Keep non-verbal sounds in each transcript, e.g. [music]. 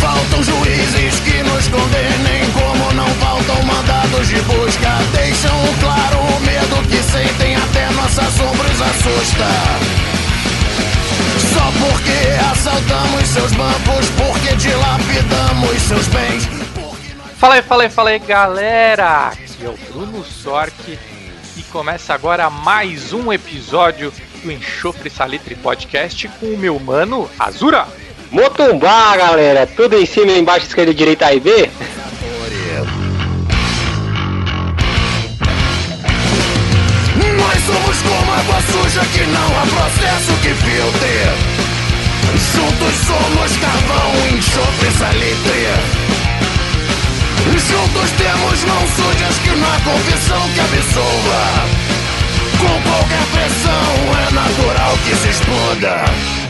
Faltam juízes que nos condenem, como não faltam mandados de busca. Deixam claro o medo que sentem, até nossa sombra os assusta. Só porque assaltamos seus bancos, porque dilapidamos seus bens. Fala aí, fala aí, fala aí, galera! Aqui é o Bruno Sork e começa agora mais um episódio do Enxofre Salitre Podcast com o meu mano Azura. Motumbá, galera! Tudo em cima, embaixo, esquerda, direita, A e B? Nós somos como água suja que não há processo que filtre. Juntos somos carvão, enxofre, salitre. Juntos temos mãos sujas que não há confissão que absolva. Com qualquer pressão é natural que se exploda.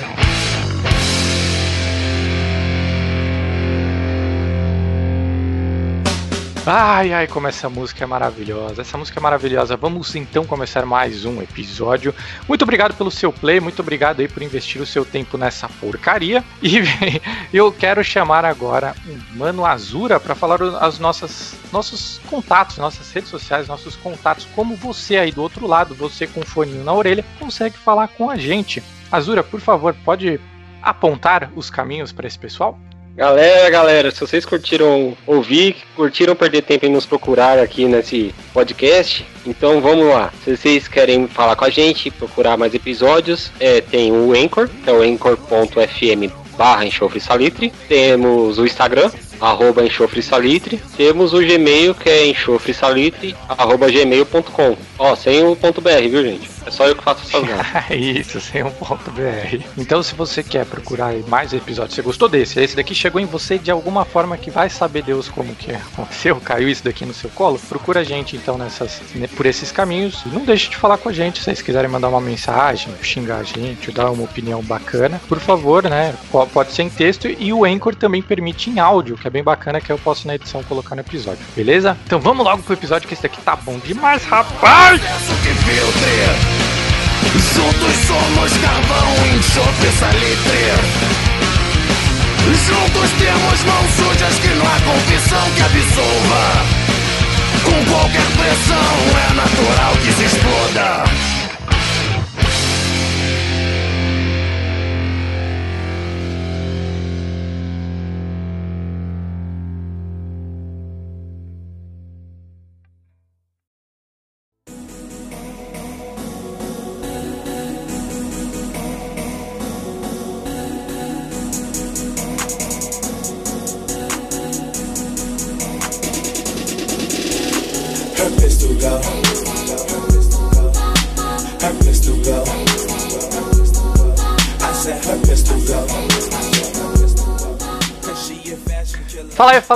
Ai, ai, como essa música é maravilhosa. Essa música é maravilhosa. Vamos então começar mais um episódio. Muito obrigado pelo seu play, muito obrigado aí por investir o seu tempo nessa porcaria. E [laughs] eu quero chamar agora o Mano Azura para falar as nossas nossos contatos, nossas redes sociais, nossos contatos, como você aí do outro lado, você com foninho na orelha, consegue falar com a gente. Azura, por favor, pode apontar os caminhos para esse pessoal? Galera, galera, se vocês curtiram ouvir, curtiram perder tempo em nos procurar aqui nesse podcast, então vamos lá. Se vocês querem falar com a gente, procurar mais episódios, é, tem o Anchor, que é o anchor.fm barra enxofre salitre. Temos o Instagram, arroba enxofre salitre. Temos o Gmail, que é enxofre salitre, arroba gmail.com. Ó, sem o ponto .br, viu, gente? É só eu que faço essas [laughs] gatas. Isso, sem um ponto BR. Então, se você quer procurar mais episódios, você gostou desse, esse daqui chegou em você de alguma forma que vai saber Deus como que [laughs] aconteceu, caiu isso daqui no seu colo, procura a gente então nessas, né, por esses caminhos. E não deixe de falar com a gente, se vocês quiserem mandar uma mensagem, xingar a gente, dar uma opinião bacana, por favor, né? Pode ser em texto e o Anchor também permite em áudio, que é bem bacana, que eu posso na edição colocar no episódio, beleza? Então vamos logo pro episódio que esse daqui tá bom demais, rapaz! Juntos somos carvão, enxofre, salitre. Juntos temos mãos sujas que não há confissão que absolva. Com qualquer pressão é natural que se exploda.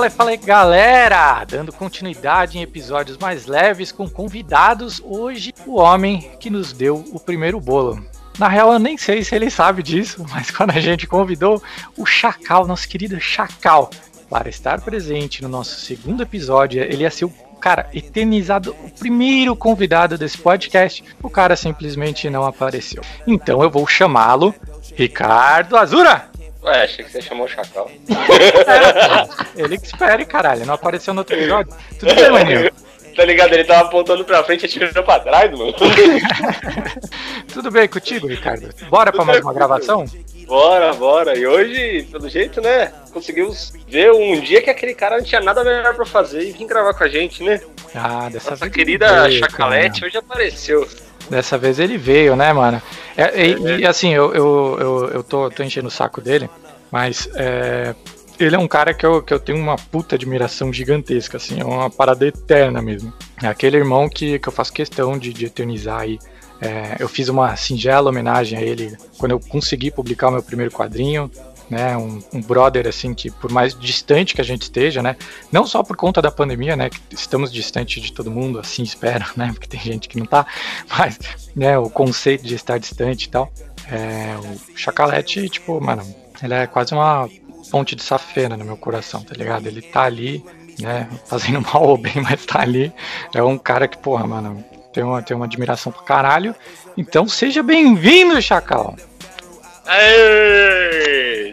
Aí, fala aí, galera! Dando continuidade em episódios mais leves com convidados, hoje o homem que nos deu o primeiro bolo. Na real, eu nem sei se ele sabe disso, [laughs] mas quando a gente convidou o Chacal, nosso querido Chacal, para estar presente no nosso segundo episódio, ele ia ser o cara eternizado, o primeiro convidado desse podcast. O cara simplesmente não apareceu. Então eu vou chamá-lo Ricardo Azura! Ué, achei que você chamou o Chacal. [laughs] Ele que espere, caralho, não apareceu no outro episódio. Tudo bem, maninho? [laughs] Tá ligado? Ele tava apontando pra frente e atirando pra trás, mano. [laughs] Tudo bem contigo, Ricardo? Bora pra mais uma gravação? Bora, bora. E hoje, pelo jeito, né? Conseguimos ver um dia que aquele cara não tinha nada melhor pra fazer e vir gravar com a gente, né? Ah, dessa Nossa querida Chacalete cara. hoje apareceu. Dessa vez ele veio, né, mano? É, e, e, assim, eu, eu, eu, eu tô, tô enchendo o saco dele, mas é, ele é um cara que eu, que eu tenho uma puta admiração gigantesca, assim, é uma parada eterna mesmo. É aquele irmão que, que eu faço questão de, de eternizar aí. É, eu fiz uma singela homenagem a ele quando eu consegui publicar o meu primeiro quadrinho, né, um, um brother assim que por mais distante que a gente esteja, né, não só por conta da pandemia, né, que estamos distante de todo mundo, assim espero, [laughs] né, porque tem gente que não tá, mas, né, o conceito de estar distante e tal, é, o Chacalete, tipo, mano, ele é quase uma ponte de safena no meu coração, tá ligado? Ele tá ali, né, fazendo [laughs] mal ou bem, mas tá ali, é um cara que, porra, mano, tem uma, tem uma admiração pra caralho, então seja bem-vindo, Chacal!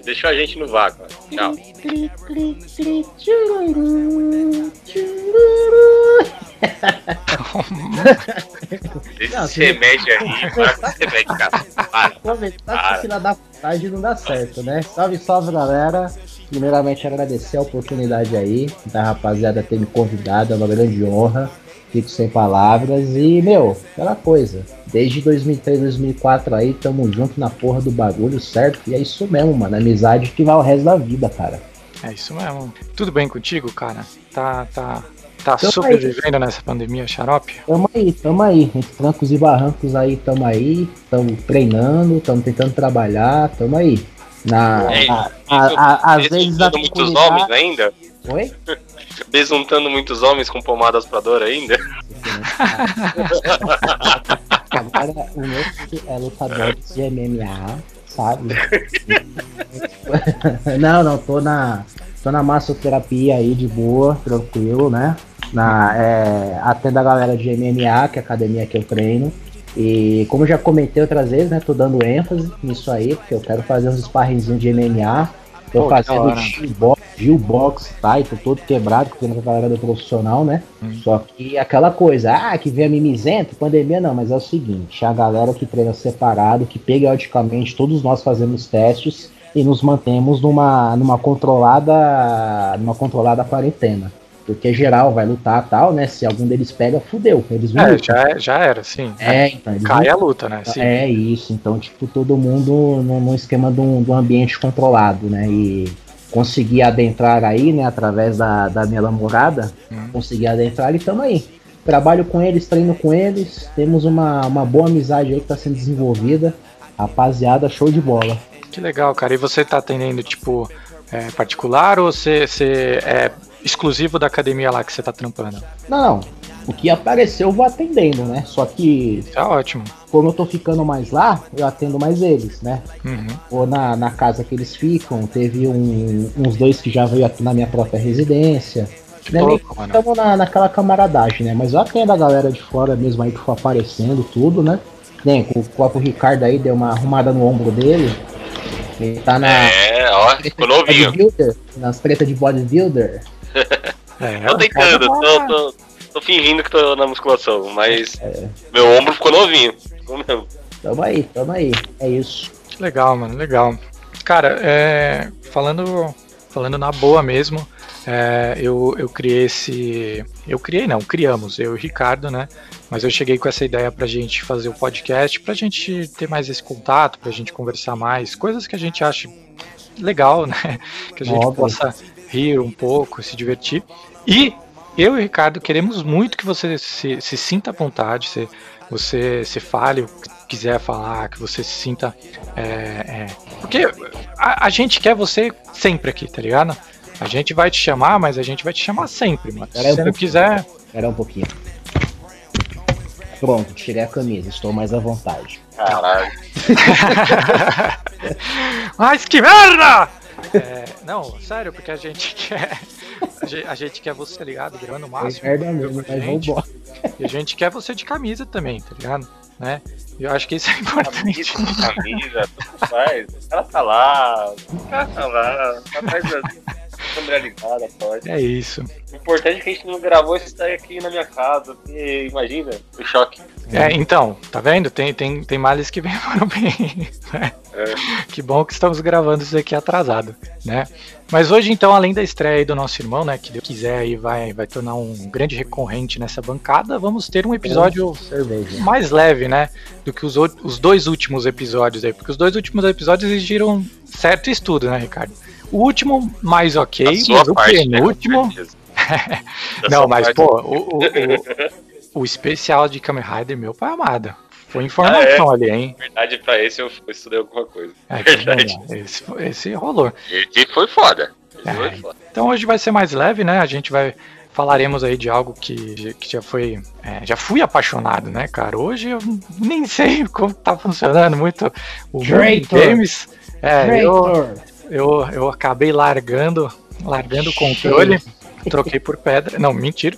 Deixou a gente no vácuo. Tchau. Não, Esse se- remédio aí, para esse remédio, cara. Para. Aproveitar que fila da putagem não dá certo, né? Salve, salve galera. Primeiramente agradecer a oportunidade aí da rapaziada ter me convidado, é uma grande honra. Fico sem palavras e, meu, aquela coisa. Desde 2003, 2004 aí, tamo junto na porra do bagulho, certo? E é isso mesmo, mano. Amizade que vai o resto da vida, cara. É isso mesmo. Tudo bem contigo, cara? Tá, tá, tá Tamo sobrevivendo nessa pandemia, xarope? Tamo aí, tamo aí. Entre trancos e barrancos aí, tamo aí. Tamo treinando, tamo tentando trabalhar, tamo aí. Na, É, na- a- a- às vezes a Besuntando muitos homens ainda? Oi? [laughs] Besuntando muitos homens com pomadas pra dor ainda? Agora o meu é lutador de MMA, sabe? não, não, tô na. Tô na massoterapia aí de boa, tranquilo, né? Na, é, atendo a galera de MMA, que é a academia que eu treino. E como já comentei outras vezes, né? Tô dando ênfase nisso aí, porque eu quero fazer uns sparringzinhos de MMA. Tô Pô, fazendo Gilbox, Gilbox, tá? Todo quebrado, porque não a galera do profissional, né? Só que aquela coisa, ah, que vem a mimizento, pandemia não, mas é o seguinte, a galera que treina separado, que periodicamente todos nós fazemos testes e nos mantemos numa, numa controlada numa controlada quarentena. Porque geral vai lutar tal, né? Se algum deles pega, fudeu. Eles não É, lutam. já, já era, sim. É, então, Cai não a luta, né? Sim. é isso, então, tipo, todo mundo num, num esquema de um, de um ambiente controlado, né? E conseguir adentrar aí, né, através da, da minha namorada, Hum. conseguir adentrar e tamo aí. Trabalho com eles, treino com eles, temos uma, uma boa amizade aí que tá sendo desenvolvida. Rapaziada, show de bola. Que legal, cara. E você tá atendendo, tipo, é, particular ou você, você é exclusivo da academia lá que você tá trampando? Não, não. O que apareceu eu vou atendendo, né? Só que, é ótimo. como eu tô ficando mais lá, eu atendo mais eles, né? Uhum. ou na, na casa que eles ficam. Teve um- uns dois que já veio aqui na minha própria residência. Né, louco. Estamos na, naquela camaradagem, né? Mas eu atendo a galera de fora mesmo aí que for aparecendo, tudo, né? Nem, com o próprio Ricardo aí deu uma arrumada no ombro dele. Ele tá na. É, ó, ficou novinho. nas tretas de bodybuilder. É, [laughs] Tô tentando, tô, tô, tô fingindo que tô na musculação, mas É. meu ombro ficou novinho. Ficou mesmo. Tamo aí, tamo aí. É isso. Que legal, mano, legal. Cara, é, falando, falando na boa mesmo, é, eu, eu criei esse. Eu criei, não, criamos, eu e o Ricardo, né? Mas eu cheguei com essa ideia pra gente fazer o podcast, pra gente ter mais esse contato, pra gente conversar mais, coisas que a gente acha legal, né? Que a gente Óbvio. possa rir um pouco, se divertir. E eu e o Ricardo queremos muito que você se, se sinta à vontade, se, você se fale o que quiser falar, que você se sinta. é, é, porque a, a gente quer você sempre aqui, tá ligado? A gente vai te chamar, mas a gente vai te chamar sempre, mano. Se Pera aí um você não quiser. Espera um pouquinho. Pronto, tirei a camisa, estou mais à vontade. Caralho. [laughs] Mas que merda! É, não, sério, porque a gente [laughs] quer. A gente, quer você, tá ligado? Gravando o máximo. É merda mesmo, mas vambora. E a gente quer você de camisa também, tá ligado? Né? E eu acho que isso é importante. Camisa, camisa, tudo faz. O cara tá lá, o cara tá lá, tá atrás câmera ligada, pode. É isso. O importante é que a gente não gravou isso daí aqui na minha casa, porque imagina, o choque. É, então, tá vendo? Tem, tem, tem males que vêm [laughs] para o bem. né? Que bom que estamos gravando isso aqui atrasado, né? Mas hoje, então, além da estreia aí do nosso irmão, né? Que Deus quiser aí vai, vai tornar um grande recorrente nessa bancada, vamos ter um episódio Cerveja. mais leve, né? Do que os, os dois últimos episódios aí. Porque os dois últimos episódios exigiram certo estudo, né, Ricardo? O último, mais ok, mas o parte, né, penúltimo. Da [laughs] Não, mas, parte. pô, o, o, o, o especial de Kamen Rider, meu pai amado. Foi informação ali, hein? verdade, pra esse eu estudei alguma coisa. É, Verdade. Esse, esse rolou. Esse foi foda. Esse É. foi foda. Então hoje vai ser mais leve, né? A gente vai falaremos aí de algo que, que já foi, é, já fui apaixonado, né, cara? Hoje eu nem sei [laughs] como tá funcionando muito o games. É, Traitor. eu, eu acabei largando, largando o controle, troquei por pedra. Não, mentira.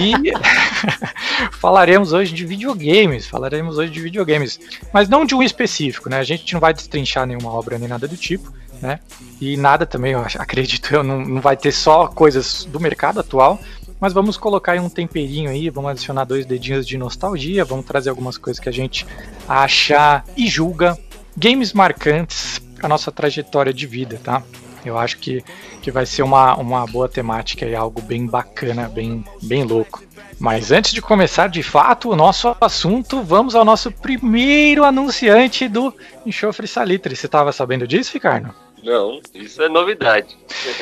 E [laughs] [laughs] falaremos hoje de videogames, falaremos hoje de videogames, mas não de um específico, né? A gente não vai destrinchar nenhuma obra nem nada do tipo. né? E nada também, eu [laughs] acredito eu, não, não vai ter só coisas do mercado atual, mas vamos colocar aí um temperinho aí, vamos adicionar dois dedinhos de nostalgia, vamos trazer algumas coisas que a gente acha e julga, games marcantes para nossa trajetória de vida, tá? Eu acho que, que vai ser uma, uma boa temática e algo bem bacana, bem, bem louco. Mas antes de começar de fato o nosso assunto, vamos ao nosso primeiro anunciante do Enxofre Salitre. Você estava sabendo disso, Ricardo? Não, isso é novidade.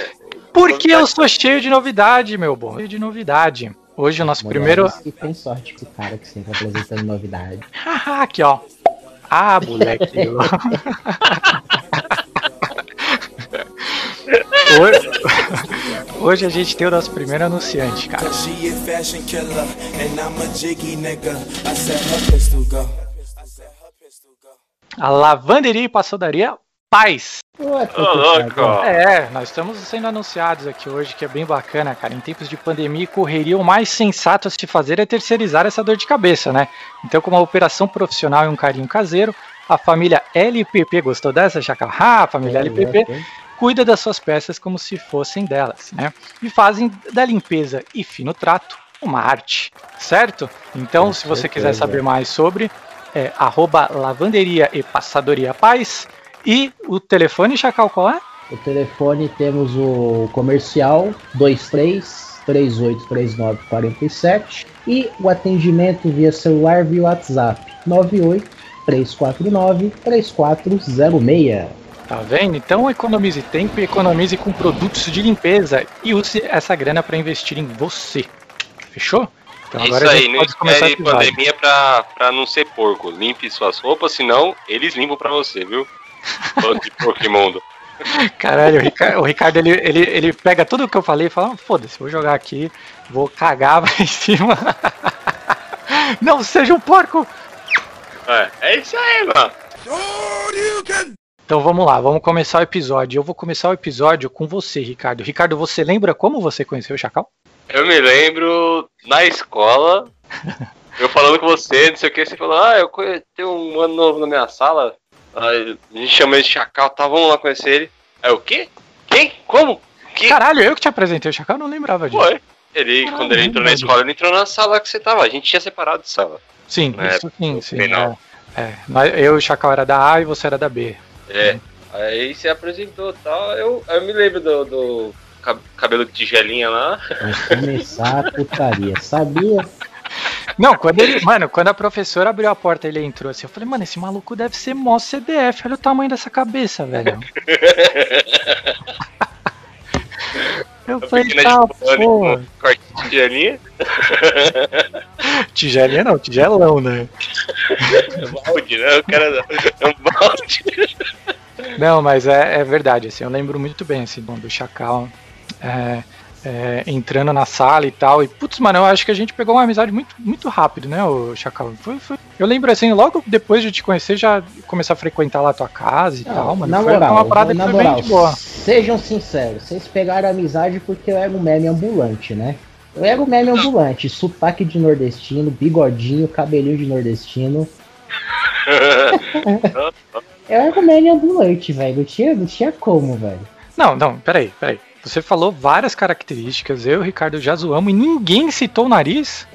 [laughs] Porque eu sou cheio de novidade, meu bom. Cheio de novidade. Hoje o nosso primeiro. Tem sorte com o cara que sempre apresentando novidade. Haha, [laughs] Aqui, ó. Ah, moleque. [laughs] Hoje, hoje a gente tem o nosso primeiro anunciante, cara. A lavanderia e passodaria Paz. Ué, Ô, louco! É, nós estamos sendo anunciados aqui hoje, que é bem bacana, cara. Em tempos de pandemia e correria, o mais sensato a se fazer é terceirizar essa dor de cabeça, né? Então, com uma operação profissional e um carinho caseiro, a família LPP, gostou dessa, Chacal? Ah, a família LPP cuida das suas peças como se fossem delas, né? E fazem da limpeza e fino trato uma arte, certo? Então, Com se você quiser saber mais sobre, é arroba lavanderia e passadoria paz. E o telefone, Chacal, qual é? O telefone temos o comercial 23 3839 47 e o atendimento via celular via WhatsApp 98 349 3406. Tá vendo? Então economize tempo e economize com produtos de limpeza e use essa grana para investir em você. Fechou? Então É isso aí, não espere pandemia pra não ser porco. Limpe suas roupas, senão eles limpam pra você, viu? De imundo. Caralho, o Ricardo, o Ricardo, ele, ele, ele pega tudo o que eu falei e fala: "Ah, foda-se, vou jogar aqui, vou cagar [laughs] em cima. Não seja um porco! É, é isso aí, mano. Então vamos lá, vamos começar o episódio. Eu vou começar o episódio com você, Ricardo. Ricardo, você lembra como você conheceu o Chacal? Eu me lembro na escola, [laughs] eu falando com você, não sei o que, você falou, ah, eu tenho um mano novo na minha sala, aí a gente chama ele de Chacal, tá, vamos lá conhecer ele. É o quê? Quem? Como? Que? Caralho, eu que te apresentei o Chacal, eu não lembrava disso. Foi. Ele, Caralho, quando ele entrou na escola, ele entrou na sala que você tava, a gente tinha separado de sala. Sim, É, isso sim, sim. final. É, é. Eu e o Chacal era da A e você era da B. É. Aí você apresentou e tal, eu, eu me lembro do, do cab- cabelo de tigelinha lá. Vai começar a putaria. Sabia? [laughs] Não, quando ele. Mano, quando a professora abriu a porta ele entrou assim, eu falei, mano, esse maluco deve ser mó CDF, olha o tamanho dessa cabeça, velho. [laughs] Eu falei, Pequena tá, corte de tigelinha. Tigelinha não, tigelão, né? balde, né? O cara é um balde. Não, mas é, é verdade, assim, eu lembro muito bem, assim, bom, do Chacal é, é, entrando na sala e tal, e putz, mano, eu acho que a gente pegou uma amizade muito, muito rápido, né, o Chacal? Foi, foi- Eu lembro, assim, logo depois de te conhecer, já começar a frequentar lá a tua casa e tal, mano, na foi moral, uma parada que na foi moral, bem de boa. sejam sinceros, vocês pegaram amizade porque eu era um meme ambulante, né? Eu era um meme ambulante, sotaque de nordestino, bigodinho, cabelinho de nordestino. [laughs] Eu era um meme ambulante, velho. Não tinha, não tinha como, velho. Não, não, peraí, peraí. Você falou várias características, eu e o Ricardo já zoamos e ninguém citou o nariz?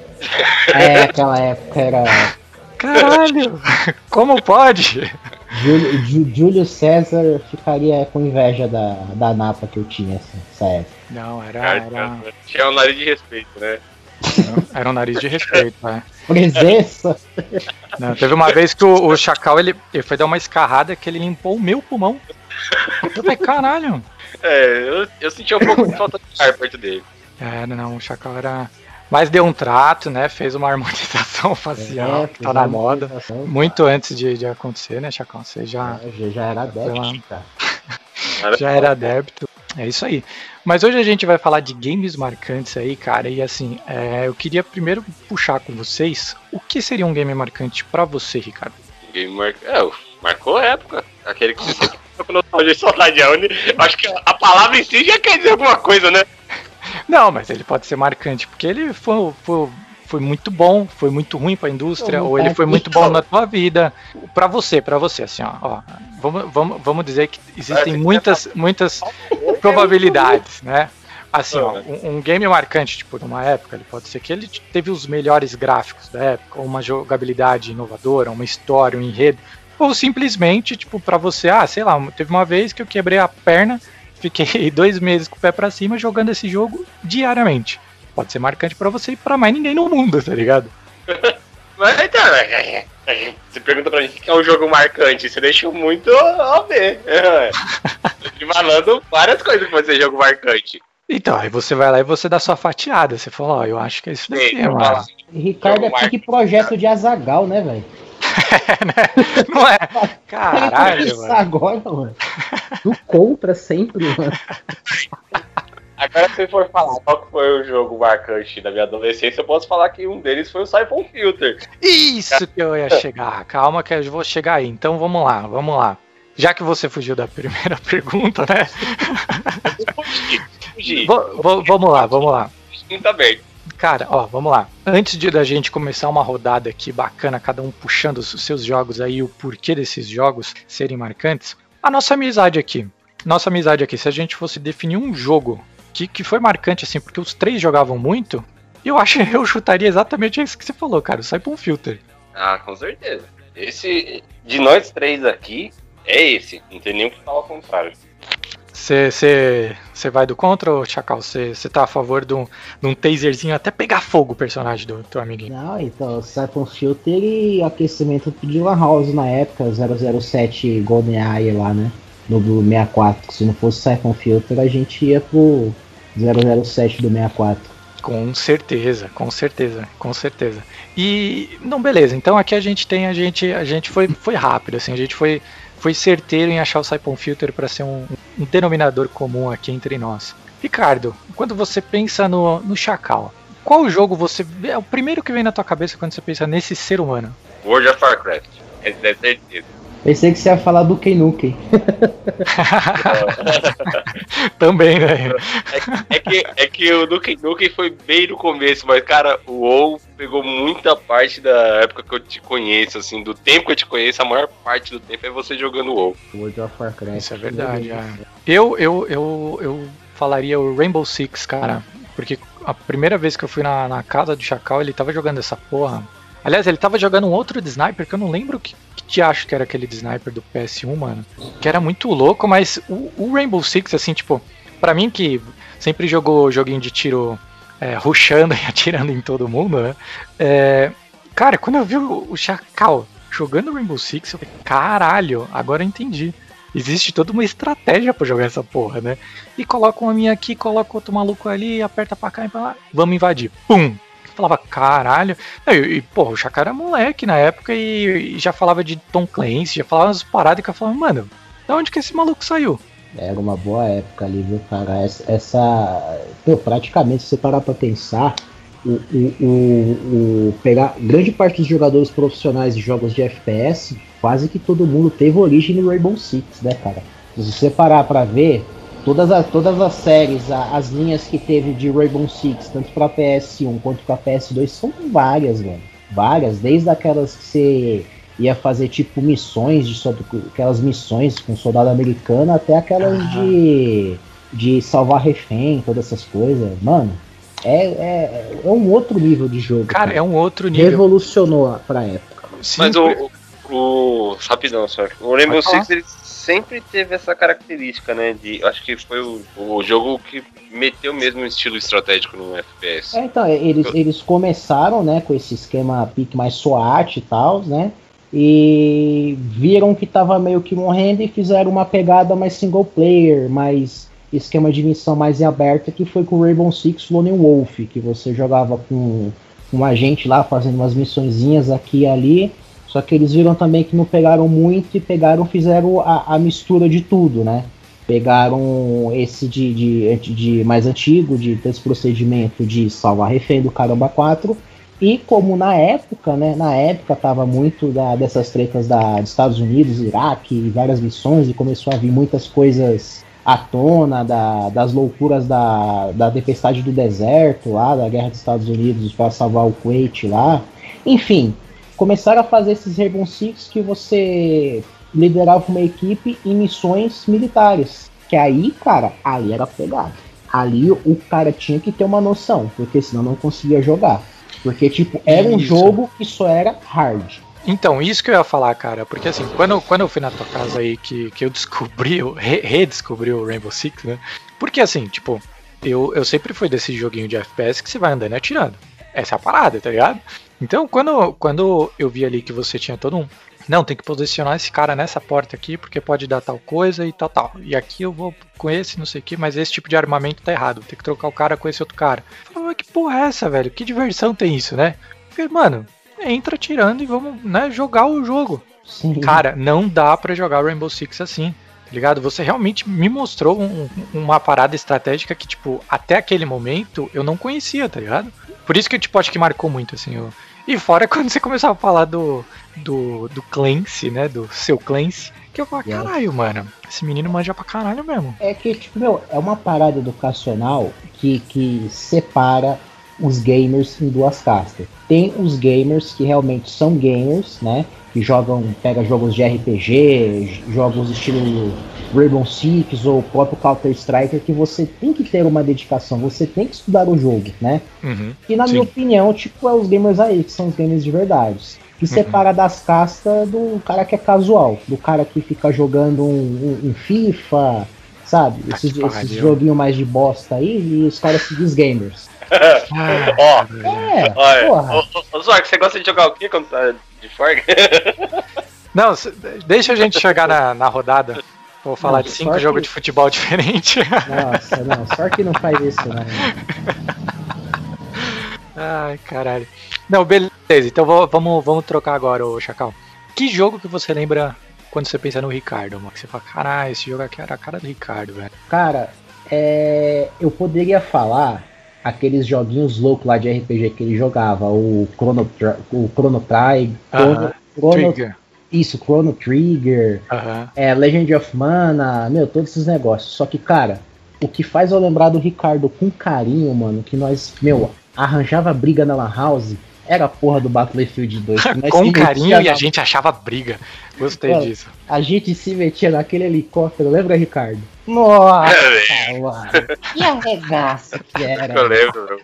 É, aquela época era Caralho! Como pode? Júlio, César ficaria com inveja da, da napa que eu tinha assim, nessa época. Não, era, era, Tinha um nariz de respeito, né? era um nariz de respeito, né? Presença? Não, teve uma vez que o, o Chacal ele, ele foi dar uma escarrada que ele limpou o meu pulmão. Eu falei, caralho. É, eu, eu senti um pouco de falta de ar perto dele. É, não, o Chacal era. Mas deu um trato, né? Fez uma harmonização [laughs] facial, É, que tá na moda. apresentação. Muito antes de, de acontecer, né, Chacal? Você já, Já, já era adepto, cara. [laughs] já era adepto. É isso aí. Mas hoje a gente vai falar de games marcantes aí, cara. E assim, é, eu queria primeiro puxar com vocês o que seria um game marcante pra você, Ricardo. Game mar... é, marcou a época. Aquele que você sempre fica com nostalgia e saudade. É eu Acho que a palavra em si já quer dizer alguma coisa, né? Não, mas ele pode ser marcante, porque ele foi, foi, foi muito bom, foi muito ruim para a indústria, ou ele foi muito bom na tua vida. Para você, para você, assim, ó, ó, vamos, vamos, vamos dizer que existem Vai, muitas, muitas probabilidades, né? Assim, ó, um, um game marcante, tipo, numa época, ele pode ser que ele teve os melhores gráficos da época, ou uma jogabilidade inovadora, uma história, um enredo, ou simplesmente, tipo, pra você, ah, sei lá, teve uma vez que eu quebrei a perna, fiquei [laughs] dois meses com o pé pra cima jogando esse jogo diariamente. Pode ser marcante pra você e pra mais ninguém no mundo, tá ligado? [laughs] Mas então, é, é, você pergunta pra mim o que é um jogo marcante, você deixa muito a ver. É. [laughs] Tô te falando várias coisas que pode ser jogo marcante. Então, aí você vai lá e você dá sua fatiada. Você fala, ó, eu acho que é isso daqui, Sim, mano. E Ricardo é pique projeto de Azagal, né, velho? [laughs] Não é? Caralho, Isso mano. agora, mano. Do contra sempre, mano. Agora, se for falar qual foi o jogo marcante da minha adolescência, eu posso falar que um deles foi o Siphon Filter. Isso que eu ia chegar. Calma que eu vou chegar aí. Então vamos lá, vamos lá. Já que você fugiu da primeira [laughs] pergunta, né? Fugi, vamos lá, vamos lá. Muito aberto. Cara, ó, vamos lá. Antes de da gente começar uma rodada aqui bacana, cada um puxando os seus jogos aí, o porquê desses jogos serem marcantes, a nossa amizade aqui. Nossa amizade aqui, se a gente fosse definir um jogo que, que foi marcante, assim, porque os três jogavam muito, eu acho que eu chutaria exatamente isso que você falou, cara, o Saipon Filter. Ah, com certeza. Esse, de nós três aqui, é esse. Não tem nem o que falar ao contrário. Você vai do contra ou Chacal? Você tá a favor de um, de um taserzinho até pegar fogo o personagem do teu amiguinho? Não, então, Siphon Filter e aquecimento de Lan House na época, 007 GoldenEye lá, né? No do 64. Se não fosse Siphon Filter, a gente ia pro 007 do 64. Com certeza, com certeza, com certeza. E não, beleza. Então aqui a gente tem a gente a gente foi foi rápido assim, a gente foi foi certeiro em achar o Saipon Filter para ser um, um denominador comum aqui entre nós. Ricardo, quando você pensa no, no Chacal, qual jogo você é o primeiro que vem na tua cabeça quando você pensa nesse ser humano? World of Warcraft. Esse deve ter. Pensei que você ia falar do Ken Nukem. [laughs] Também, né? É que, é que o Nukem Nukem foi bem no começo, mas, cara, o WoW pegou muita parte da época que eu te conheço, assim, do tempo que eu te conheço, a maior parte do tempo é você jogando WoW. World of Warcraft. Isso é verdade. é. Eu, eu, eu, eu falaria o Rainbow Six, cara. Porque a primeira vez que eu fui na, na casa do Chacal, ele tava jogando essa porra. Aliás, ele tava jogando um outro de sniper que eu não lembro que, que te acho que era aquele de sniper do PS1, mano. Que era muito louco, mas o, o Rainbow Six, assim, tipo, pra mim que sempre jogou joguinho de tiro é, rushando [laughs] e atirando em todo mundo, né? É, cara, quando eu vi o, o Chacal jogando Rainbow Six, eu falei, caralho, agora eu entendi. Existe toda uma estratégia pra jogar essa porra, né? E coloca uma minha aqui, coloca outro maluco ali, aperta pra cá e pra lá, vamos invadir. Pum! Falava, caralho. E, e porra, o Chacal era moleque na época e, e já falava de Tom Clancy, já falava umas paradas que eu falava, mano, da onde que esse maluco saiu? Era uma boa época ali, viu, cara? Essa. essa pô, praticamente, se você parar pra pensar, o, o, o, o- pegar grande parte dos jogadores profissionais de jogos de FPS, quase que todo mundo teve origem no Rainbow Six, né, cara? Se você parar pra ver, todas as, todas as séries, as linhas que teve de Rainbow Six, tanto pra PS1 quanto pra PS2, são várias, mano. Várias, desde aquelas que você ia fazer tipo missões de aquelas missões com soldado americano até aquelas Ah. de de salvar refém, todas essas coisas, mano. É, é, é um outro nível de jogo. Cara, é um outro nível. Revolucionou a- pra época. Sim, Mas o, o, o- Rapidão, só. O Rainbow. Six ele sempre teve essa característica, né? De, acho que foi o, o jogo que meteu mesmo estilo estratégico no FPS. É, então, é, eles, eles começaram, né, com esse esquema pique mais SWAT e tal, né? E viram que tava meio que morrendo e fizeram uma pegada mais single player, mais esquema de missão mais em aberta, que foi com o Rainbow Six Lone Wolf, que você jogava com um agente lá fazendo umas missõezinhas aqui e ali. Só que eles viram também que não pegaram muito e pegaram, fizeram a, a mistura de tudo, né? Pegaram esse de, de, de mais antigo, de desse procedimento de salvar refém do Caramba 4. E como na época, né? Na época tava muito da, dessas tretas da, dos Estados Unidos, Iraque e várias missões, e começou a vir muitas coisas à tona da, das loucuras da, da tempestade do deserto lá, da guerra dos Estados Unidos para salvar o Kuwait lá. Enfim, começaram a fazer esses Rainbow Six que você liderava uma equipe em missões militares. Que aí, cara, ali era pegado. Ali o cara tinha que ter uma noção, porque senão não conseguia jogar. Porque, tipo, era um Isso. jogo que só era hard. Então, isso que eu ia falar, cara, porque assim, quando, quando eu fui na tua casa aí que, que eu descobri, eu re- redescobri o Rainbow Six, né? Porque assim, tipo, eu, eu sempre fui desse joguinho de FPS que você vai andando e atirando. Essa é a parada, tá ligado? Então, quando, quando eu vi ali que você tinha todo um. Não, tem que posicionar esse cara nessa porta aqui, porque pode dar tal coisa e tal, tal. E aqui eu vou com esse, não sei o que, mas esse tipo de armamento tá errado. Tem que trocar o cara com esse outro cara. Falei, mas que porra é essa, velho? Que diversão tem isso, né? Falei, mano, entra tirando e vamos, né, jogar o jogo. Sim. Cara, não dá pra jogar Rainbow Six assim, tá ligado? Você realmente me mostrou um- uma parada estratégica que, tipo, até aquele momento eu não conhecia, tá ligado? Por isso que, tipo, acho que marcou muito, assim. o- E fora [laughs] quando você começava a falar do, do, do Clancy, né? Do seu Clancy, que eu Yes. caralho, mano, esse menino manja pra caralho mesmo. É que, tipo, meu, é uma parada educacional que, que separa os gamers em duas castas. Tem os gamers que realmente são gamers, né? Que jogam, pega jogos de RPG, jogos estilo Rainbow Six ou o próprio Counter Striker, que você tem que ter uma dedicação, você tem que estudar o jogo, né? Uhum. E na Sim. minha opinião, tipo, é os gamers aí, que são os gamers de verdade. Que separa das castas do cara que é casual, do cara que fica jogando um, um- um FIFA, sabe? Tá Esses, esses joguinhos mais de bosta aí, e os caras que diz gamers. Ó, É, olha, ô, Zork, você gosta de jogar o quê quando tá de forga? [laughs] Não, deixa a gente chegar na, na rodada. Vou falar Não, de cinco só que- jogos de futebol [laughs] diferentes. Nossa, não, só que não faz isso, não. Ai, caralho. Não, beleza. Então vou- vamos, vamos trocar agora, ô Chacal. Que jogo que você lembra quando você pensa no Ricardo, mano? Que você fala, caralho, esse jogo aqui era a cara do Ricardo, velho. Cara, é, eu poderia falar aqueles joguinhos loucos lá de RPG que ele jogava, o Chrono, Tri- o Chrono Trigger, Chrono, Aham. Chrono- Trigger. isso, Chrono Trigger, Aham. é, Legend of Mana, meu, todos esses negócios. Só que, cara, o que faz eu lembrar do Ricardo com carinho, mano, que nós, meu, arranjava briga na Lan House, era a porra do Battlefield 2. que [laughs] nós Com carinho e a na- gente achava briga. Gostei Mano, disso. A gente se metia naquele helicóptero, lembra, Ricardo? Nossa, mano. Que arregaço que era. Eu lembro, meu.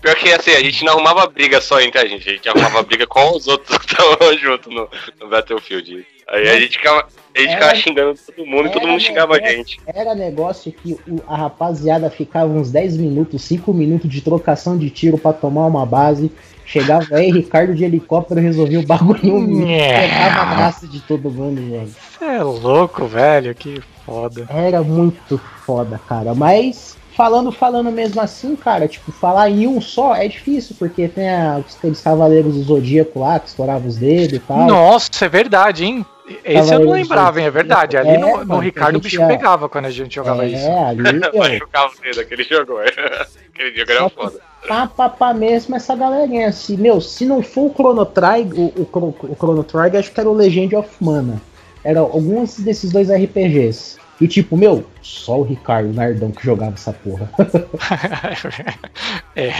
Pior que assim, a gente não arrumava briga só entre a gente, a gente arrumava briga com os outros que estavam [laughs] junto no, no Battlefield. Aí a gente ficava, a gente Era- ficava xingando todo mundo e todo mundo xingava a negócio- gente. Era negócio que o- a rapaziada ficava uns 10 minutos, 5 minutos de trocação de tiro pra tomar uma base. Chegava aí, Ricardo de helicóptero resolvia o bagulho. Pegava a graça de todo mundo, velho. Você é louco, velho. Que foda. Era muito foda, cara. Mas falando, falando mesmo assim, cara, tipo, falar em um só é difícil, porque tem a- aqueles cavaleiros do Zodíaco lá, que estouravam os dedos e tal. Nossa, é verdade, hein? Esse eu não lembrava, hein? É verdade. Ali É, no, no mano, Ricardo o bicho ia- pegava quando a gente jogava é, isso. ali, [laughs] meu, Machucava o dedo, [laughs] aquele jogo. aquele jogo era Só foda. pá, pá, pá mesmo essa galerinha. Se, meu, se não for o Chrono Trigger, o, o, Chrono- o Chrono Trigger, acho que era o Legend of Mana. Era alguns desses dois RPGs. E tipo, meu, só o Ricardo Nardão que jogava essa porra. [laughs] é.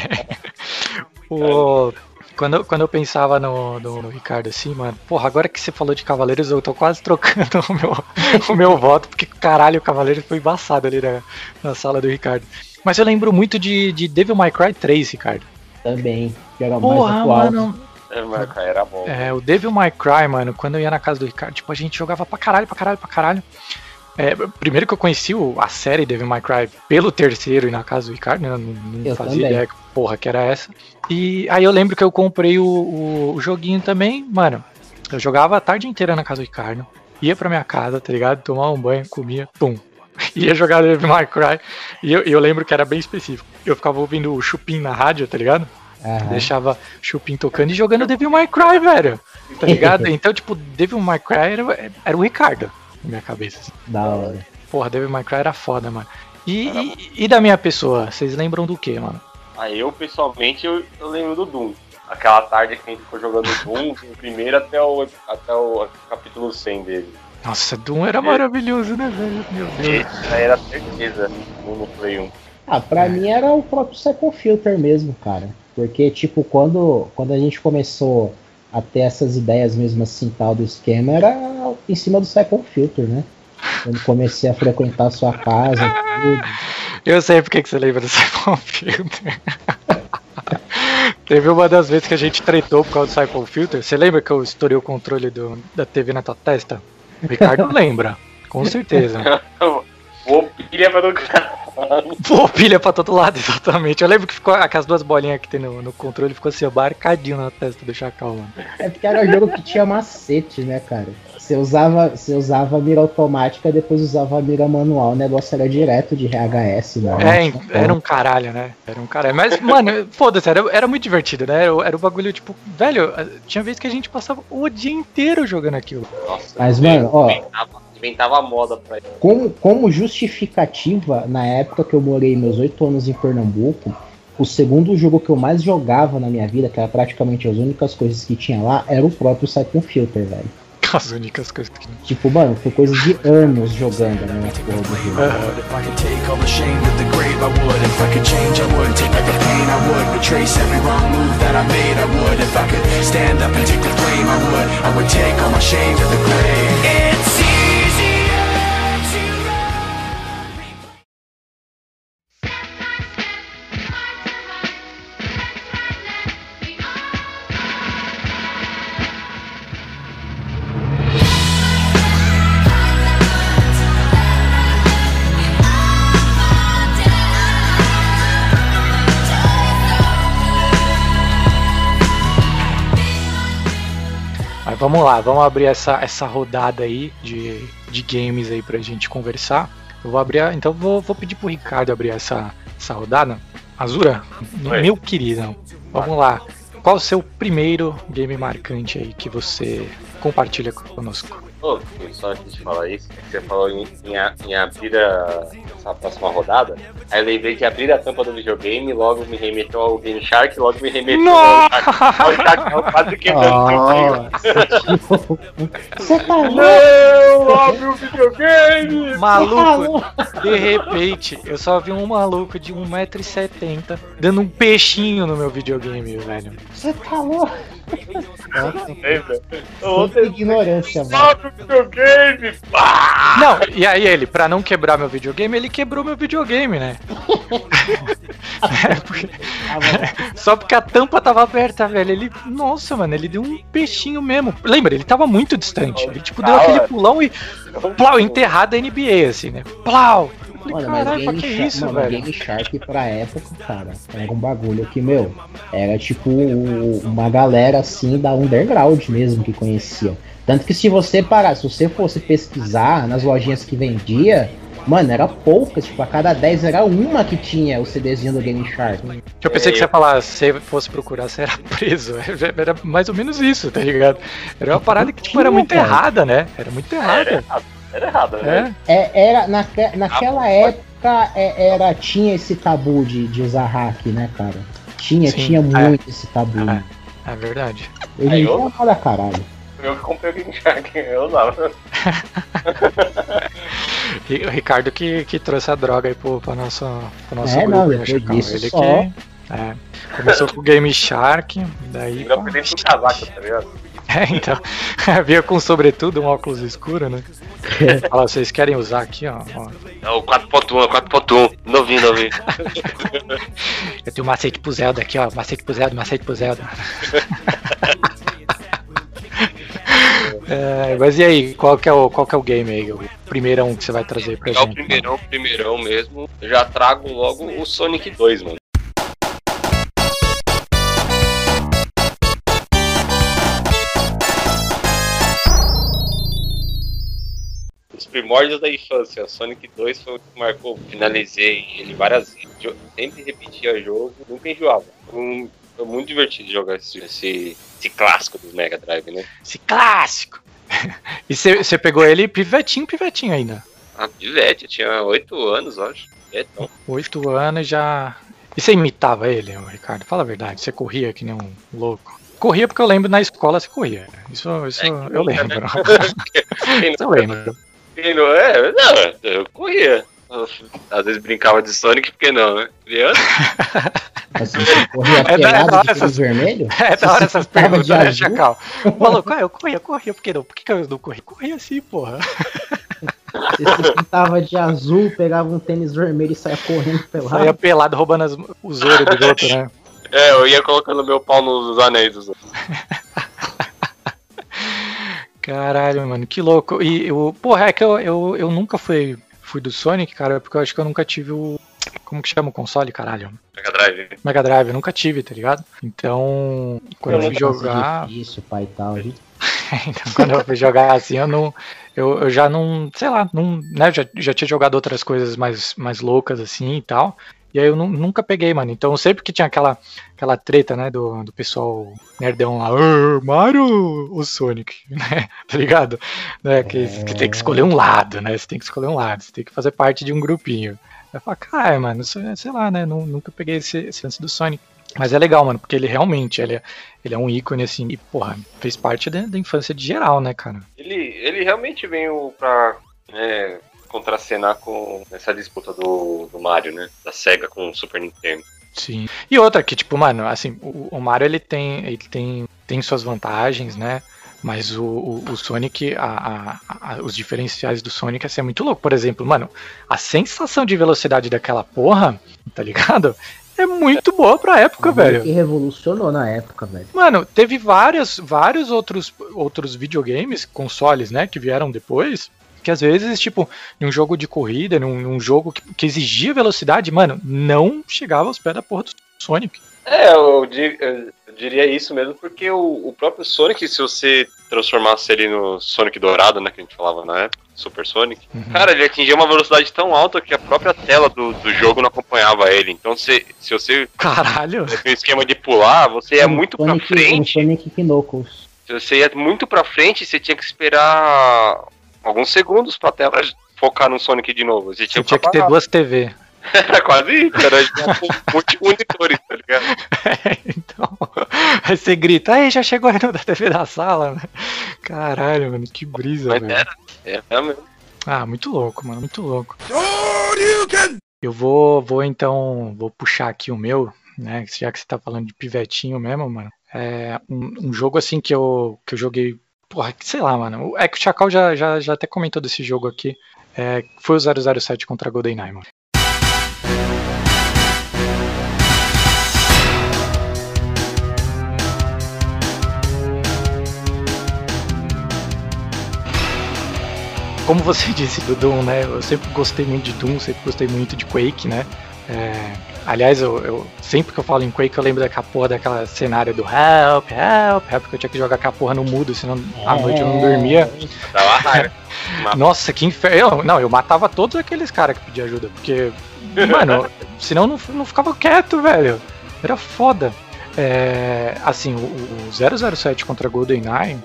O, quando, quando eu pensava no, no, no Ricardo assim, mano, porra, agora que você falou de Cavaleiros, eu tô quase trocando [laughs] o meu, o meu voto, porque caralho, o Cavaleiro foi embaçado ali na, na sala do Ricardo. Mas eu lembro muito de, de Devil May Cry 3, Ricardo. Também, que era mais Porra, atual. mano. É, mas, cara, era bom. É, o Devil May Cry, mano, quando eu ia na casa do Ricardo, tipo, a gente jogava pra caralho, pra caralho, pra caralho. É, primeiro que eu conheci a série Devil May Cry pelo terceiro e na casa do Ricardo, né? Não, não Eu fazia também. ideia que porra que era essa. E aí eu lembro que eu comprei o, o- o joguinho também, mano. Eu jogava a tarde inteira na casa do Ricardo. Ia pra minha casa, tá ligado? Tomava um banho, comia, pum. [laughs] Ia jogar Devil May Cry. E eu, e eu lembro que era bem específico. Eu ficava ouvindo o Chupim na rádio, tá ligado? Aham. Deixava Chupin tocando e jogando Devil May Cry, velho. Tá ligado? [laughs] Então, tipo, Devil May Cry era, era o Ricardo na minha cabeça. assim. Da hora. Porra, Devil May Cry era foda, mano. E, e, e da minha pessoa, vocês lembram do que, mano? Aí eu, pessoalmente, eu, eu lembro do Doom. Aquela tarde que a gente ficou jogando [laughs] Doom, do primeiro até o, até o capítulo 100 dele. Nossa, Doom era maravilhoso, né, velho? Meu Deus. Era certeza no no Play 1. Ah, pra É. mim era o próprio Cycle Filter mesmo, cara. Porque, tipo, quando, quando a gente começou a ter essas ideias mesmo assim, tal, do esquema, era em cima do Cycle Filter, né? Quando comecei a frequentar a sua casa, tudo. Eu sei porque que você lembra do Cycle Filter. [laughs] Teve uma das vezes que a gente tretou por causa do Cycle Filter. Você lembra que eu estourei o controle do, da TV na tua testa? O Ricardo [laughs] lembra, com certeza. Vou pilha pra do cara. [laughs] Pô, pilha pra todo lado, [laughs] exatamente. Eu lembro que ficou aquelas duas bolinhas que tem no, no controle, ficou assim, ó, marcadinho na testa do Chacal, mano. É porque era um jogo que tinha macete, né, cara? Você usava, você usava a mira automática, depois usava a mira manual, o negócio era direto de RHS, né? É, era um caralho, né? Era um caralho. Mas, [laughs] mano, foda-se, era, era muito divertido, né? Era, era o bagulho, tipo, velho, tinha vez que a gente passava o dia inteiro jogando aquilo. Nossa, Mas, mano, ó. Inventava, inventava moda pra ele. Como, como justificativa, na época que eu morei meus oito anos em Pernambuco, o segundo jogo que eu mais jogava na minha vida, que era praticamente as únicas coisas que tinha lá, era o próprio Cyclone Filter, velho. As únicas coisas que. Tipo, mano, foi coisa de anos jogando a mesma porra do jogo. If I vamos lá, vamos abrir essa, essa rodada aí de, de games aí pra gente conversar. Eu vou abrir, então vou, vou pedir pro Ricardo abrir essa, essa rodada. Azura, Oi. meu querido, vamos lá. Qual o seu primeiro game marcante aí que você compartilha conosco? Ô, só antes de falar isso, você falou em, em, em abrir a, essa próxima rodada. Aí eu lembrei de abrir a tampa do videogame, logo me remeteu ao Game Shark, logo me remeteu ao Shark, ao Shark quase quebrando Você tá louco? Não, abre o videogame! Maluco, de repente, eu só vi um maluco de 1,70m dando um peixinho no meu videogame, velho. Você tá louco? Quanta ignorância, mano. Videogame! Pá! Não, e aí ele, pra não quebrar meu videogame, ele quebrou meu videogame, né? É, [laughs] porque- [laughs] Só porque a tampa tava aberta, velho. Ele, nossa, mano, ele deu um peixinho mesmo. Lembra, ele tava muito distante. Ele, tipo, deu Da aquele pulão e plau, enterrado da NBA, assim, né? Plau! Falei, Mano, mas caralho, pra Game que Shark, isso, mano, velho? Game Shark pra época, cara, era um bagulho que, meu, era tipo uma galera assim da underground mesmo que conhecia. Tanto que se você parar, se você fosse pesquisar nas lojinhas que vendia, mano, era poucas, tipo, a cada 10 era uma que tinha o CDzinho do Game Shark. Eu pensei que você ia falar, se você fosse procurar, você era [laughs] preso. Era mais ou menos isso, tá ligado? Era uma parada que, tipo, era muito errada, né? Era muito errada. errado, era errado, né? É, É, era, naque- naquela época é, era, tinha esse tabu de, de usar hack, né, cara? Tinha, Sim, tinha é. muito esse tabu. É. é verdade. Aí em dia eu- é uma caralho. Eu que comprei o Game Shark, eu usava. [laughs] E o Ricardo que, que trouxe a droga aí pro, pra nosso, pro nosso É, grupo, não, né, disso Ele só. que é, começou com o Game Shark, daí. Eu aprendi com o casaco, tá ligado? [laughs] É, então. [laughs] Vinha com sobretudo um óculos escuro, né? [laughs] Fala, vocês querem usar aqui, ó. ó. É o 4.1, é 4.1, novinho, novinho. Eu tenho um macete pro Zelda aqui, ó. Macete pro Zelda, macete pro Zelda. É, mas e aí, qual que, é o, qual que é o game aí? O primeirão que você vai trazer pra É o gente? primeirão, primeirão mesmo. Eu já trago logo o Sonic 2, mano. Primórdios da infância. Sonic 2 foi o que marcou. Finalizei ele várias vezes. Sempre repetia jogo, nunca enjoava. Um- foi muito divertido jogar esse, esse, esse clássico do Mega Drive, né? Esse clássico! [laughs] e você pegou ele pivetinho, pivetinho ainda. Ah, pivete, eu tinha 8 anos, eu acho. É, então. Oito anos já. E você imitava ele, Ricardo? Fala a verdade, você corria que nem um louco. Corria porque eu lembro na escola você corria. Isso, isso É, eu lembro. [laughs] Quem isso eu lembro. Quem não é? Não, eu corria. Às vezes brincava de Sonic, por que não, né? Criança? [laughs] Assim, você corria É da- é da hora essas- tênis vermelho? [laughs] É da hora essas perguntas, de né? Chacal? [laughs] Maluco, ah, eu corria, corria, por que não? Por que, que eu não corri? Corria assim, porra. Você pintava de azul, pegava um tênis vermelho e saia correndo pelado. Saía pelado roubando as, os ouros do outro, né? É, eu ia colocando meu pau nos anéis dos outros. Caralho, mano, que louco. E eu, porra, é que eu, eu, eu nunca fui, fui do Sonic, cara, porque eu acho que eu nunca tive o. Como que chama o console, caralho? Mega Drive. Mega Drive, eu nunca tive, tá ligado? Então, quando eu, fui Nossa, jogar. Difícil, pai e tal. [laughs] então, quando eu fui jogar assim, eu não. Eu, eu já não. Sei lá, não, né? Já, já tinha jogado outras coisas mais, mais loucas assim e tal. E aí eu nu- nunca peguei, mano. Então sempre que tinha aquela, aquela treta, né, do, do pessoal nerdão lá, "Ah, Mario ou Sonic, [laughs] né? Tá ligado? Né, que, que tem que escolher um lado, né? Você tem que escolher um lado, você tem que fazer parte de um grupinho. Eu falo, cara, mano, é- sei lá, né? nu- Nunca peguei esse, esse lance do Sonic. Mas é legal, mano, porque ele realmente ele é, ele é um ícone, assim, e, porra, fez parte da, da infância de geral, né, cara? Ele, ele realmente veio pra é, contracenar com essa disputa do, do Mario, né? Da SEGA com o Super Nintendo. Sim. E outra que, tipo, mano, assim, o, o Mario ele tem, ele tem, tem suas vantagens, né? Mas o, o, o Sonic, a, a- a- os diferenciais do Sonic assim, é muito louco. Por exemplo, mano, a sensação de velocidade daquela porra, tá ligado? É muito boa pra época, velho. Que revolucionou na época, velho. Mano, teve várias, vários outros, outros videogames, consoles, né, que vieram depois, que às vezes, tipo, num jogo de corrida, num, num jogo que, que exigia velocidade, mano, não chegava aos pés da porra do Sonic. É, eu, di- eu diria isso mesmo, porque o, o próprio Sonic, se você transformasse ele no Sonic dourado, né, que a gente falava na época, Super Sonic, cara, ele atingia uma velocidade tão alta que a própria tela do, do jogo não acompanhava ele. Então, se, se você Caralho. [laughs] tem o esquema de pular, você ia Um muito pra Sonic, frente. Um Sonic Knuckles. Se você ia muito pra frente, você tinha que esperar alguns segundos pra tela focar no Sonic de novo. Você tinha, tinha que ter duas TV. Era [laughs] quase isso, era tipo, multi-monitores, tá ligado? [laughs] então, aí você grita, aí já chegou aí no da TV da sala, né? Caralho, mano, que brisa, Mas velho. era, era mesmo. Ah, muito louco, mano, muito louco. Eu vou, vou então, vou puxar aqui o meu, né? Já que você tá falando de pivetinho mesmo, mano. É um, um jogo assim que eu, que eu joguei, porra, sei lá, mano. É que o Chacal já, já, já até comentou desse jogo aqui. É, foi o 007 contra a mano. Como você [laughs] disse do Doom, né? Eu sempre gostei muito de Doom, sempre gostei muito de Quake, né? É, aliás, eu, eu- sempre que eu falo em Quake, eu lembro daquela porra daquela cenário do help, help, help, porque eu tinha que jogar aquela porra no mudo, senão à noite eu não dormia. Dava raiva. [laughs] Nossa, que inferno. Não, eu matava todos aqueles caras que pediam ajuda, porque, mano, [laughs] senão eu não, não ficava quieto, velho. Era foda. É, assim, o, o 007 contra GoldenEye,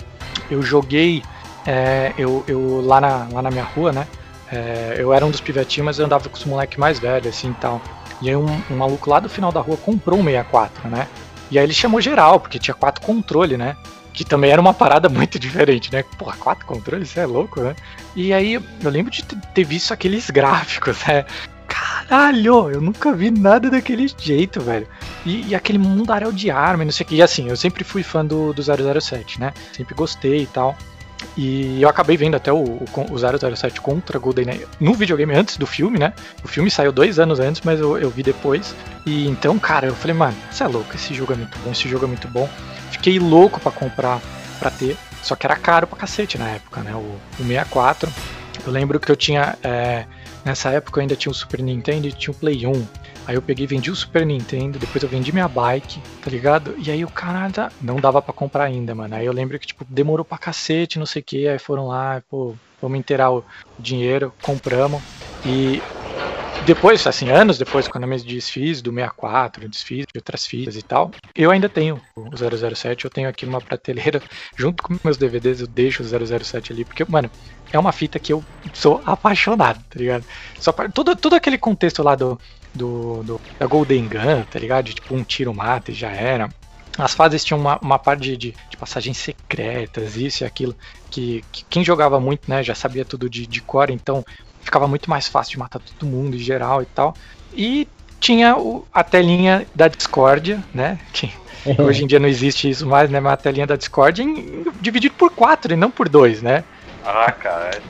eu joguei é, eu, eu lá, na, lá na minha rua, né? é, eu era um dos pivetinhos, mas eu andava com os moleques mais velhos, assim e tal. E aí um, um maluco lá do final da rua comprou um 64, né? E aí ele chamou geral, porque tinha quatro controle, né? Que também era uma parada [laughs] muito diferente, né? Porra, quatro controles, isso é louco, né? E aí eu lembro de ter- ter visto aqueles [laughs] gráficos, né? Caralho, eu nunca vi nada daquele jeito, velho. E, e aquele mundaréu de arma e não sei o que. E assim, eu sempre fui fã do, do 007, né? Sempre gostei e tal. E eu acabei vendo até o, o, o 007 contra GoldenEye no videogame antes do filme, né? O filme saiu dois anos antes, mas eu, eu vi depois. E então, cara, eu falei, mano, você é louco, esse jogo é muito bom, esse jogo é muito bom. Fiquei louco pra comprar, pra ter. Só que era caro pra cacete na época, né? O, o 64. Eu lembro que eu tinha. é, nessa época eu ainda tinha o Super Nintendo e tinha o Play 1. Aí eu peguei vendi o Super Nintendo, depois eu vendi minha bike, tá ligado? E aí o cara não dava pra comprar ainda, mano. Aí eu lembro que, tipo, demorou pra cacete, não sei o que. Aí foram lá, pô, vamos inteirar o dinheiro, compramos. E depois, assim, anos depois, quando eu me desfiz do 64, desfiz de outras fitas e tal, eu ainda tenho o 007, eu tenho aqui numa prateleira, [laughs] junto com meus DVDs, eu deixo o 007 ali, porque, mano, é uma fita que eu sou apaixonado, tá ligado? Só pra, todo, todo aquele contexto lá do, do, do- da Golden Gun, tá ligado? De, tipo, um tiro mata e já era. as fases tinham uma, uma parte de, de, passagens secretas, isso e aquilo, que, que quem jogava muito, né, já sabia tudo de, de core, então ficava muito mais fácil de matar todo mundo em geral e tal. E tinha o, a telinha da discórdia, né, que [laughs] hoje em dia não existe isso mais, né, mas a telinha da discórdia dividido por quatro e não por dois, né. Ah, cara.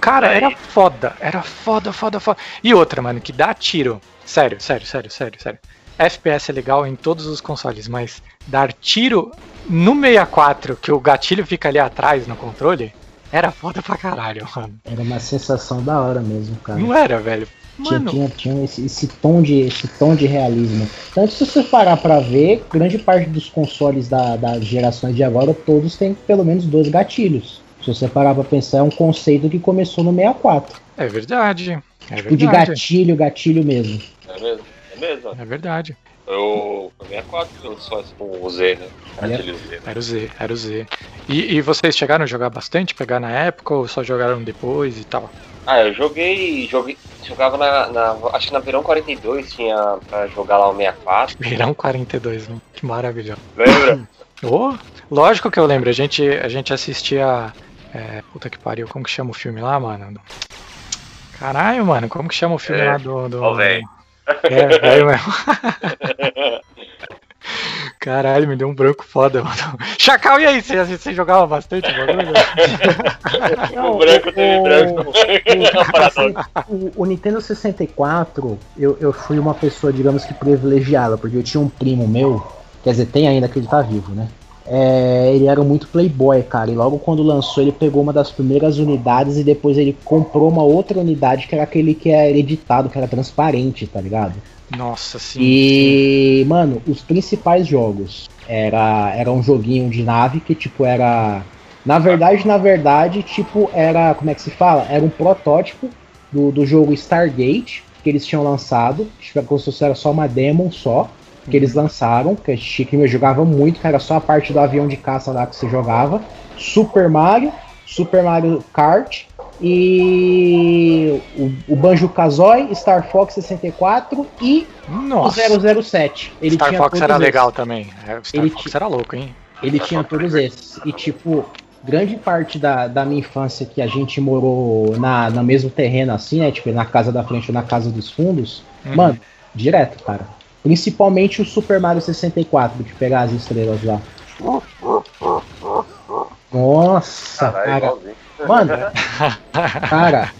Cara, era foda, era foda, foda, foda. E outra, mano, que dá tiro. Sério, sério, sério, sério, sério. FPS é legal em todos os consoles, mas dar tiro no 64, que o gatilho fica ali atrás no controle, era foda pra caralho, mano. Era uma sensação da hora mesmo, cara. Não era, velho. Tinha, Mano, tinha, tinha esse, esse tom de, esse tom de realismo. Tanto se você parar pra ver, grande parte dos consoles da, das gerações de agora, todos têm pelo menos dois gatilhos. Se você parar pra pensar, é um conceito que começou no 64. é verdade. É Tipo de verdade. gatilho, gatilho mesmo. É mesmo? É mesmo? É verdade. Eu. O 64 eu só com o Z, né? Gatilho Z. Era o Z, era o Z. E, e vocês chegaram a jogar bastante, pegar na época ou só jogaram depois e tal? Ah, eu joguei. joguei jogava na, na- Acho que na Verão 42 tinha pra jogar lá o 64. Verão 42, mano. que maravilhoso. Lembra? [clears throat] Oh, lógico que eu lembro, a gente, a gente assistia. É, puta que pariu, como que chama o filme lá, mano? Caralho, mano, como que chama o filme É, lá do. do velho. É, velho mesmo. Caralho, me deu um branco foda, mano. Chacal, e aí? Você, você jogava bastante o bagulho? o branco teve branco. Assim, o, o Nintendo 64, eu, eu fui uma pessoa, digamos que privilegiada, porque eu tinha um primo meu, quer dizer, tem ainda que ele tá vivo, né? É, ele era muito playboy, cara, e logo quando lançou ele pegou uma das primeiras unidades e depois ele comprou uma outra unidade que era aquele que era editado, que era transparente, tá ligado? Nossa, sim. E, mano, os principais jogos era, era um joguinho de nave que, tipo, era. Na verdade, na verdade, tipo, era. Como é que se fala? Era um protótipo do, do jogo Stargate que eles tinham lançado. Tipo, como se fosse era só uma demo só. Que eles lançaram, que a que jogava muito, que era só a parte do avião de caça lá que você jogava. Super Mario, Super Mario Kart e o, o Banjo Kazooie, Star Fox 64 e Nossa. o 007. Ele Star tinha Fox era esses. legal também. É, o Star Ele Fox era louco, hein? Ele tinha todos esses. E tipo, grande parte da, da minha infância que a gente morou na, no mesmo terreno assim, né? Tipo, na casa da frente ou na casa dos fundos. Uhum. Mano, direto, cara. Principalmente o Super Mario 64, de pegar as estrelas lá. Nossa, Caralho, cara. igualzinho. Mano, [laughs] cara,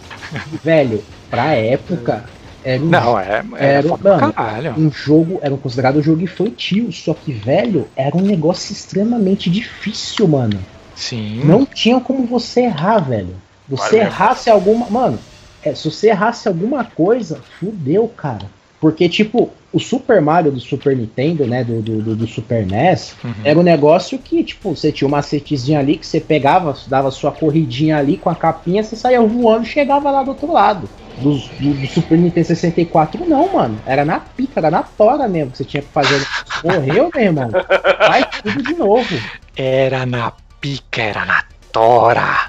velho, pra época, era um Não, é. Era, pra mano, caralho. um jogo, era considerado um jogo infantil, só que, velho, era um negócio extremamente difícil, mano. Sim. Não tinha como você errar, velho. Você Vale mesmo. errasse alguma. Mano, é, se você errasse alguma coisa, fudeu, cara. Porque, tipo, o Super Mario do Super Nintendo, né? Do, do, do- Super NES, Uhum. era um negócio que, tipo, você tinha uma macetezinha ali que você pegava, dava sua corridinha ali com a capinha, você saía voando e chegava lá do outro lado. Do, do- do Super Nintendo 64, não, mano. Era na pica, era na tora mesmo que você tinha que fazer. Morreu, meu irmão. Vai tudo de novo. Era na pica, era na tora.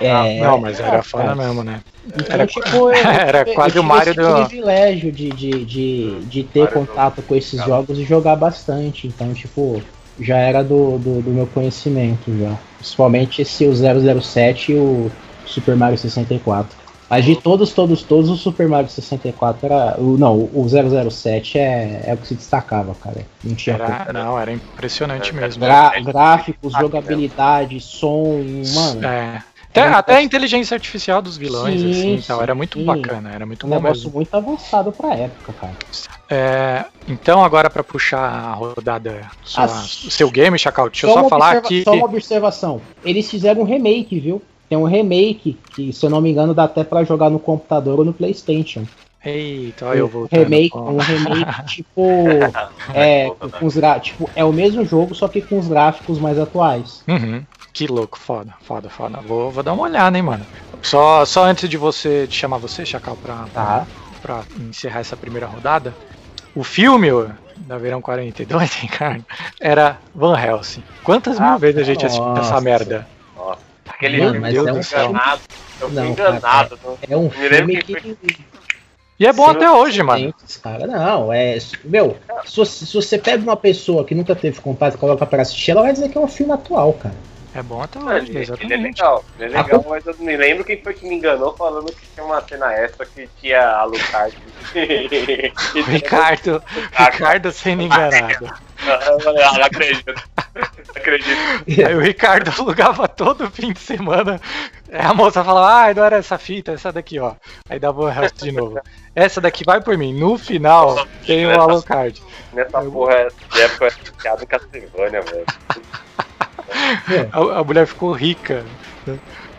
É, não, mas era foda cara. mesmo, né? Então, Era- tipo, eu- [laughs] era eu quase tive o Mario esse do- privilégio de, de, de, de ter Mario contato com esses Cara. jogos e jogar bastante. Então, tipo, já era do, do, do meu conhecimento já. Principalmente esse o 007 e o Super Mario 64. Mas de todos, todos, todos, o Super Mario 64 era. O, não, o 007 é, é o que se destacava, cara. Não tinha como. Era, não, era impressionante Era- mesmo. Gra- gráficos, jogabilidade, som, mano. É. Até, até a inteligência artificial dos vilões, Sim, assim, então, sim, era muito sim. bacana, era muito Um bom negócio mesmo. muito avançado pra época, cara. É, então, agora pra puxar a rodada, sua- Ah, o seu game, Chacal, deixa eu Só só uma falar observa- que. Só uma observação. Eles fizeram um remake, viu? Tem um remake que, se eu não me engano, dá até pra jogar no computador ou no PlayStation. Eita, olha eu voltando. remake, um remake [laughs] tipo, é, com os tipo, é o mesmo jogo, só que com os gráficos mais atuais. Uhum. Que louco, foda, foda, foda. Vou, vou dar uma olhada, hein, mano. Só, só antes de você de chamar você, Chacal, pra, Tá. pra encerrar essa primeira rodada, o filme da Verão 42, hein, [laughs] cara, era Van Helsing. Quantas mil Ah, vezes a gente assistiu nossa. essa merda? Aquele Mano, filme mas Deus é um enganado. Eu fui Não, enganado. É um filme que que. E é bom Sim. até hoje, mano. Cara, não, é. Meu, se, você- se você pega uma pessoa que nunca teve contato e coloca pra assistir, ela vai dizer que é um filme atual, cara. É bom até Ele, hoje, ele é exatamente. legal, ele é legal, mas eu me lembro quem foi que me enganou falando que tinha uma cena extra que tinha a Lucard. [laughs] [laughs] Ricardo, Ricardo sendo enganado. Eu ah, não acredito. Acredito. Aí o Ricardo [laughs] alugava todo fim de semana. Aí a moça falava, ah, não era essa fita, essa daqui, ó. Aí dava o resto de novo. Essa daqui vai por mim. No final tem o Alucard. Nessa porra de época eu era viciado em Castlevania, velho. [laughs] A, a mulher ficou rica.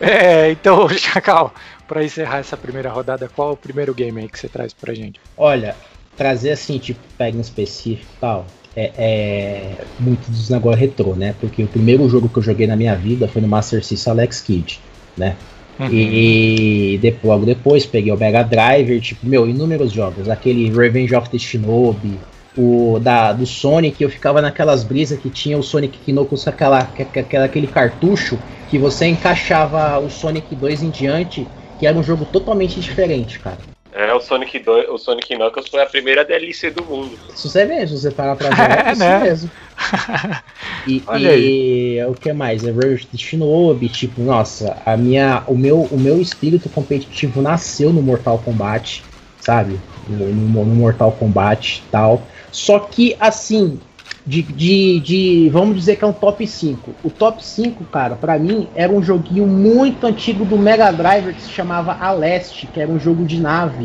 É, então, [laughs] Chacal, pra encerrar essa primeira rodada, qual é o primeiro game aí que você traz pra gente? Olha, trazer assim, tipo, pega em específico e tal, é, é muito dos negócios retrô, né? Porque o primeiro jogo que eu joguei na minha vida foi no Master System Alex Kidd, né? Uhum. E depois, logo depois peguei o Mega Driver, tipo, meu, inúmeros jogos. Aquele Revenge of the Shinobi, o da, do Sonic, eu ficava naquelas brisas que tinha o Sonic Knuckles com aquela, que- que- aquela, aquele cartucho que você encaixava o Sonic 2 em diante, que era um jogo totalmente diferente, cara. É, o Sonic 2, o Sonic Knuckles foi a primeira DLC do mundo. Se você vê, se você parar pra ver, [laughs] é, É, isso né? mesmo. [laughs] E, Olha e o que mais? É Revenge of the Shinobi, tipo, nossa, a minha, o, meu, o meu espírito competitivo nasceu no Mortal Kombat, sabe? No, no- no Mortal Kombat e tal. Só que, assim, de, de, de- Vamos dizer que é um top 5. O top 5, cara, pra mim, era um joguinho muito antigo do Mega Driver que se chamava Aleste, que era um jogo de nave.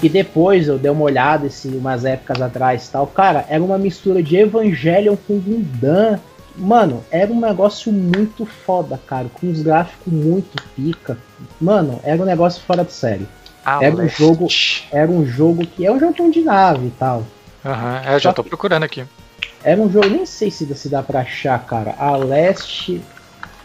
E depois eu dei uma olhada assim, umas épocas atrás tal. Cara, era uma mistura de Evangelion com Gundam. Mano, era um negócio muito foda, cara. Com uns gráficos muito pica. Mano, era um negócio fora de série. Era um jogo- Era um jogo que. É um jogo de nave e tal. Aham, é, eu já tô procurando aqui. Era um jogo, nem sei se, se dá pra achar, cara. A Leste.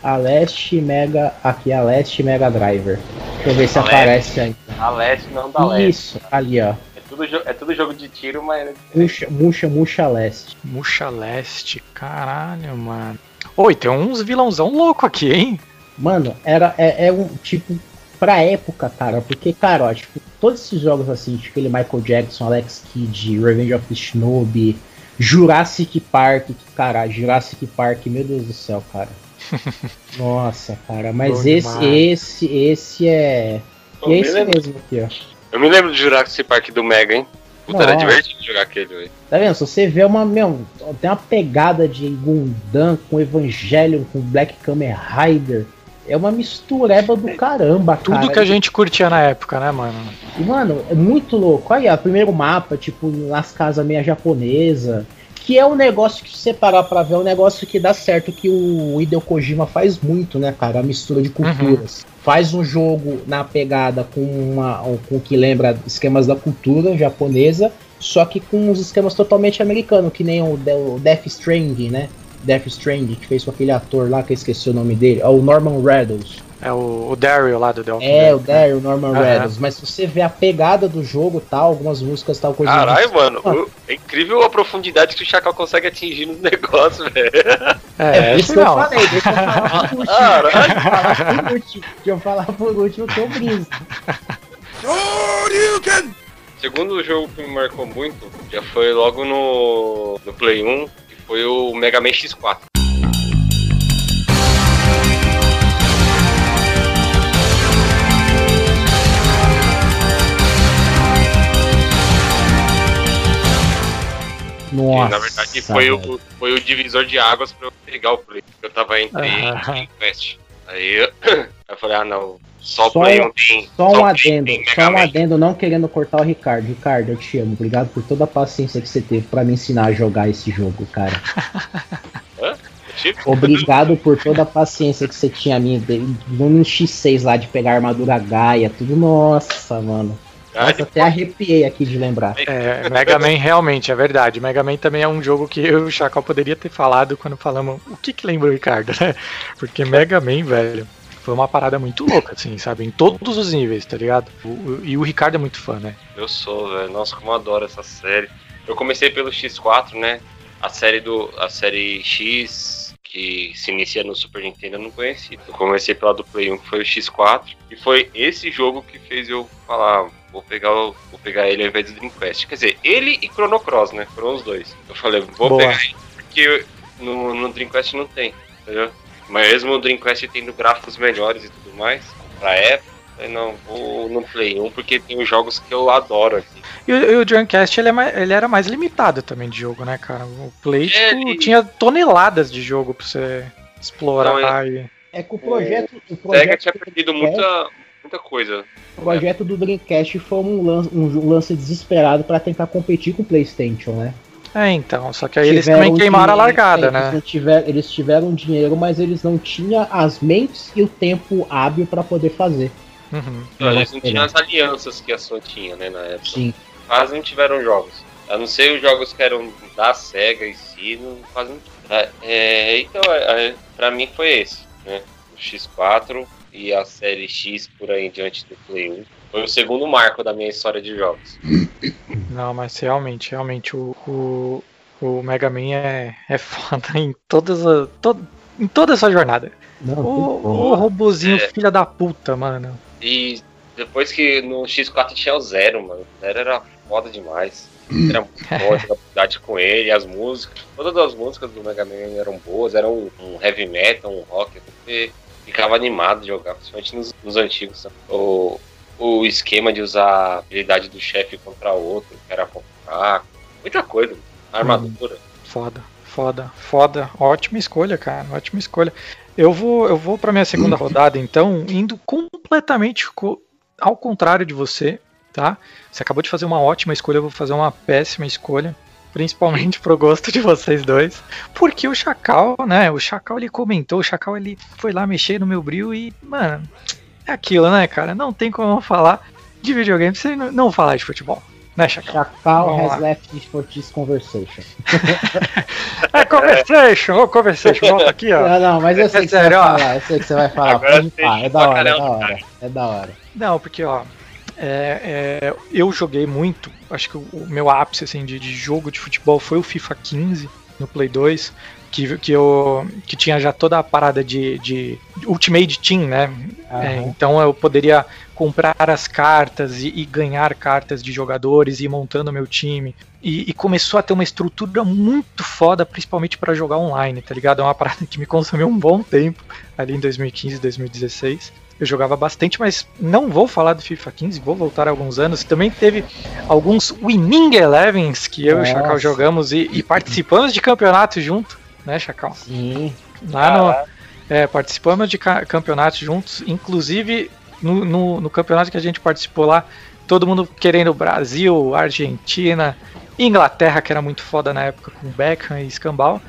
A Leste Mega. Aqui, a Leste Mega Driver. Deixa eu ver se A Leste. aparece aí. A Leste não da Leste. Isso, ali, ó. É tudo, é tudo jogo de tiro, mas. Muxa, Muxa, Muxa Leste. Muxa Leste, caralho, mano. Oi, tem uns vilãozão louco aqui, hein? Mano, era é, é um tipo pra época, cara, porque cara, ó, tipo, todos esses jogos assim, tipo aquele Michael Jackson, Alex Kidd, Revenge of the Shinobi, Jurassic Park, que, cara, Jurassic Park, meu Deus do céu, cara. [laughs] Nossa, cara, mas Bom esse demais. esse esse é e é esse mesmo aqui, ó. Eu me lembro do Jurassic Park do Mega, hein? Puta, era Nossa. divertido jogar aquele, velho. Tá vendo? Se você vê uma, meu, tem uma pegada de Gundam com Evangelion, com Black Kamen Rider, é uma mistureba do caramba, Tudo cara. que a gente curtia na época, né, mano? E, mano, é muito louco. Aí, ó, primeiro mapa, tipo, nas casas meia japonesa. Que é um negócio que, se você parar pra ver, é um negócio que dá certo, que o Hideo Kojima faz muito, né, cara? A mistura de culturas. Faz um jogo na pegada com uma. com o que lembra esquemas da cultura japonesa, só que com uns esquemas totalmente americanos, que nem o, De- o Death Stranding, né? Death Stranding, que fez com aquele ator lá, que eu esqueci o nome dele, é o Norman Reedus. É o, o Daryl lá do The Walking É, Dead, o Daryl, Norman Aham. Reedus. Mas se você vê a pegada do jogo, tal, algumas músicas, tal coisa. Caralho, mano, o- é incrível a profundidade que o Chacal consegue atingir nos [laughs] negócios, velho. É, É, por isso que eu não. falei, deixa eu falar por último. Caralho. Deixa eu falar por último. Deixa eu falar por último que eu briso. Segundo jogo que me marcou muito, já foi logo no, no Play 1, que foi o Mega Man X4. Que, Nossa. na verdade foi o, foi o divisor de águas pra eu pegar o Play. Eu tava entre em Quest. Aí eu, [coughs] eu falei, ah não, só Só Play um- 1 tem. Só um adendo, tem só um adendo, não querendo cortar o Ricardo. Ricardo, eu te amo. Obrigado por toda a paciência que você teve pra me ensinar a jogar esse jogo, cara. [laughs] Tipo, Obrigado por toda a paciência que você tinha a mim. de- No X6 lá de pegar armadura Gaia, tudo. Nossa, mano. Nossa, até arrepiei aqui de lembrar. É, Mega Man realmente, é verdade. Mega Man também é um jogo que eu e o Chacal poderia ter falado quando falamos o que que lembra o Ricardo, né? [laughs] Porque Mega Man, velho, foi uma parada muito louca, assim, sabe? Em todos os níveis, tá ligado? O- o- e o Ricardo é muito fã, né? Eu sou, velho. Nossa, como eu adoro essa série. Eu comecei pelo X4, né? a série do. a série X que se inicia no Super Nintendo eu não conheci. Eu comecei pela do Play 1, que foi o X4, e foi esse jogo que fez eu falar, vou pegar, o- vou pegar ele ao invés do Dreamcast. Quer dizer, ele e Chrono Cross, né? Foram os dois. Eu falei, vou Boa. pegar ele, porque no, no Dreamcast não tem, entendeu? Mas mesmo o Dreamcast tendo gráficos melhores e tudo mais, pra época, eu falei, não, vou no Play 1, porque tem os jogos que eu adoro aqui. E, o- e o Dreamcast ele, é mais- ele era mais limitado também de jogo, né, cara? O Play É, tipo, ele- tinha toneladas de jogo pra você explorar. Não, e... É que o projeto, o Sega projeto, tinha perdido muita, muita coisa. o projeto do Dreamcast foi um lance, um lance desesperado pra tentar competir com o PlayStation, né? É, então. Só que aí eles Tiveram também queimaram a dinheiro, largada, eles né? não tiveram- eles tiveram dinheiro, mas eles não tinham as mentes e o tempo hábil pra poder fazer. Uhum. Eles não tinham as alianças que a Sony tinha, né, na época. Sim. Quase não tiveram jogos. A não ser os jogos que eram da SEGA em si, não, quase não é, é, Então, é, é, pra mim foi esse, né? O X4 e a série X por aí em diante do Play 1. Foi o segundo marco da minha história de jogos. [laughs] Não, mas realmente, realmente, o, o, o Mega Man é, é foda em todas a, todo, em toda essa jornada. Não, O, o robozinho É. filha da puta, mano. E depois que no X4 tinha o Zero, mano. O Zero era foda demais. Era [laughs] muito boa a jogabilidade com ele, as músicas. Todas as músicas do Mega Man eram boas, eram um, um heavy metal, um rock. Você ficava animado de jogar, principalmente nos, nos antigos. sabe? O, o esquema de usar a habilidade do chefe contra o outro, que era pouco fraco. Muita coisa. Armadura. Foda, foda, foda. Ótima escolha, cara. Ótima escolha. Eu vou, eu vou para minha segunda [laughs] rodada, então, indo completamente co- ao contrário de você, tá? Você acabou de fazer uma ótima escolha, eu vou fazer uma péssima escolha. Principalmente pro gosto de vocês dois. Porque o Chacal, né? O Chacal ele comentou, o Chacal ele foi lá mexer no meu brilho e, mano, é aquilo, né, cara? Não tem como falar de videogame sem não- não falar de futebol. Né, Chacal? Chacal Vamos has lá. left for this conversation. [laughs] É conversation, ô conversation, volta aqui, ó. Não, não, mas eu sei É que você vai sério, ó. falar, eu sei que você vai falar. Agora Pode falar, é da hora, é da hora. É da hora. Não, porque ó, é, é, eu joguei muito. Acho que o, meu ápice assim, de, de jogo de futebol foi o FIFA 15 no Play 2, que, que, eu, que tinha já toda a parada de, de Ultimate Team, né? É, então eu poderia comprar as cartas e, e ganhar cartas de jogadores e ir montando meu time. E, e começou a ter uma estrutura muito foda, principalmente para jogar online, tá ligado? É uma parada que me consumiu um bom tempo ali em 2015, 2016. Eu jogava bastante, mas não vou falar do FIFA 15, vou voltar alguns anos. Também teve alguns Winning Elevens que eu e o Chacal Nossa. jogamos e, e participamos de campeonatos junto, né, Chacal? Sim. Lá no, é, participamos de ca- campeonatos juntos, inclusive no, no, no campeonato que a gente participou lá, todo mundo querendo Brasil, Argentina, Inglaterra, que era muito foda na época com Beckham e Escambau.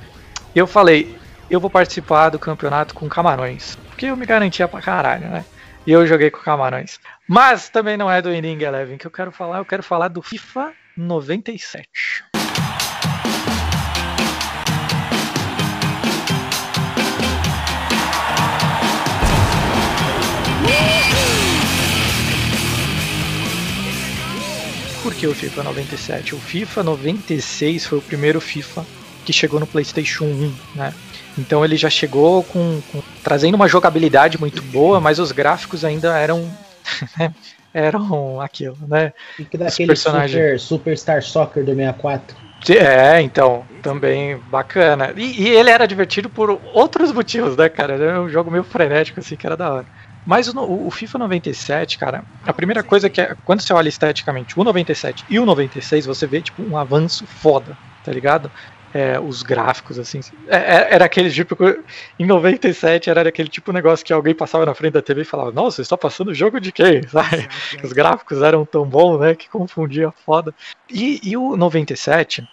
E eu falei, eu vou participar do campeonato com Camarões, porque eu me garantia pra caralho, né? E eu joguei com Camarões. Mas também não é do Winning Eleven que eu quero falar, eu quero falar do FIFA 97. Por que o FIFA 97? O FIFA 96 foi o primeiro FIFA que chegou no PlayStation 1, né? Então ele já chegou com, com- trazendo uma jogabilidade muito boa, mas os gráficos ainda eram [laughs] né, eram aquilo, né? E que daquele super, Superstar Soccer do 64. É, então, também bacana. E, e ele era divertido por outros motivos, né, cara? Era um jogo meio frenético, assim, que era da hora. Mas o, o FIFA 97, cara, a primeira coisa que é, quando você olha esteticamente o 97 e o 96, você vê, tipo, um avanço foda, tá ligado? É, os gráficos, assim, é- é- era aquele tipo, em 97 era aquele tipo de negócio que alguém passava na frente da TV e falava, nossa, está passando jogo de quem? [laughs] Sabe? Os gráficos eram tão bons, né, que confundia foda. E, e o 97,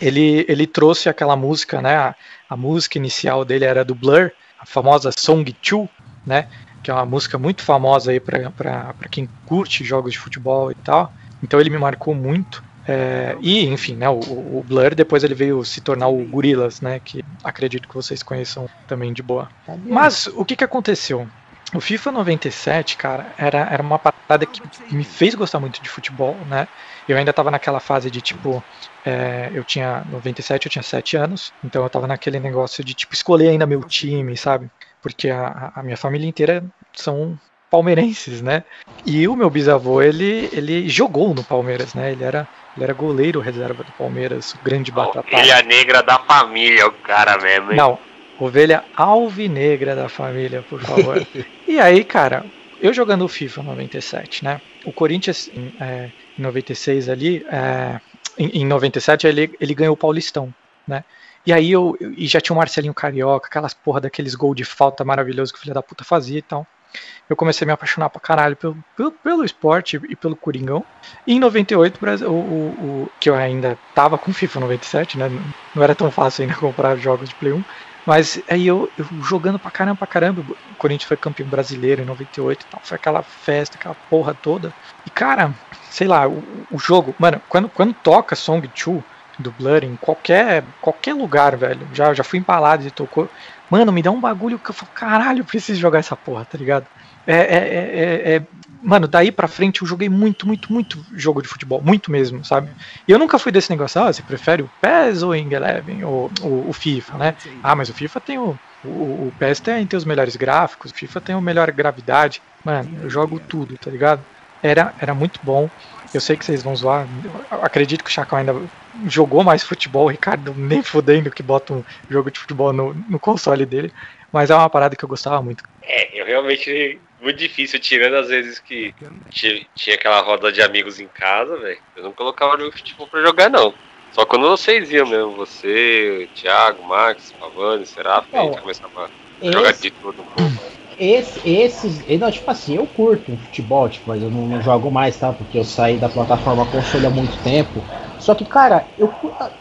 ele, ele trouxe aquela música, né? A, a música inicial dele era do Blur, a famosa Song 2, né? Que é uma música muito famosa aí para quem curte jogos de futebol e tal. Então ele me marcou muito. É, e, enfim, né, o, o Blur depois ele veio se tornar o Gorillaz, né? Que acredito que vocês conheçam também de boa. Mas o que, que aconteceu? o FIFA 97, cara, era, era uma parada que me fez gostar muito de futebol, né? Eu ainda tava naquela fase de tipo. É, eu tinha 97, eu tinha 7 anos, então eu tava naquele negócio de tipo escolher ainda meu time, sabe? Porque a, a minha família inteira são palmeirenses, né? E o meu bisavô, ele, ele jogou no Palmeiras, né? Ele era, ele era goleiro reserva do Palmeiras, o grande batata. Ovelha negra da família, o cara mesmo, hein? Não, ovelha alvinegra da família, por favor. [laughs] e aí, cara, eu jogando o FIFA 97, né? O Corinthians em, é, em 96 ali, é, em, em 97 ele, ele ganhou o Paulistão, né? E aí eu, eu e já tinha o Marcelinho Carioca, aquelas porra daqueles gols de falta maravilhosos que o filho da puta fazia e tal eu comecei a me apaixonar pra caralho pelo, pelo, pelo esporte e pelo Coringão. E em 98, o, o, o, que eu ainda tava com FIFA 97, né? Não era tão fácil ainda [laughs] comprar jogos de Play 1. Mas aí eu, eu, jogando pra caramba, pra caramba, o Corinthians foi campeão brasileiro em 98 e tal. Foi aquela festa, aquela porra toda. E cara, sei lá, o, o jogo, mano, quando, quando toca Song 2 do Blur em qualquer, qualquer lugar, velho, já, já fui empalado e tocou. Mano, me dá um bagulho que eu falo, caralho, eu preciso jogar essa porra, tá ligado? É, é, é, é, mano, daí pra frente eu joguei muito, muito, muito jogo de futebol, muito mesmo, sabe? E eu nunca fui desse negócio, ah, você prefere o PES ou o Ing Eleven, ou o, o, FIFA, né? Ah, mas o FIFA tem o. O, o PES tem, tem os melhores gráficos, o FIFA tem a melhor gravidade. Mano, eu jogo tudo, tá ligado? Era, era muito bom. Eu sei que vocês vão zoar. Eu acredito que o Chacão ainda jogou mais futebol. O Ricardo nem fudendo que bota um jogo de futebol no, no console dele. Mas é uma parada que eu gostava muito. É, eu realmente. Muito difícil, tirando as vezes que tinha, tinha aquela roda de amigos em casa, velho. Eu não colocava jogo de futebol pra jogar, não. Só quando vocês iam mesmo, você, Thiago, Max, Pavani, Seraf, a gente começava a jogar de tudo um pouco esse, esses. Não, tipo assim, eu curto futebol, tipo, mas eu não, não, jogo mais, tá? Porque eu saí da plataforma console há muito tempo. Só que, cara, eu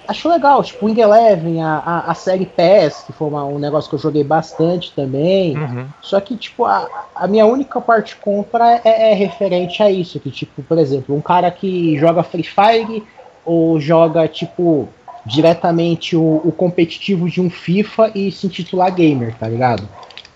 acho legal, tipo, o Wing Eleven, a, a, a, série PES, que foi uma, um negócio que eu joguei bastante também. Uhum. Só que, tipo, a, a minha única parte contra é, é referente a isso. Que, tipo, por exemplo, um cara que joga Free Fire ou joga, tipo, diretamente o, o competitivo de um FIFA e se intitular gamer, tá ligado?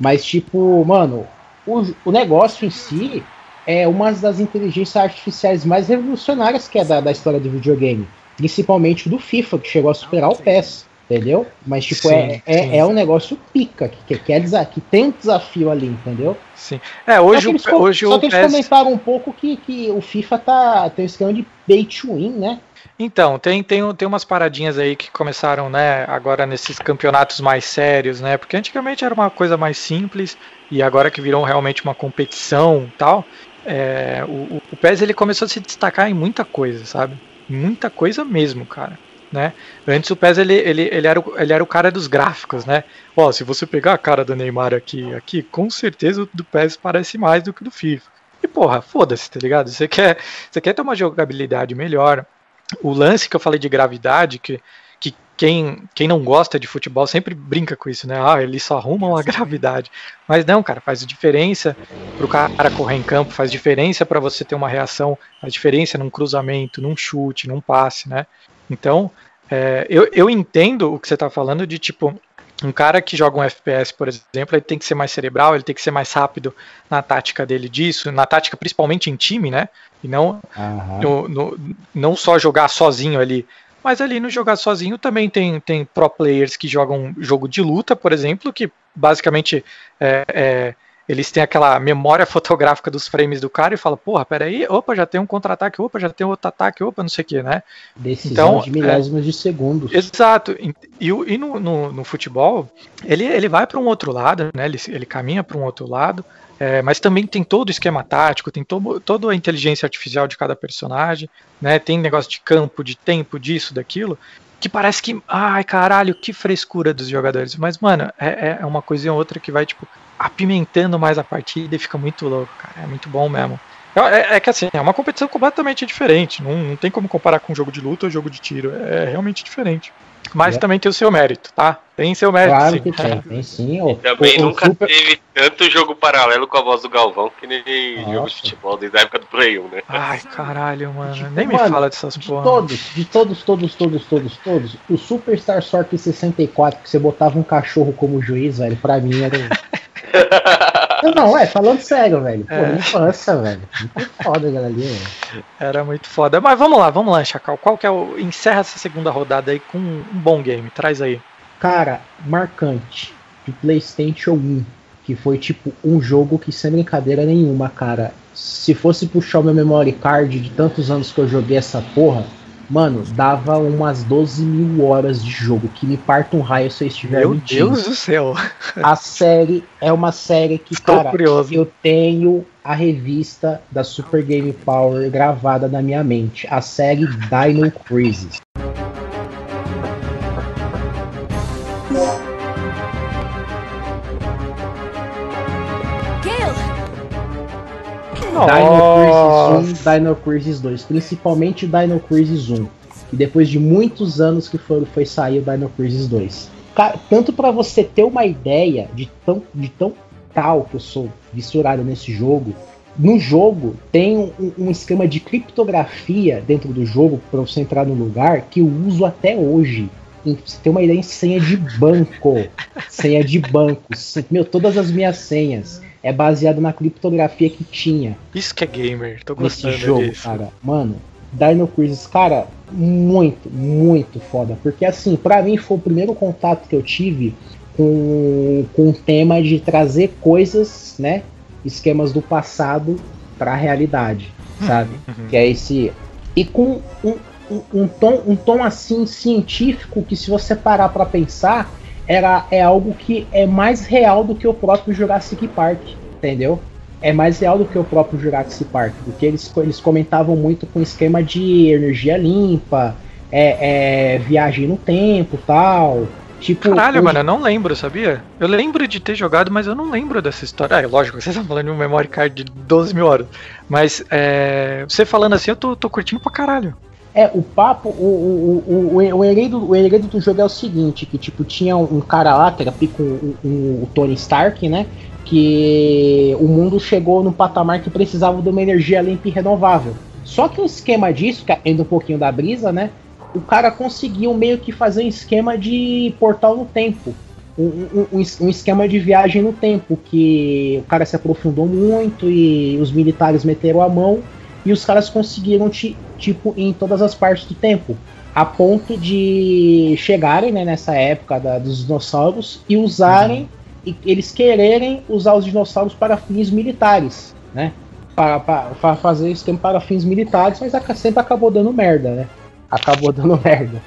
Mas, tipo, mano, o, o negócio em si é uma das inteligências artificiais mais revolucionárias que é da, da história do videogame. Principalmente do FIFA, que chegou a superar o PES. Entendeu? Mas, tipo, sim, é, é, é, um negócio pica, que, que, é, que tem um desafio ali, entendeu? Sim. É, hoje, só o, hoje só que eles PES... comentaram um pouco que, que o FIFA tá tem um esquema de bait to win, né? Então, tem, tem, tem umas paradinhas aí que começaram, né, agora nesses campeonatos mais sérios, né? Porque antigamente era uma coisa mais simples e agora que virou realmente uma competição tal, é, o, o PES ele começou a se destacar em muita coisa, sabe? Muita coisa mesmo, cara. Né? Antes o PES ele, ele, ele, era o, ele era o cara dos gráficos, né? Ó, se você pegar a cara do Neymar aqui, aqui, com certeza o do PES parece mais do que do FIFA. E porra, foda-se, tá ligado? Você quer, você quer ter uma jogabilidade melhor, o lance que eu falei de gravidade, que, que quem, quem não gosta de futebol sempre brinca com isso, né? Ah, eles só arrumam a gravidade. Mas não, cara, faz diferença pro cara correr em campo, faz diferença para você ter uma reação, faz diferença num cruzamento, num chute, num passe, né? Então, é, eu, eu entendo o que você tá falando de tipo, um cara que joga um FPS, por exemplo, ele tem que ser mais cerebral, ele tem que ser mais rápido na tática dele disso, na tática principalmente em time, né? E não, no, no, não só jogar sozinho ali. Mas ali no jogar sozinho também tem, tem pro players que jogam jogo de luta, por exemplo, que basicamente é, é eles têm aquela memória [laughs] fotográfica dos frames do cara e fala, porra, peraí, opa, já tem um contra-ataque, opa, já tem outro ataque, opa, não sei o que, né? Decisão então, de milésimos é, de segundos. Exato. E, e no, no, no, futebol, ele, ele vai para um outro lado, né? Ele, ele caminha para um outro lado, é, mas também tem todo o esquema tático, tem todo, toda a inteligência artificial de cada personagem, né? Tem negócio de campo, de tempo, disso, daquilo que parece que, ai caralho, que frescura dos jogadores. Mas, mano, é, é uma coisa e outra que vai, tipo, apimentando mais a partida e fica muito louco, cara. É muito bom mesmo. É, é, é que assim, é uma competição completamente diferente. Não, não tem como comparar com jogo de luta ou jogo de tiro. É realmente diferente. Mas é. também tem o seu mérito, tá? Tem seu mérito. Claro sim. que tem, [laughs] tem sim. O, também o, nunca o super... teve tanto jogo paralelo com a voz do Galvão que nem Nossa. jogo de futebol desde a época do Play 1, né? Ai, caralho, mano. Tipo, nem mano, me fala dessas de porra. Todos, de todos, todos, todos, todos, todos. O Superstar Soccer 64, que você botava um cachorro como juiz, velho, pra mim era. [laughs] Não, é, falando sério, velho. Pô, É. infância, velho. Muito foda aquela ali, velho. Era muito foda. Mas vamos lá, vamos lá, Chacal. Qual que é o. Encerra essa segunda rodada aí com um bom game. Traz aí. Cara, marcante de PlayStation 1, que foi tipo um jogo que sem brincadeira nenhuma, cara. Se fosse puxar o meu memory card de tantos anos que eu joguei essa porra, mano, dava umas 12 mil horas de jogo. Que me parta um raio se eu estiver Meu mentindo. Deus do céu. A série é uma série que, Estou cara, curioso. eu tenho a revista da Super Game Power gravada na minha mente. A série Dino Crisis. Dino Crisis 1, Dino Crisis 2, principalmente Dino Crisis 1. E depois de muitos anos que foi, foi sair o Dino Crisis 2. Ca- Tanto pra você ter uma ideia de tão, de tão tal que eu sou vissurado nesse jogo, no jogo tem um, um esquema de criptografia dentro do jogo pra você entrar no lugar que eu uso até hoje. Pra você ter uma ideia em senha de banco. senha de banco. Meu, todas as minhas senhas é baseado na criptografia que tinha Isso que é gamer. Tô nesse gostando jogo, disso. cara. Mano, Dino Crisis, cara, muito, muito foda. Porque assim, pra mim foi o primeiro contato que eu tive com, com o tema de trazer coisas, né? Esquemas do passado pra realidade, sabe? uhum. Que é esse. E com um, um, um tom, um tom assim científico que se você parar pra pensar, era, é algo que é mais real do que o próprio Jurassic Park, entendeu? é mais real do que o próprio Jurassic Park, porque eles, eles comentavam muito com esquema de energia limpa, é, é, viagem no tempo tal. Tipo, Caralho, hoje- mano, eu não lembro, sabia? Eu lembro de ter jogado, mas eu não lembro dessa história. Ah, lógico, [laughs] vocês estão falando de um memory card de 12 mil horas. Mas é, você falando assim, eu tô, tô curtindo pra caralho. É, o papo, o, o, o, o, enredo, o enredo do jogo é o seguinte, que tipo, tinha um cara lá, que era pico o, o, o Tony Stark, né? Que o mundo chegou num patamar que precisava de uma energia limpa e renovável. Só que o esquema disso, que ainda um pouquinho da brisa, né? O cara conseguiu meio que fazer um esquema de portal no tempo. Um, um, um um esquema de viagem no tempo, que o cara se aprofundou muito e os militares meteram a mão e os caras conseguiram ti- tipo em todas as partes do tempo, a ponto de chegarem né, nessa época da- dos dinossauros e usarem e eles quererem usar os dinossauros para fins militares, né? Para, para, para fazer esquema para fins militares, mas aca- sempre acabou dando merda, né? Acabou [laughs] dando merda.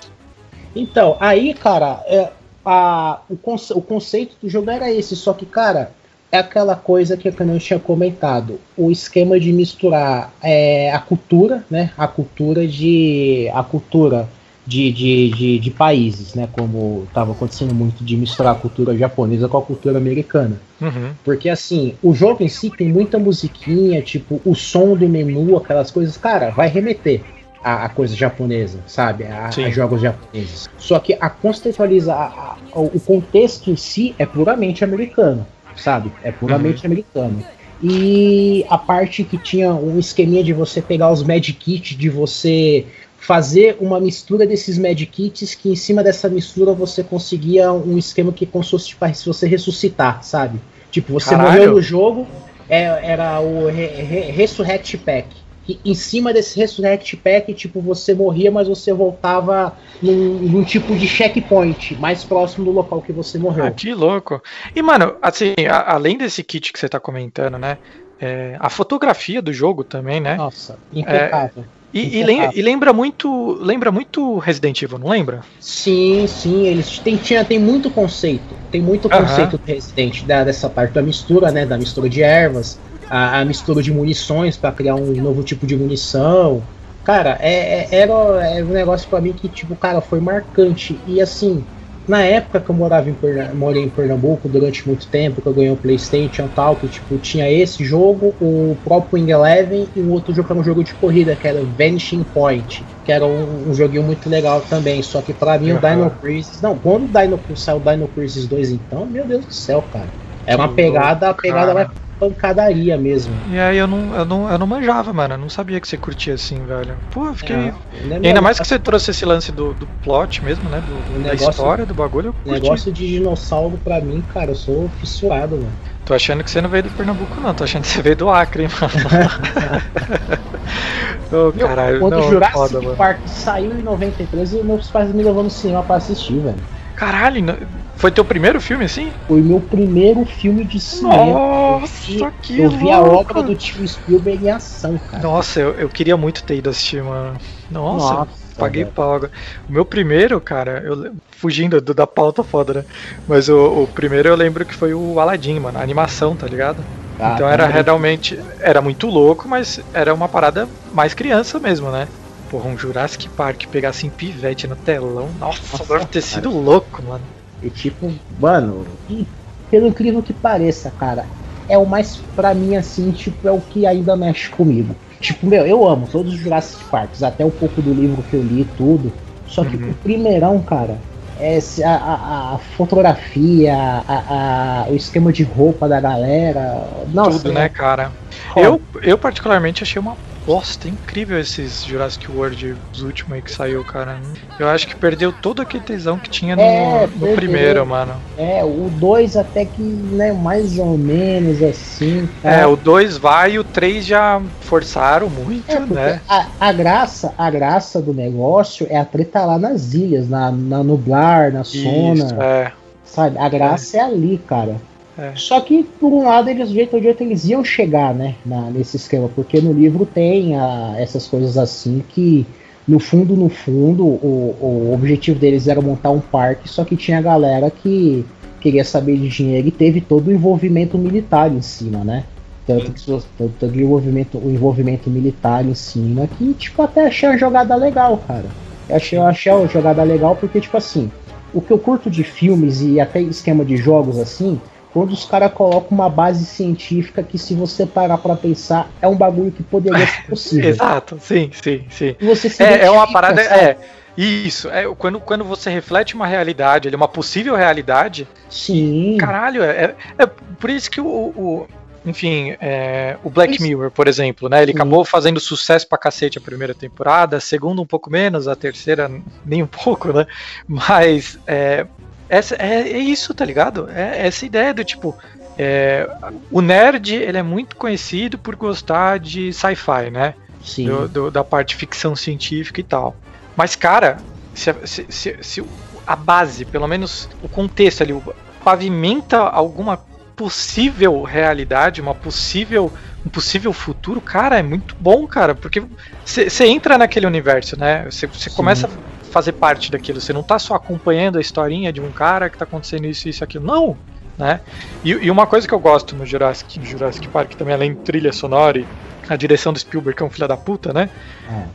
Então, aí, cara, é, a, o, conce- o conceito do jogo era esse, só que, cara, é aquela coisa que eu não tinha comentado. O esquema de misturar é, a cultura, né? A cultura de. A cultura de, de, de, de países, né? Como estava acontecendo muito de misturar a cultura japonesa com a cultura americana. Uhum. Porque assim, o jogo em si tem muita musiquinha, tipo, o som do menu, aquelas coisas, cara, vai remeter a, coisa japonesa, sabe? A, a jogos japoneses. Só que a contextualiza, a- a- o contexto em si é puramente americano, sabe? É puramente americano. E a parte que tinha um esqueminha de você pegar os medkits, de você fazer uma mistura desses medkits, que em cima dessa mistura você conseguia um esquema que como se fosse para você ressuscitar, sabe? Tipo, você Caralho. morreu no jogo, é- era o re, re, Resurrect Pack. E em cima desse Resurrect Pack, tipo, você morria, mas você voltava num, num tipo de checkpoint, mais próximo do local que você morreu. Ah, que louco. E, mano, assim, a- além desse kit que você tá comentando, né? é, a fotografia do jogo também, né? Nossa, impecável. E, e e lembra muito. Lembra muito Resident Evil, não lembra? Sim, sim, eles têm, tinha, tem muito conceito. Tem muito conceito do Resident da, dessa parte da mistura, né? Da mistura de ervas, a, a mistura de munições para criar um novo tipo de munição. Cara, é, é- era, era um negócio pra mim que, tipo, cara, foi marcante. E assim, na época que eu morava em, morei em Pernambuco durante muito tempo, que eu ganhei o Playstation e tal, que tipo, tinha esse jogo, o próprio Wing Eleven e um outro jogo que era um jogo de corrida, que era o Vanishing Point, que era um, um joguinho muito legal também. Só que pra mim o Aham. Dino Crisis. Não, quando o Dino saiu o Dino Crisis 2, então, meu Deus do céu, cara. É uma pegada, a pegada cara. mais pancadaria mesmo. E aí eu não, eu não, eu não manjava, mano. Eu não sabia que você curtia assim, velho. Pô, eu fiquei. É, E ainda mais que você trouxe esse lance do, do plot mesmo, né? Do, O da negócio- história do bagulho, eu O curti. negócio de dinossauro pra mim, cara, eu sou fissurado, mano. Tô achando que você não veio do Pernambuco, não. Tô achando que você veio do Acre, hein, mano. [laughs] Ô, Meu, caralho, quando não, o Jurassic foda, mano. Park saiu em 93, os meus pais me levando no cinema pra assistir, velho. Caralho, não- foi teu primeiro filme assim? Foi meu primeiro filme de cinema. Nossa, que eu vi a obra do tio Spielberg em ação, cara. Nossa, eu, eu queria muito ter ido assistir, mano. Nossa, Nossa, paguei velho. pau. agora. O meu primeiro, cara, eu, fugindo do- da pauta foda, né? Mas o, o primeiro eu lembro que foi o Aladdin, mano, a animação, tá ligado? Ah, então era também. realmente. Era muito louco, mas era uma parada mais criança mesmo, né? Porra, um Jurassic Park pegar assim pivete no telão. Nossa, Nossa, deve ter cara. sido louco, mano. E tipo, mano, e pelo incrível que pareça, cara, é o mais, pra mim, assim, tipo, é o que ainda mexe comigo. Tipo, meu, eu amo todos os Jurassic Parks, até um pouco do livro que eu li e tudo. Só que Uhum. o primeirão, cara, é a, a- a fotografia, a, o esquema de roupa da galera. Nossa, Tudo, né, cara? Roda. Eu, eu particularmente achei uma bosta incrível esses Jurassic World, os últimos aí que saiu, cara. Eu acho que perdeu todo aquele tesão que tinha no, É, no primeiro, mano. É, o 2 até que, né, mais ou menos assim. É, tá? o 2 vai e o 3 já forçaram muito, É, né? a, a graça, a graça do negócio é a treta lá nas ilhas, na, na Nublar, na Sona, Isso, é. sabe? A graça é, ali, cara. É. Só que, por um lado, eles, do jeito ou de outro, eles iam chegar, né, na- nesse esquema, porque no livro tem a- essas coisas assim que, no fundo, no fundo, o, o objetivo deles era montar um parque, só que tinha a galera que queria saber de dinheiro e teve todo o envolvimento militar em cima, né? Tanto que tanto o envolvimento, o envolvimento militar em cima, que, tipo, até achei a jogada legal, cara. Eu achei, eu achei a jogada legal porque, tipo assim, o que eu curto de filmes e até esquema de jogos assim, quando os caras colocam uma base científica que, se você parar pra pensar, é um bagulho que poderia ser [laughs] possível. Exato, sim, sim, sim. É, é uma parada. sabe? É. Isso, é quando, quando você reflete uma realidade, uma possível realidade, Sim. Caralho, é, é- é por isso que o. o- enfim, é, o Black. Mirror, por exemplo, né? Ele Sim. acabou fazendo sucesso pra cacete a primeira temporada, a segunda um pouco menos, a terceira nem um pouco, né? Mas é, essa, é, é isso, tá ligado? É essa ideia do tipo. é, o nerd ele é muito conhecido por gostar de sci-fi, né? Sim. do- do- da parte ficção científica e tal. Mas, cara, se, a- se- se- se a base, pelo menos o contexto ali, pavimenta alguma possível realidade, uma possível, um possível futuro, cara, é muito bom, cara, porque você entra naquele universo, né? Você começa fazer parte daquilo, você não tá só acompanhando a historinha de um cara que tá acontecendo isso, isso, aquilo, não, né? E, e uma coisa que eu gosto no Jurassic, no Jurassic Park também, além de trilha sonora e a direção do Spielberg, que é um filho da puta, né?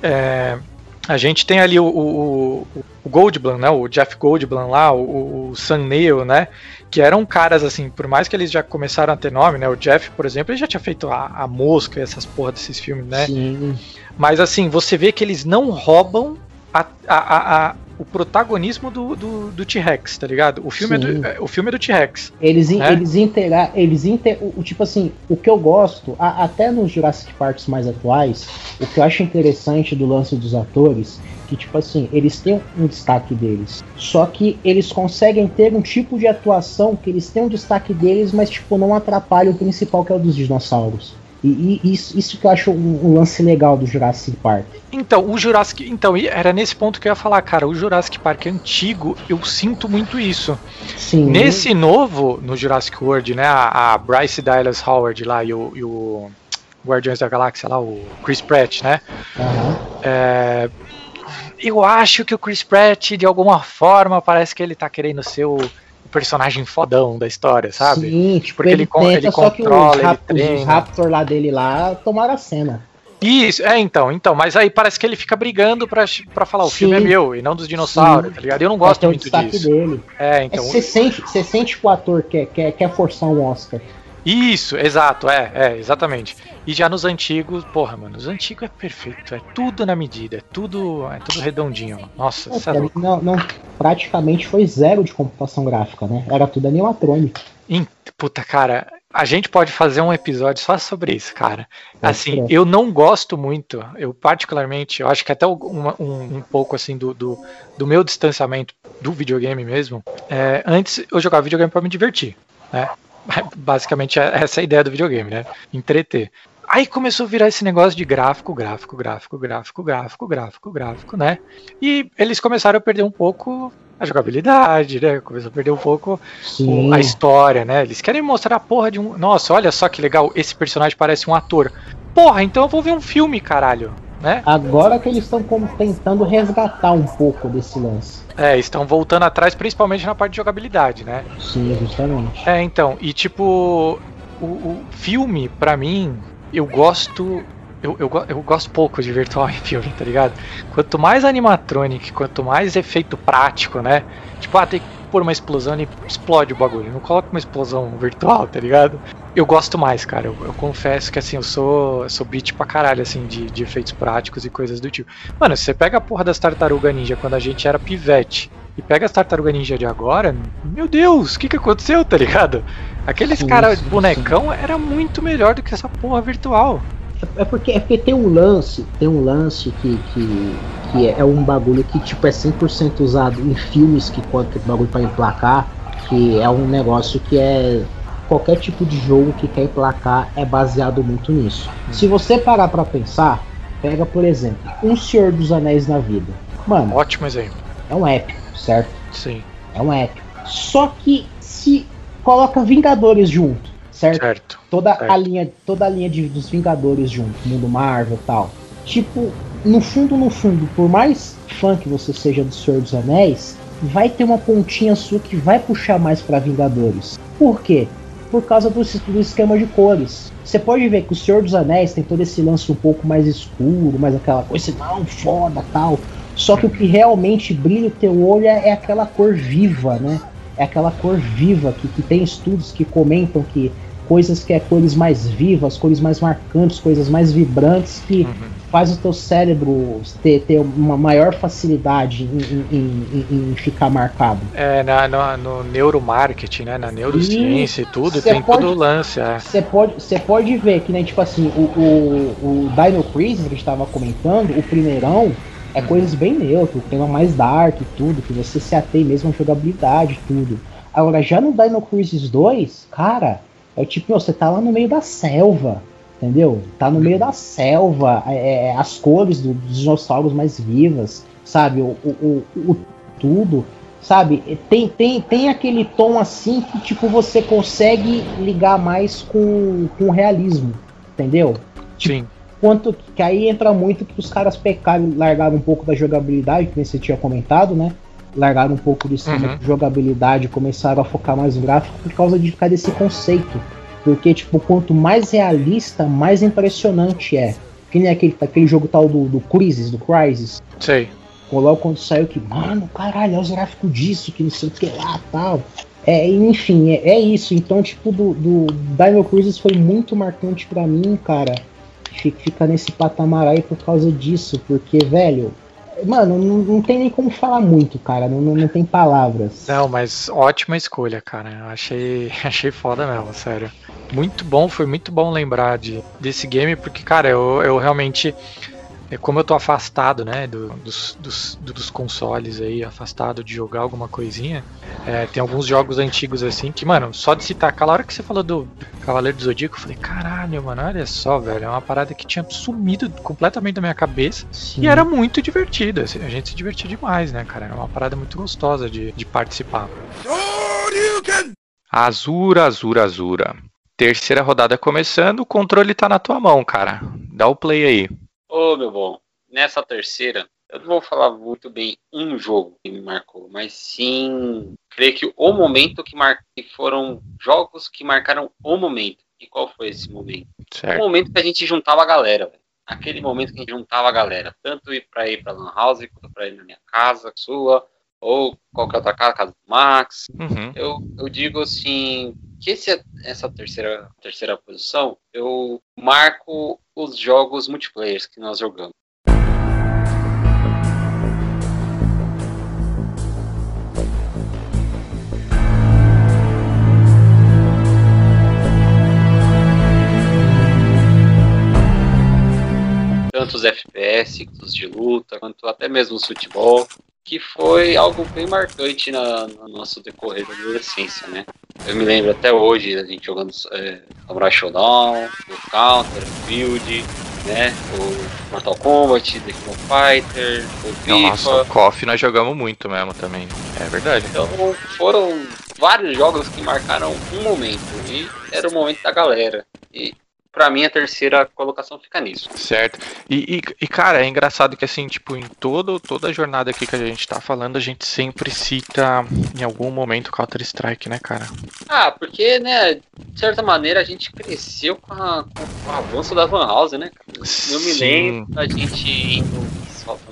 É, a gente tem ali o, o, o- o Goldblum, né? O Jeff Goldblum lá, o, o Sam Neill, né? Que eram caras, assim, por mais que eles já começaram a ter nome, né? O Jeff, por exemplo, ele já tinha feito a, a Mosca e essas porra desses filmes, né? Sim. Mas assim, você vê que eles não roubam a- a- a- o protagonismo do, do, do T-Rex, tá ligado? O filme, é do, é- o filme é do T-Rex. Eles, in- É? eles integra, eles inter, o, o tipo assim, o que eu gosto, a- até nos Jurassic Parks mais atuais, o que eu acho interessante do lance dos atores, que tipo assim, eles têm um destaque deles. Só que eles conseguem ter um tipo de atuação que eles têm um destaque deles, mas tipo não atrapalha o principal que é o dos dinossauros. E, e isso, isso que eu acho um, um lance legal do Jurassic Park. Então, o Jurassic. Então, era nesse ponto que eu ia falar, cara. O Jurassic Park antigo, eu sinto muito isso. Sim. Nesse novo, no Jurassic World, né? A, a Bryce Dallas Howard lá e o, e o Guardiões da Galáxia lá, o Chris Pratt, né? Aham. É, eu acho que o Chris Pratt, de alguma forma, parece que ele tá querendo ser o personagem fodão da história, sabe? Sim, tipo, Porque ele con- tenta, ele só que controla, os, ele rap- os treina. Raptor lá dele lá tomaram a cena. Isso, é, então, então, mas aí parece que ele fica brigando pra, pra falar, o Sim. filme é meu e não dos dinossauros, Sim. tá ligado? Eu não gosto o muito disso. dele. É, então. Você sente, você sente que o ator quer, quer, quer forçar um Oscar. Isso, exato, é, é, exatamente. E já nos antigos, porra, mano, os antigos é perfeito, é tudo na medida, é tudo, é tudo redondinho, mano. Nossa, é louco. não, não, praticamente foi zero de computação gráfica, né? Era tudo animatrônico. Puta, cara, A gente pode fazer um episódio só sobre isso, cara. Assim, É. eu não gosto muito, eu particularmente, eu acho que até uma- um, um pouco assim do, do, do meu distanciamento do videogame mesmo. é, antes eu jogava videogame pra me divertir, né? Basicamente é- essa é a ideia do videogame, né? Entreter. Aí começou a virar esse negócio de gráfico, gráfico, gráfico, gráfico, gráfico, gráfico, gráfico, né? E eles começaram a perder um pouco a jogabilidade, né? Começou a perder um pouco Sim. a história, né? Eles querem mostrar a porra de um. Nossa, olha só que legal, esse personagem parece um ator. Porra, então eu vou ver um filme, caralho, né? Agora que eles estão tentando resgatar um pouco desse lance. É, estão voltando atrás, principalmente na parte de jogabilidade, né? Sim, justamente. É, então, e tipo, o, o filme, pra mim, eu gosto. Eu, eu, eu gosto pouco de virtual [laughs] em filme, tá ligado? Quanto mais animatronic, quanto mais efeito prático, né? Tipo, ah, tem que pôr uma explosão e explode o bagulho. Não coloca uma explosão virtual, tá ligado? Eu gosto mais, cara. Eu, eu confesso que assim, eu sou, eu sou beat pra caralho, assim, de, de efeitos práticos e coisas do tipo. Mano, se você pega a porra das tartaruga ninja quando a gente era pivete e pega as tartaruga ninja de agora, meu Deus, o que que aconteceu, tá ligado? Aqueles Sim, cara sim, bonecão era muito melhor do que essa porra virtual. É porque, é porque tem um lance, tem um lance que, que, que é um bagulho que tipo é 100% usado em filmes que que bagulho para emplacar, que é um negócio que é qualquer tipo de jogo que quer emplacar é baseado muito nisso. Se você parar pra pensar, pega por exemplo, um Senhor dos Anéis na vida. Mano, Ótimo exemplo. é um épico, certo? Sim, É um épico. Só que se coloca Vingadores junto, certo? certo. toda Certo. a linha toda a linha de, dos Vingadores junto, mundo Marvel e tal. Tipo, no fundo, no fundo, por mais fã que você seja do Senhor dos Anéis, vai ter uma pontinha sua que vai puxar mais pra Vingadores. Por quê? Por causa do, do esquema de cores. Você pode ver que o Senhor dos Anéis tem todo esse lance um pouco mais escuro, mais aquela coisa, não, foda tal. Só que o que realmente brilha o teu olho é, é aquela cor viva, né? É aquela cor viva que, que tem estudos que comentam que coisas que é cores mais vivas, cores mais marcantes, coisas mais vibrantes que faz o teu cérebro ter, ter uma maior facilidade em, em- em- em ficar marcado. É, na, no, no neuromarketing, né? Na neurociência e tudo, Cê tem pode- todo o lance. É. Você pode, você pode ver que, né, tipo assim, o, o, o Dino Crisis que a gente tava comentando, o primeirão, é coisas bem neutro, tema mais dark e tudo, que você se atém mesmo à jogabilidade e tudo. Agora, já no Dino Crisis 2, cara, é tipo, meu, você tá lá no meio da selva, entendeu? Tá no meio da selva, é, é, as cores do- dos dinossauros mais vivas, sabe? O, o, o, o tudo, sabe? Tem, tem, tem aquele tom assim que, tipo, você consegue ligar mais com, com o realismo, entendeu? Sim. Quanto que aí entra muito que os caras pecaram, largaram um pouco da jogabilidade, que você tinha comentado, né? Largaram um pouco do esquema Uhum. de jogabilidade, começaram a focar mais no gráfico por causa de ficar desse conceito. Porque, tipo, quanto mais realista, mais impressionante é. Que nem aquele, aquele jogo tal do, do Crisis, do Crisis. Sei. Logo quando saiu que, mano, caralho, olha os gráficos disso, que não sei o que lá tal. É, enfim, é, é isso. Então, tipo, do, do Dino Crisis foi muito marcante pra mim, cara. Fi- Fica nesse patamar aí por causa disso, porque, velho, mano, não, não tem nem como falar muito, cara. Não, não, não tem palavras. Não, mas ótima escolha, cara. Eu achei, [laughs] achei foda mesmo, sério. Muito bom, foi muito bom lembrar de, desse game, porque, cara, eu, eu realmente. É, Como eu tô afastado, né, do- dos, dos, dos consoles aí, afastado de jogar alguma coisinha, é, tem alguns jogos antigos assim que, mano, só de citar, aquela hora que você falou do Cavaleiro do Zodíaco, eu falei, caralho, mano, olha só, velho, é uma parada que tinha sumido completamente da minha cabeça. Sim. E era muito divertida, assim, a gente se divertia demais, né, cara? Era uma parada muito gostosa de, de participar. Azura, Azura, Azura. Terceira rodada começando, o controle tá na tua mão, cara. Dá o play aí. Ô, meu bom, nessa terceira, eu não vou falar muito bem um jogo que me marcou, mas sim, creio que o momento que, mar... que foram jogos que marcaram o momento. E qual foi esse momento? O Certo. momento que a gente juntava a galera, velho. Aquele momento que a gente juntava a galera, tanto ir pra ir pra Lan House, quanto pra ir na minha casa, sua, ou qualquer outra casa, casa do Max. Uhum. Eu, eu digo assim, que esse, é, essa terceira, terceira posição eu marco os jogos multiplayer que nós jogamos. tanto os FPS, os de luta, quanto até mesmo o futebol que foi algo bem marcante na, no nosso decorrer da adolescência, né? Eu me lembro até hoje a gente jogando é, Samurai Showdown, o Counter, o Field, né? O Mortal Kombat, The King of Fighter, o FIFA. Nossa, o KOF nós jogamos muito mesmo também. É verdade. Então foram vários jogos que marcaram um momento. E era o momento da galera. E pra mim a terceira colocação fica nisso. Certo. E, e, e, cara, é engraçado que assim, tipo, em todo, toda a jornada aqui que a gente tá falando, a gente sempre cita em algum momento Counter Strike, né, cara? Ah, porque, né, de certa maneira a gente cresceu com, a, com o avanço da Van House, né? cara? Eu me lembro da gente indo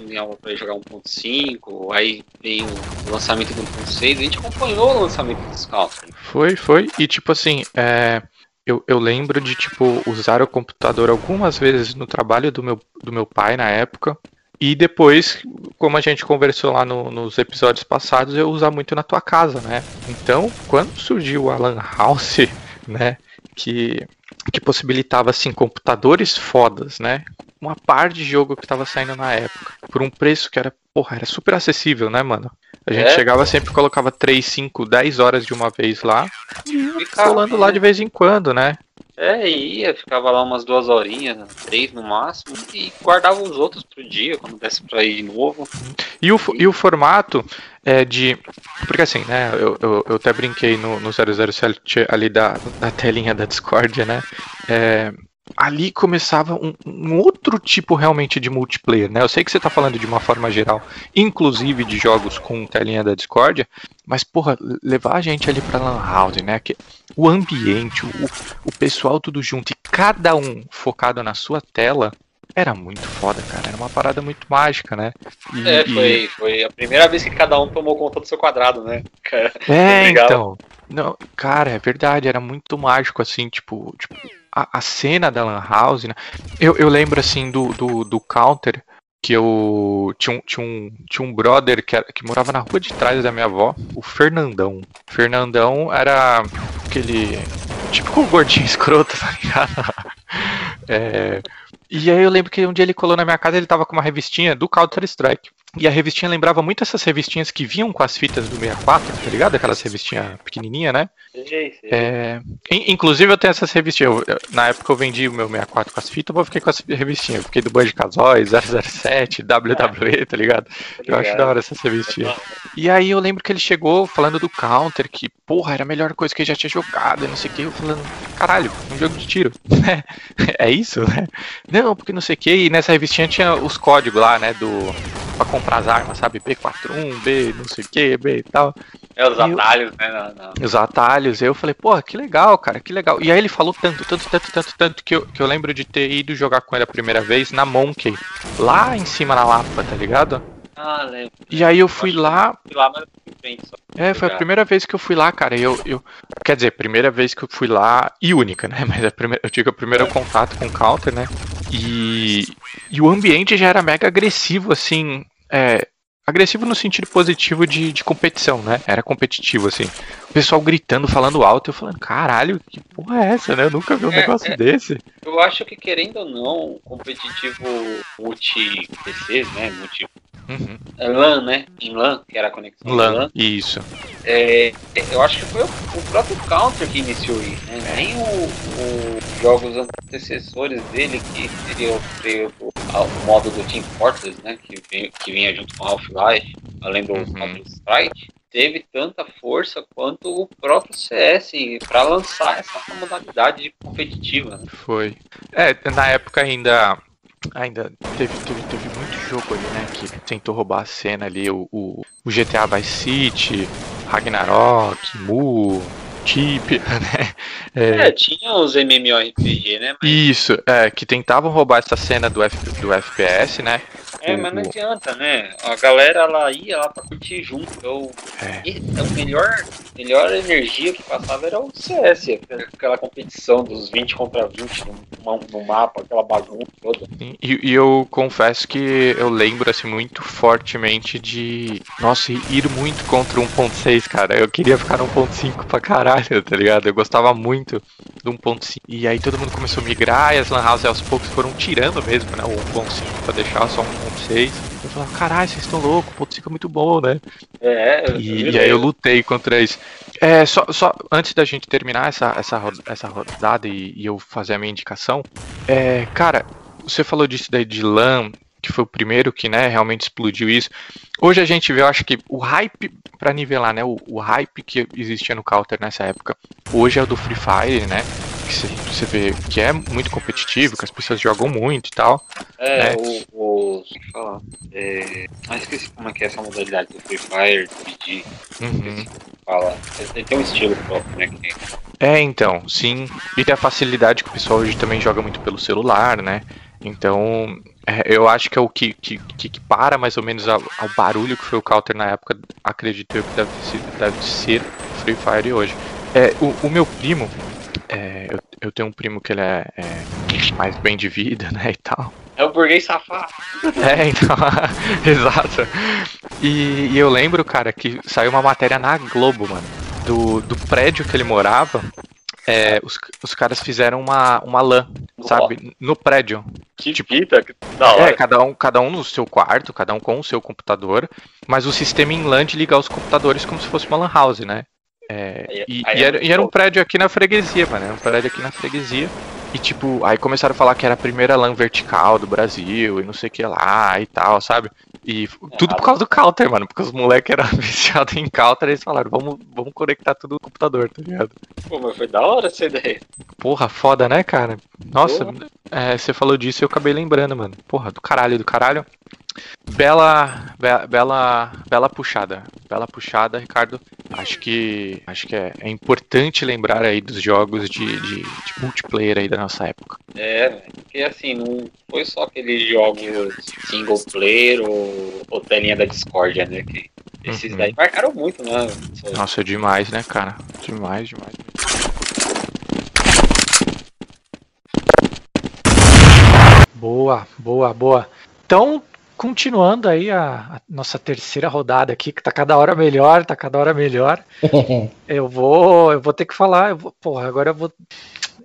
em aula pra jogar 1.5, aí veio o lançamento do 1.6, a gente acompanhou o lançamento dos Counter. Foi, foi. E tipo assim, é, eu, eu lembro de tipo usar o computador algumas vezes no trabalho do meu, do meu pai na época. E depois, como a gente conversou lá no- nos episódios passados, eu usar muito na tua casa, né? Então, quando surgiu o Alan House, [laughs] né? Que, que possibilitava assim computadores fodas, né? Uma par de jogo que tava saindo na época, por um preço que era, porra, era super acessível, né, mano? A gente É. chegava sempre colocava 3, 5, 10 horas de uma vez lá, e Ficava, rolando lá de vez em quando, né? É, ia, ficava lá umas duas horinhas, três no máximo, e guardava os outros pro dia, quando desse pra ir de novo. E o, e o formato é de. Porque assim, né? Eu, eu, eu até brinquei no, no 007 ali da, da telinha da Discordia, né? É, ali começava um, um outro tipo realmente de multiplayer, né? Eu sei que você tá falando de uma forma geral, inclusive de jogos com telinha da Discordia, mas, porra, levar a gente ali pra Lan House, né? Que, o ambiente, o, o pessoal tudo junto e cada um focado na sua tela. Era muito foda, cara. Era uma parada muito mágica, né? E- É, e- foi, foi a primeira vez que cada um tomou conta do seu quadrado, né? [laughs] Cara, É, Legal. então. Não, cara, é verdade, era muito mágico, assim, tipo, tipo a, a cena da Lan House, né? Eu, eu lembro, assim, do, do, do Counter, que eu tinha um, tinha um, tinha um brother que, era- que morava na rua de trás da minha avó, o Fernandão. Fernandão era aquele típico gordinho [laughs] escroto, tá ligado? [laughs] É, e aí eu lembro que um dia ele colou na minha casa ele tava com uma revistinha do Counter Strike. E a revistinha lembrava muito essas revistinhas que vinham com as fitas do 64, tá ligado? Aquelas revistinhas pequenininha, né? É, in- inclusive eu tenho essas revistinhas. Eu- na época eu vendi o meu 64 com as fitas, eu fiquei com as revistinhas. Eu fiquei do Banjo Kazooie, 007, WWE, tá ligado? Eu acho da hora essas revistinhas. E aí eu lembro que ele chegou falando do Counter, que, porra, era a melhor coisa que ele já tinha jogado, e não sei o que. Eu falando, caralho, um jogo de tiro, né? [laughs] É isso, né? Não, porque não sei o que. E nessa revistinha tinha os códigos lá, né? Do. Pra comprar as armas, sabe? B41, B, não sei o que, B e tal. É, os Eu- atalhos, né? na- na- Os atalhos. Eu falei, pô, que legal, cara, que legal. E aí ele falou tanto, tanto, tanto, tanto, tanto, que eu, que eu lembro de ter ido jogar com ele a primeira vez na Monkey, lá em cima na Lapa, tá ligado? Ah, lembro. E aí eu fui lá, Fui lá, mas é, foi a primeira vez que eu fui lá, cara. e Eu, eu, quer dizer, primeira vez que eu fui lá e única, né? [laughs] Mas a primeira, eu tive o primeiro contato com o Counter, né? E, e o ambiente já era mega agressivo, assim. É, agressivo no sentido positivo de, de competição, né? Era competitivo, assim. O pessoal gritando, falando alto, eu falando, caralho, que porra é essa, né? Eu nunca vi um É, negócio é. desse. Eu acho que querendo ou não, competitivo multi-PC, né? Multi Uhum. é LAN, né? Em LAN, que era a conexão LAN, LAN. isso. É, eu acho que foi o, o próprio Counter que iniciou isso, né? Nem o- o- os jogos antecessores dele, que seria o, seria o, o modo do Team Fortress, né? Que, veio- que vinha junto com Half-Life, além do Uhum. Counter Strike, teve tanta força quanto o próprio CS para lançar essa modalidade de competitiva, né? Foi. É, na época ainda. Ainda teve, teve, teve jogo ali, né? Que tentou roubar a cena ali. O, o, o GTA Vice City, Ragnarok, Mu, Tip, [laughs] né? É, É, tinha os MMORPG, né? Mas, isso, é, que tentavam roubar essa cena do, F, do FPS, né? é, mas não adianta, né? A galera ela ia lá pra curtir junto. Eu, É. e a melhor, melhor energia que passava era o CS, aquela competição dos 20 contra 20 no, no- mapa, aquela bagunça toda. E, e eu confesso que eu lembro assim muito fortemente de. Nossa, ir muito contra o 1.6, cara. Eu queria ficar no 1.5 pra caralho. Caralho, tá ligado? Eu gostava muito do 1.5. E aí todo mundo começou a migrar e as Lan House aos poucos foram tirando mesmo, né? O 1.5 pra deixar só 1.6. Eu falava, caralho, vocês estão loucos, o 1.5 é muito bom, né? É, E, e aí eu lutei contra isso. É, só, só antes da gente terminar essa, essa, essa rodada e, e eu fazer a minha indicação, é, cara, você falou disso daí de LAN, que foi o primeiro que, né, realmente explodiu isso. Hoje a gente vê, eu acho que o hype, pra nivelar, né, o, o hype que existia no Counter nessa época, hoje é o do Free Fire, né, que você, vê que é muito competitivo, que as pessoas jogam muito e tal. É, É. o. o como que fala? É, ah, esqueci como é que é essa modalidade do Free Fire, do PG. Uhum. Fala. Ele tem um estilo próprio, né? Que, É, então, sim. E tem a facilidade que o pessoal hoje também joga muito pelo celular, né? Então, é, eu acho que é o que, que, que para mais ou menos ao, ao barulho que foi o Counter na época, acredito eu que deve ser, deve ser Free Fire hoje. É, o, o meu primo, é, eu, eu tenho um primo que ele é, é mais bem de vida, né, e tal. é o burguês safado. É, então, [laughs] exato. E, e eu lembro, cara, que saiu uma matéria na Globo, mano, do, do prédio que ele morava. É, os, os caras fizeram uma, uma LAN, sabe? No prédio. Que Tipo- fita, que da É, hora. cada um, cada um no seu quarto, cada um com o seu computador, mas o sistema em LAN de ligar os computadores como se fosse uma LAN house, né? É, Aí- e, e é era, e era um prédio aqui na freguesia, mano. Era um prédio aqui na freguesia. E tipo, aí começaram a falar que era a primeira LAN vertical do Brasil e não sei o que lá e tal, sabe? E f- tudo por causa do counter, mano. Porque os moleques eram [laughs] viciados em counter e eles falaram, vamos, vamos conectar tudo no computador, tá ligado? Pô, mas foi da hora essa ideia. Porra, foda, né, cara? Nossa, é, você falou disso e eu acabei lembrando, mano. Porra, do caralho, do caralho. Bela, be- bela, bela puxada, bela puxada, Ricardo. Acho que, acho que é, é importante lembrar aí dos jogos de, de, de multiplayer aí da nossa época. É. Porque assim, não foi só aqueles jogos single player ou, ou telinha da discórdia, né? Que esses Uhum. daí marcaram muito, né? Nossa, é demais, né, cara? Demais, demais. Boa, boa, boa. Então, continuando aí a, a nossa terceira rodada aqui, que tá cada hora melhor, tá cada hora melhor. [laughs] Eu vou, eu vou ter que falar, eu vou, porra, agora eu vou,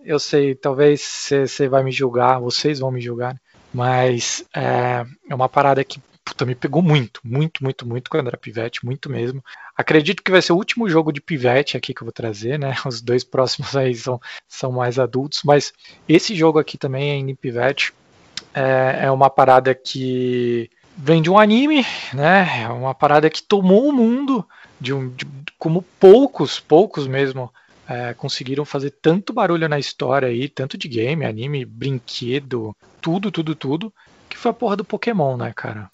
eu sei, talvez você vai me julgar, vocês vão me julgar, mas é, é uma parada que puta, me pegou muito, muito, muito, muito quando era pivete, muito mesmo. Acredito que vai ser o último jogo de pivete aqui que eu vou trazer, né? Os dois próximos [laughs] aí são, são mais adultos, mas esse jogo aqui também ainda em pivete é, é uma parada que vem de um anime, né? É uma parada que tomou o mundo de um, de- como poucos, poucos mesmo é, conseguiram fazer tanto barulho na história aí, tanto de game, anime, brinquedo, tudo, tudo, tudo, que foi a porra do Pokémon, né, cara?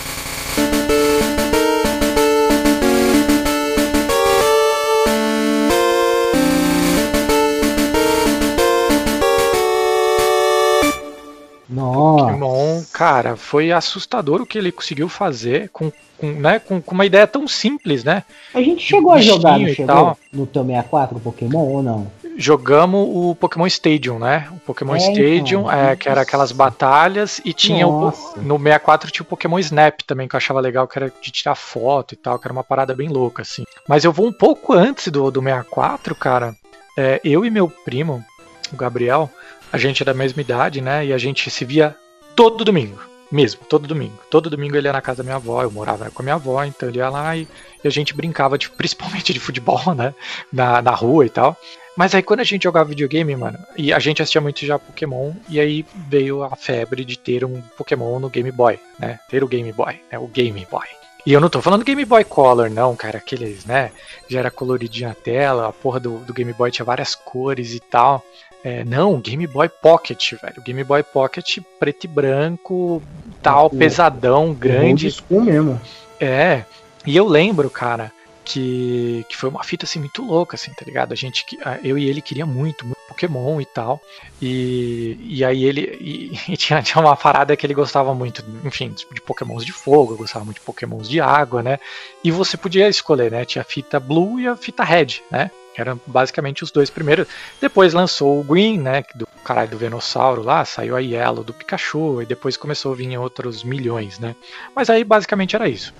Nossa. Pokémon, cara, foi assustador o que ele conseguiu fazer com, com, né, com, com uma ideia tão simples, né? A gente chegou a jogar, e chegou? No teu 64 Pokémon ou não? Jogamos o Pokémon Stadium, né? O Pokémon É, Stadium, então. é, que era aquelas batalhas, e tinha o, no 64 tinha o Pokémon Snap também, que eu achava legal, que era de tirar foto e tal, que era uma parada bem louca, assim. Mas eu vou um pouco antes do, do 64, cara. É, eu e meu primo, o Gabriel, a gente é da mesma idade, né? E a gente se via todo domingo. Mesmo, todo domingo. Todo domingo ele ia na casa da minha avó, eu morava com a minha avó, então ele ia lá e, e a gente brincava, de, [laughs] principalmente de futebol, né? Na, na rua e tal. Mas aí quando a gente jogava videogame, mano, e a gente assistia muito já Pokémon, e aí veio a febre de ter um Pokémon no Game Boy, né? Ter o Game Boy, né? O Game Boy. E eu não tô falando Game Boy Color, não, cara, aqueles, né? Já era coloridinho a tela, a porra do, do Game Boy tinha várias cores e tal. É, não, Game Boy Pocket, velho. Game Boy Pocket preto e branco, tal, O- pesadão, grande. School mesmo. É, e eu lembro, cara, que, que foi uma fita assim muito louca, assim, tá ligado? A gente, eu e ele queria muito, muito Pokémon e tal. E, e aí ele e, [laughs] e tinha, tinha uma parada que ele gostava muito, enfim, de Pokémons de fogo, gostava muito de Pokémons de água, né? E você podia escolher, né? Tinha a fita Blue e a fita Red, né? Eram basicamente os dois primeiros. Depois lançou o Green, né? Do caralho do Venossauro lá, saiu a Yellow do Pikachu, e depois começou a vir outros milhões, né? Mas aí basicamente era isso.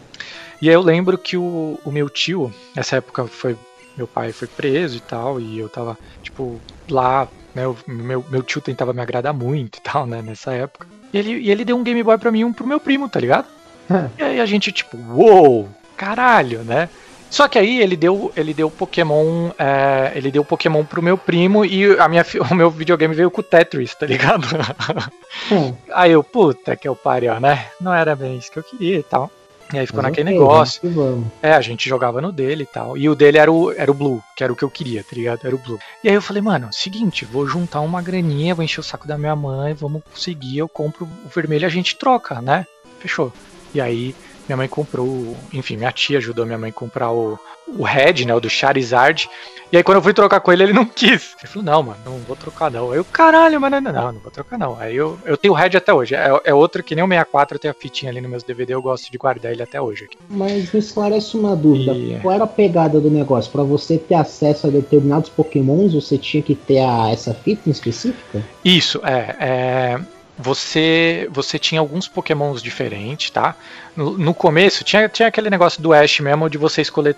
E aí eu lembro que o, o meu tio, essa época foi meu pai foi preso e tal, e eu tava, tipo, lá, né? o meu, meu tio tentava me agradar muito e tal, né? Nessa época. E ele, e ele deu um Game Boy pra mim, um pro meu primo, tá ligado? e aí a gente, tipo, uou, caralho, né? Só que aí ele deu, ele deu Pokémon, é, ele deu Pokémon pro meu primo e a minha, [laughs] o meu videogame veio com o Tetris, tá ligado? [laughs] Hum. Aí eu, puta que eu pariu, né? Não era bem isso que eu queria e tal. E aí ficou Mas naquele okay, negócio. É, a gente jogava no dele e tal. E o dele era o, era o Blue, que era o que eu queria, tá ligado? Era o Blue. E aí eu falei, mano, seguinte, vou juntar uma graninha, vou encher o saco da minha mãe, vamos conseguir, eu compro o vermelho e a gente troca, né? Fechou. E aí minha mãe comprou, enfim, minha tia ajudou minha mãe a comprar o, o Red, né, o do Charizard. E aí quando eu fui trocar com ele, ele não quis. Ele falou, não, mano, não vou trocar não. Aí eu, caralho, mano, não, não, não vou trocar não. Aí eu, eu tenho o Red até hoje. É, é outro que nem o 64, eu tenho a fitinha ali no meus DVD, eu gosto de guardar ele até hoje. Aqui. Mas me esclarece uma dúvida. E... Qual era a pegada do negócio? Para você ter acesso a determinados pokémons, você tinha que ter a, essa fita em específica? Isso, é, é você você tinha alguns pokémons diferentes, tá? No, no, começo tinha, tinha aquele negócio do Ash mesmo de você escolher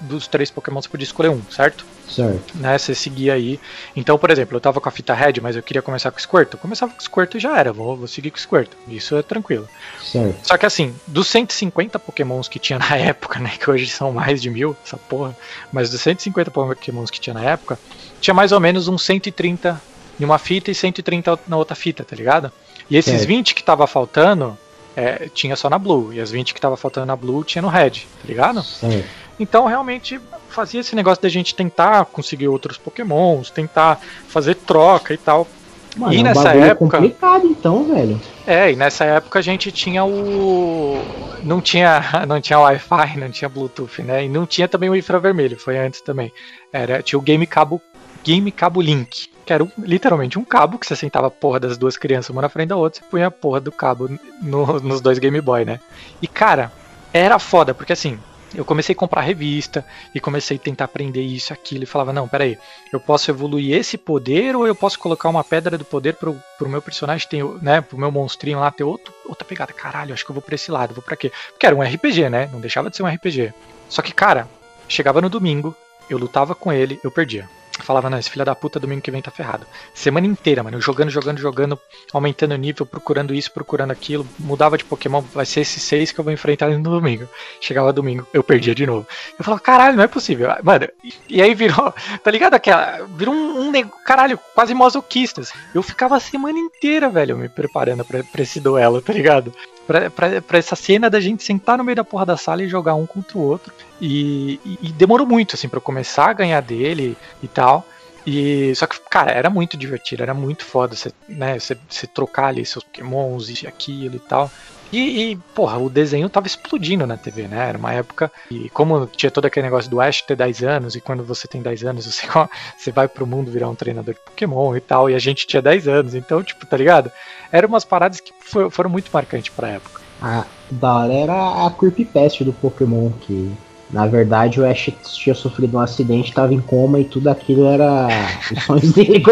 dos três pokémons você podia escolher um, certo? Certo. Né, você seguia aí. Então, por exemplo, eu tava com a fita Red, mas eu queria começar com o Squirtle. Eu começava com o Squirtle e já era, vou, vou seguir com o Squirtle. Isso é tranquilo. Certo. Só que assim, dos 150 pokémons que tinha na [laughs] época, né, que hoje são mais de mil, essa porra, mas dos 150 pokémons que tinha na época, tinha mais ou menos uns 130 em uma fita e 130 na outra fita, tá ligado? E esses é. 20 que tava faltando, é, tinha só na Blue. E as 20 que tava faltando na Blue tinha no Red, tá ligado? Sim. Então realmente fazia esse negócio da gente tentar conseguir outros pokémons, tentar fazer troca e tal. Mano, e é um nessa época. complicado então, velho. É, e nessa época a gente tinha o. Não tinha, [laughs] não tinha Wi-Fi, não tinha Bluetooth, né? E não tinha também o infravermelho, foi antes também. Era, tinha o Game Cabo, Game Cabo Link que era um, literalmente um cabo que você sentava a porra das duas crianças uma na frente da outra, você punha a porra do cabo no, nos dois Game Boy, né? E cara, era foda, porque assim, eu comecei a comprar revista e comecei a tentar aprender isso, aquilo, e falava, não, peraí, eu posso evoluir esse poder ou eu posso colocar uma pedra do poder pro, pro meu personagem ter, né, pro meu monstrinho lá ter outro, outra pegada. Caralho, acho que eu vou pra esse lado, vou pra quê? Porque era um RPG, né? Não deixava de ser um RPG. Só que, cara, chegava no domingo, eu lutava com ele, eu perdia falava, não, esse filho da puta domingo que vem tá ferrado. Semana inteira, mano, jogando, jogando, jogando, aumentando o nível, procurando isso, procurando aquilo, mudava de Pokémon, vai ser esses seis que eu vou enfrentar no domingo. Chegava domingo, eu perdia de novo. Eu falava, caralho, não é possível. Mano, e, aí virou, tá ligado? Aquela, virou um, um caralho, quase masoquistas. Eu ficava a semana inteira, velho, me preparando pra, pra esse duelo, tá ligado? Pra, essa cena da gente sentar no meio da porra da sala e jogar um contra o outro. E, e, e demorou muito, assim, eu começar a ganhar dele e tal. E só que, cara, era muito divertido, era muito foda você, né, você trocar ali seus pokémons e aquilo e tal. E, e, porra, o desenho tava explodindo na TV, né? Era uma época. E como tinha todo aquele negócio do Ash ter 10 anos, e quando você tem 10 anos, você, [laughs] você vai pro mundo virar um treinador de Pokémon e tal, e a gente tinha 10 anos, então, tipo, tá ligado? Eram umas paradas que for, foram muito marcantes pra época. A da hora era a Creepypast do Pokémon, que na verdade, o Ash tinha sofrido um acidente, estava em coma e tudo aquilo era [laughs] os sonhos dele.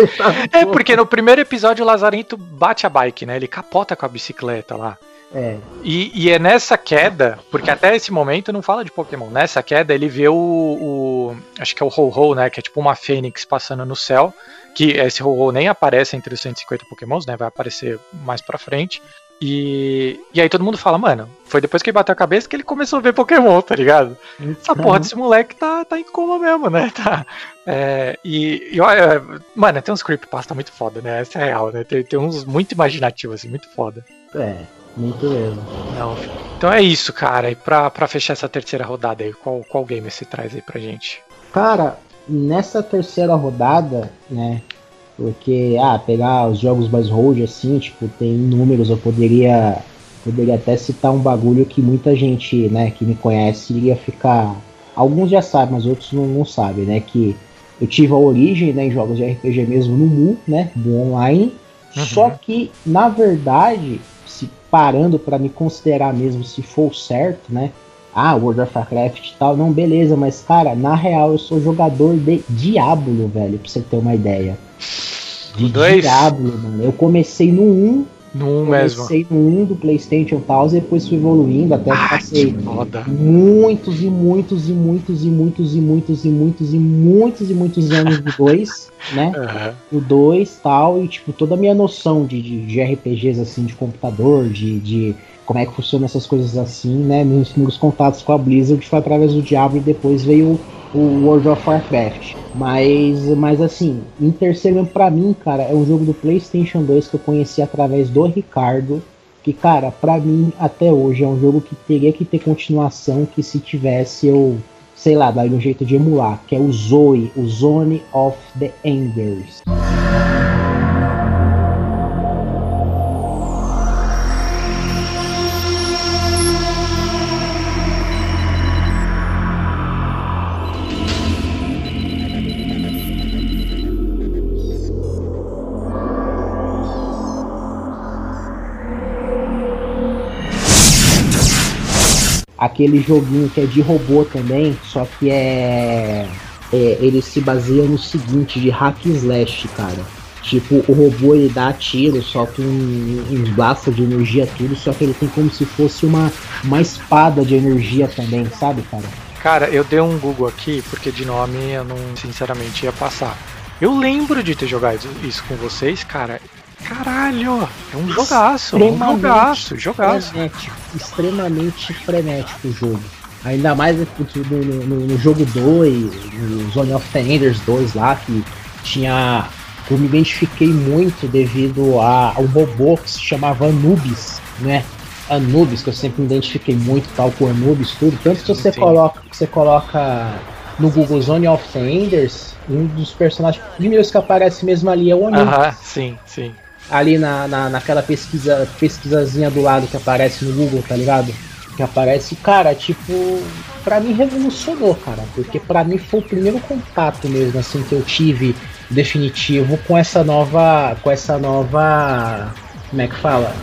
é, porque no primeiro episódio o Lazarento bate a bike, né? Ele capota com a bicicleta lá. É. E, e, é nessa queda, porque até esse momento não fala de Pokémon. Nessa queda ele vê o. o acho que é o Ho-Ho, né? Que é tipo uma fênix passando no céu. Que esse Ho-Ho nem aparece entre os 150 Pokémons, né? Vai aparecer mais pra frente. E, e aí todo mundo fala, mano, foi depois que ele bateu a cabeça que ele começou a ver Pokémon, tá ligado? Essa porra uhum. desse moleque tá, tá em coma mesmo, né? Tá, é, e, e olha, mano, tem uns creepypasta muito foda, né? Essa é real, né? Tem, tem uns muito imaginativos, assim, muito foda. É, muito mesmo. Não, então é isso, cara. E pra, pra fechar essa terceira rodada aí, qual, qual game você traz aí pra gente? Cara, nessa terceira rodada, né? Porque, ah, pegar os jogos mais road assim, tipo, tem números, eu poderia. Poderia até citar um bagulho que muita gente, né, que me conhece iria ficar. Alguns já sabem, mas outros não, não sabem, né? Que eu tive a origem né, em jogos de RPG mesmo no Mu, né? Do online. Uhum. Só que, na verdade, se parando para me considerar mesmo se for certo, né? Ah, World of Warcraft e tal, não, beleza, mas cara, na real eu sou jogador de Diablo, velho, pra você ter uma ideia. De dois? Diablo, mano. Eu comecei no 1, No 1 mesmo. Comecei no 1 do PlayStation tal, e depois fui evoluindo até que Ah, passei muitos e muitos e muitos e muitos e muitos e muitos e muitos e muitos anos do 2, [laughs] né? Aham. O 2 tal, e tipo, toda a minha noção de, de, de RPGs assim, de computador, de, de como é que funcionam essas coisas assim, né? Meus primeiros contatos com a Blizzard foi através do Diablo e depois veio o, World of Warcraft. Mas, mas assim, em terceiro pra mim, cara, é um jogo do PlayStation 2 que eu conheci através do Ricardo. Que, cara, pra mim, até hoje, é um jogo que teria que ter continuação. Que se tivesse, eu, sei lá, daria um jeito de emular. Que é o Zoe, o Zone of the Enders. Aquele joguinho que é de robô também, só que é, é ele se baseia no seguinte, de hack slash, cara. Tipo, o robô ele dá tiro, solta um, uns blasters de energia tudo, só que ele tem como se fosse uma, uma espada de energia também, sabe, cara? Cara, eu dei um Google aqui, porque de nome eu não, sinceramente, ia passar. Eu lembro de ter jogado isso com vocês, cara. Caralho, é um jogaço, um Extremamente jogaço, jogaço. frenético, extremamente frenético o jogo. Ainda mais no, no- no- jogo 2, no Zone of the Enders 2 lá, que tinha. Eu me identifiquei muito devido a, a um robô que se chamava Anubis, né? Anubis, que eu sempre me identifiquei muito tal com Anubis, tudo. Tanto que você Sim. coloca, você coloca no Google Zone of the Enders, um dos personagens primeiros que aparece mesmo ali é o Anubis Aham, sim, sim. Ali na, na, naquela pesquisa, pesquisazinha do lado que aparece no Google, tá ligado? Que aparece, cara, tipo, pra mim revolucionou, cara, porque pra mim foi o primeiro contato mesmo, assim, que eu tive definitivo com essa nova, com essa nova, como é que fala?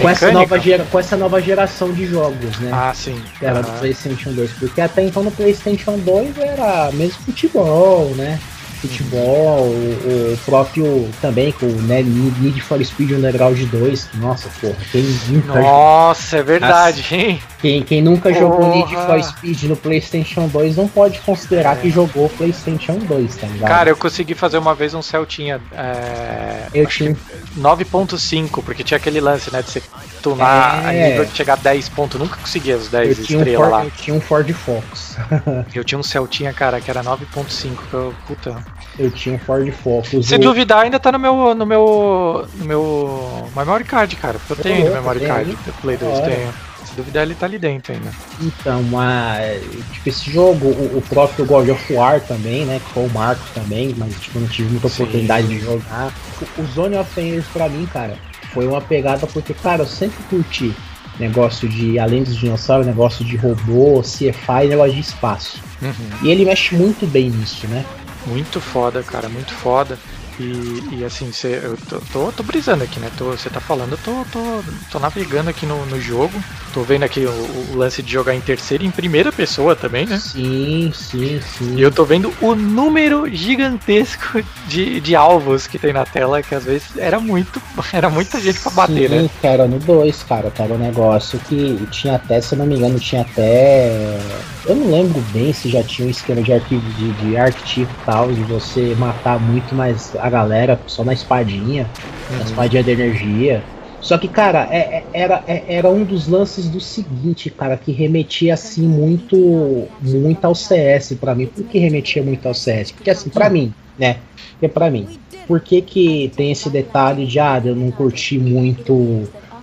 Com essa, nova gera, com essa nova geração de jogos, né? Ah, sim. era do aham. PlayStation 2, porque até então no PlayStation 2 era mesmo futebol, né? Futebol, o, o próprio também com o né, Need for Speed Underground 2, que, nossa, porra, quem nunca, Nossa, é verdade, hein? quem, quem nunca jogou Need Porra. for Speed no PlayStation 2 não pode considerar que jogou PlayStation 2, tá ligado? Cara, eu consegui fazer uma vez um Celtinha é, eu tinha, que 9.5, porque tinha aquele lance, né, de você tunar É. a nível de chegar a 10 pontos. Nunca consegui as eu, 10 tinha um estrelas Ford, lá. eu tinha um Ford Focus. [laughs] Eu tinha um Celtinha, cara, que era 9.5, que eu, puta. Eu tinha um Ford Focus. Se O- duvidar, ainda tá no meu. no meu. no meu. memory card, cara. Porque eu tenho louco, memory tem card aí? do Play 2, Da hora. tenho. Se duvidar, ele tá ali dentro ainda. Então, mas, tipo, esse jogo, o, o próprio God of War também, né? Que foi o Marco também, mas tipo, eu não tive muita Sim. oportunidade de jogar. O, o Zone of the Enders pra mim, cara, foi uma pegada porque, cara, eu sempre curti negócio de, além dos dinossauros, negócio de robô, CFI, negócio de espaço. Uhum. E ele mexe muito bem nisso, né? Muito foda, cara, muito foda. E, e assim, cê, eu tô, tô, tô brisando aqui, né? Você tá falando, eu tô, tô, tô navegando aqui no, no jogo. Tô vendo aqui o, o lance de jogar em terceira e em primeira pessoa também, né? Sim, sim, sim. E eu tô vendo o número gigantesco de, de alvos que tem na tela, que às vezes era muito. [laughs] Era muita gente pra bater, Sim, né? cara, no 2, cara, era um negócio que tinha até, se eu não me engano, tinha até. Eu não lembro bem se já tinha um esquema de arquivo de, de arquivo e tal, de você matar muito mais a galera só na espadinha, na espadinha de energia. Só que, cara, é- é- era, é- era um dos lances do seguinte, cara, que remetia assim muito, muito ao CS pra mim. Por que remetia muito ao CS? Porque assim, pra mim, né? Porque pra mim, por que, que tem esse detalhe de ah, eu não curti muito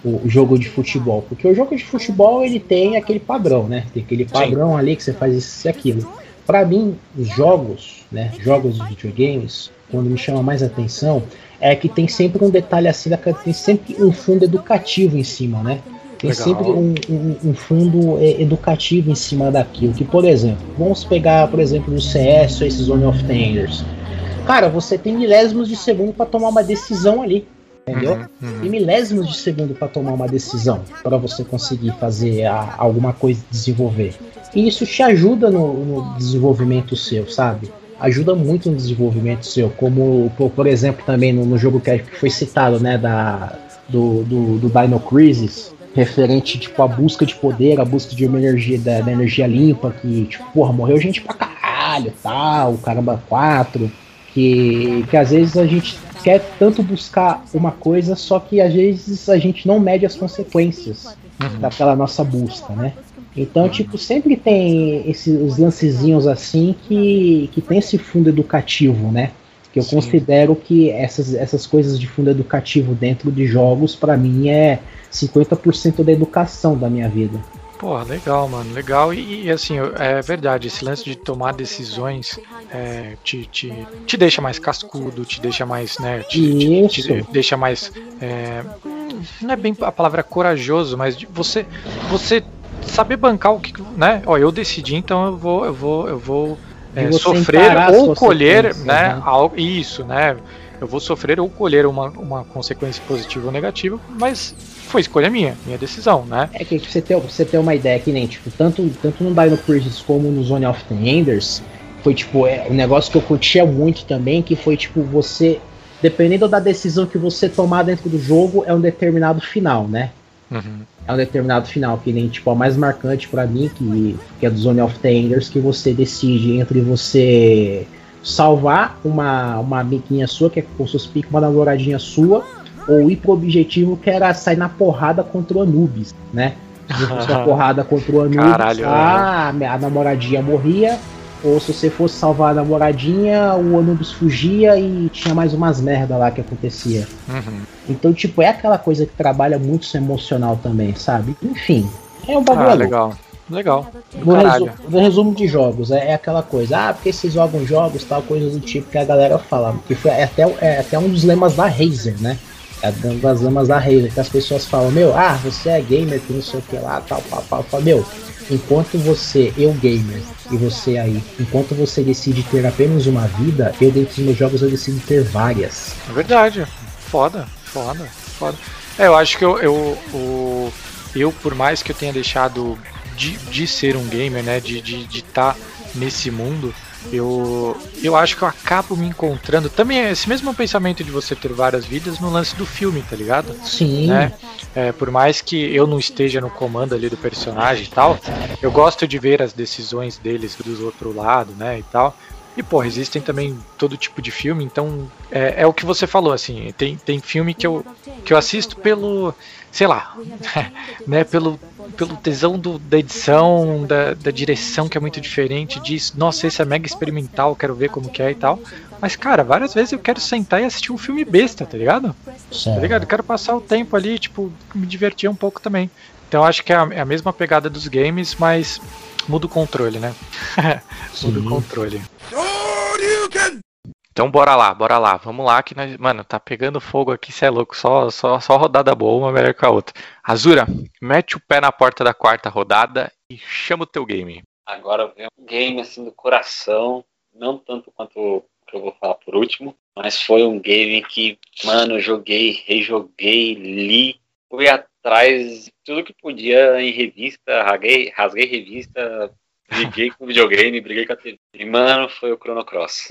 o, jogo de futebol? Porque o jogo de futebol ele tem aquele padrão, né? Tem aquele padrão ali que você faz isso e aquilo. Pra mim, os jogos, né? Jogos de videogames, quando me chama mais atenção, é que tem sempre um detalhe assim, tem sempre um fundo educativo em cima, né? Tem Legal. sempre um, um- um fundo é, educativo em cima daquilo. Que, por exemplo, vamos pegar, por exemplo, no CS ou esse Zone of the Enders. Cara, você tem milésimos de segundo para tomar uma decisão ali. Entendeu? Uhum, uhum. Tem milésimos de segundo para tomar uma decisão, para você conseguir fazer a- alguma coisa desenvolver. E isso te ajuda no, no desenvolvimento seu, sabe? Ajuda muito no desenvolvimento seu, como por, exemplo também no, no jogo que foi citado, né, da do, do, do Dino Crisis, referente, tipo, à busca de poder, a busca de uma energia, da, da energia limpa, que, tipo, porra, morreu gente pra caralho, tal, caramba, quatro, que, que às vezes a gente quer tanto buscar uma coisa, só que às vezes a gente não mede as consequências uhum. daquela nossa busca, né? Então, tipo, sempre tem esses lancezinhos assim que, que tem esse fundo educativo, né? Que eu Sim. considero que essas, essas coisas de fundo educativo dentro de jogos, para mim, é 50% da educação da minha vida. Pô, legal, mano, legal. E, e, assim, é verdade, esse lance de tomar decisões é, te, te, te deixa mais cascudo, te deixa mais, né? Te, te, te deixa mais. É, não é bem a palavra corajoso, mas você, você saber bancar o que, né? Ó, eu decidi, então eu vou, eu vou, eu vou é, sofrer ou colher, né? né? Algo, isso, né? Eu vou sofrer ou colher uma, uma consequência positiva ou negativa, mas foi escolha minha, minha decisão, né? É que você ter, você ter uma ideia que nem, tipo, tanto, tanto no Dino Crisis como no Zone of the Enders, foi tipo, é um negócio que eu curtia muito também, que foi tipo, você, dependendo da decisão que você tomar dentro do jogo, é um determinado final, né? Uhum. É um determinado final, que nem tipo a mais marcante para mim, que, que é do Zone of the Enders, que você decide entre você salvar uma, uma amiguinha sua, que é com seus picos, uma namoradinha sua, ou ir pro objetivo que era sair na porrada contra o Anubis, né? A [laughs] porrada contra o Anubis, Caralho, a, a namoradinha morria, ou se você fosse salvar a namoradinha, o Anubis fugia e tinha mais umas merda lá que acontecia. Uhum. Então, tipo, é aquela coisa que trabalha muito seu emocional também, sabe? Enfim, é um bagulho. Ah, legal. Legal. No, resu no, resumo de jogos, é, é, aquela coisa, ah, porque vocês jogam jogos, tal, coisa do tipo que a galera fala. Que foi é até, é até um dos lemas da Razer, né? É um das lemas da Razer, que as pessoas falam, meu, ah, você é gamer, que não sei o que lá, tal, tal, tal. Fala, meu, enquanto você, eu gamer, e você aí, enquanto você decide ter apenas uma vida, eu dentro dos meus jogos eu decido ter várias. É verdade. Foda, foda, foda. É, eu acho que eu, eu, eu, eu, por mais que eu tenha deixado de, de ser um gamer, né, de estar de, de tá nesse mundo, eu, eu acho que eu acabo me encontrando. Também é esse mesmo pensamento de você ter várias vidas no lance do filme, tá ligado? Sim. Né? É, por mais que eu não esteja no comando ali do personagem e tal, eu gosto de ver as decisões deles do outro lado, né? E tal. E, pô, existem também todo tipo de filme, então é, é, o que você falou, assim, tem, tem filme que eu, que eu assisto pelo, sei lá, [laughs] né, pelo, pelo tesão do, da edição, da, da direção que é muito diferente, diz, nossa, esse é mega experimental, quero ver como que é e tal. Mas, cara, várias vezes eu quero sentar e assistir um filme besta, tá ligado? Tá ligado? Eu quero passar o tempo ali, tipo, me divertir um pouco também. Então acho que é a, é a mesma pegada dos games, mas muda o controle, né? [laughs] muda o controle. Então bora lá, bora lá, vamos lá que nós, mano, tá pegando fogo aqui, cê é louco, só, só, só rodada boa, uma melhor que a outra. Azura, mete o pé na porta da quarta rodada e chama o teu game. Agora vem um game assim do coração, não tanto quanto o que eu vou falar por último, mas foi um game que, mano, joguei, rejoguei, li, fui atrás de tudo que podia em revista, rasguei, rasguei revista, briguei com videogame, briguei com a TV. E, mano, foi o Chrono Cross.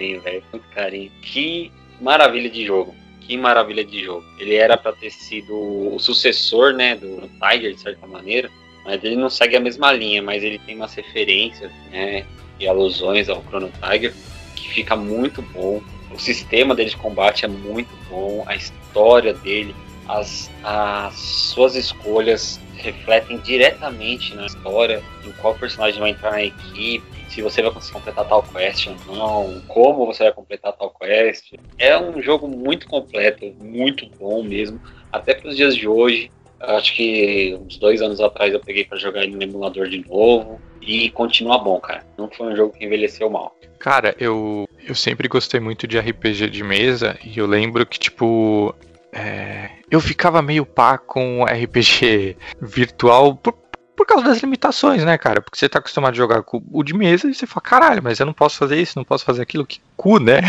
Carinho, velho. Muito carinho. Que maravilha de jogo. Que maravilha de jogo. Ele era para ter sido o sucessor, né, do Tiger, de certa maneira. Mas ele não segue a mesma linha, mas ele tem umas referências, né, e alusões ao Chrono Tiger, que fica muito bom. O sistema dele de combate é muito bom, a história dele, as, as suas escolhas refletem diretamente na história, em qual personagem vai entrar na equipe, se você vai conseguir completar tal quest ou não, como você vai completar tal quest. É um jogo muito completo, muito bom mesmo, até para os dias de hoje. Acho que uns dois anos atrás eu peguei para jogar no emulador de novo e continua bom, cara. Não foi um jogo que envelheceu mal. Cara, eu, eu sempre gostei muito de RPG de mesa e eu lembro que, tipo, é, eu ficava meio pá com RPG [laughs] virtual por, por causa das limitações, né, cara? Porque você tá acostumado a jogar com o de mesa e você fala, caralho, mas eu não posso fazer isso, não posso fazer aquilo, que cu, né?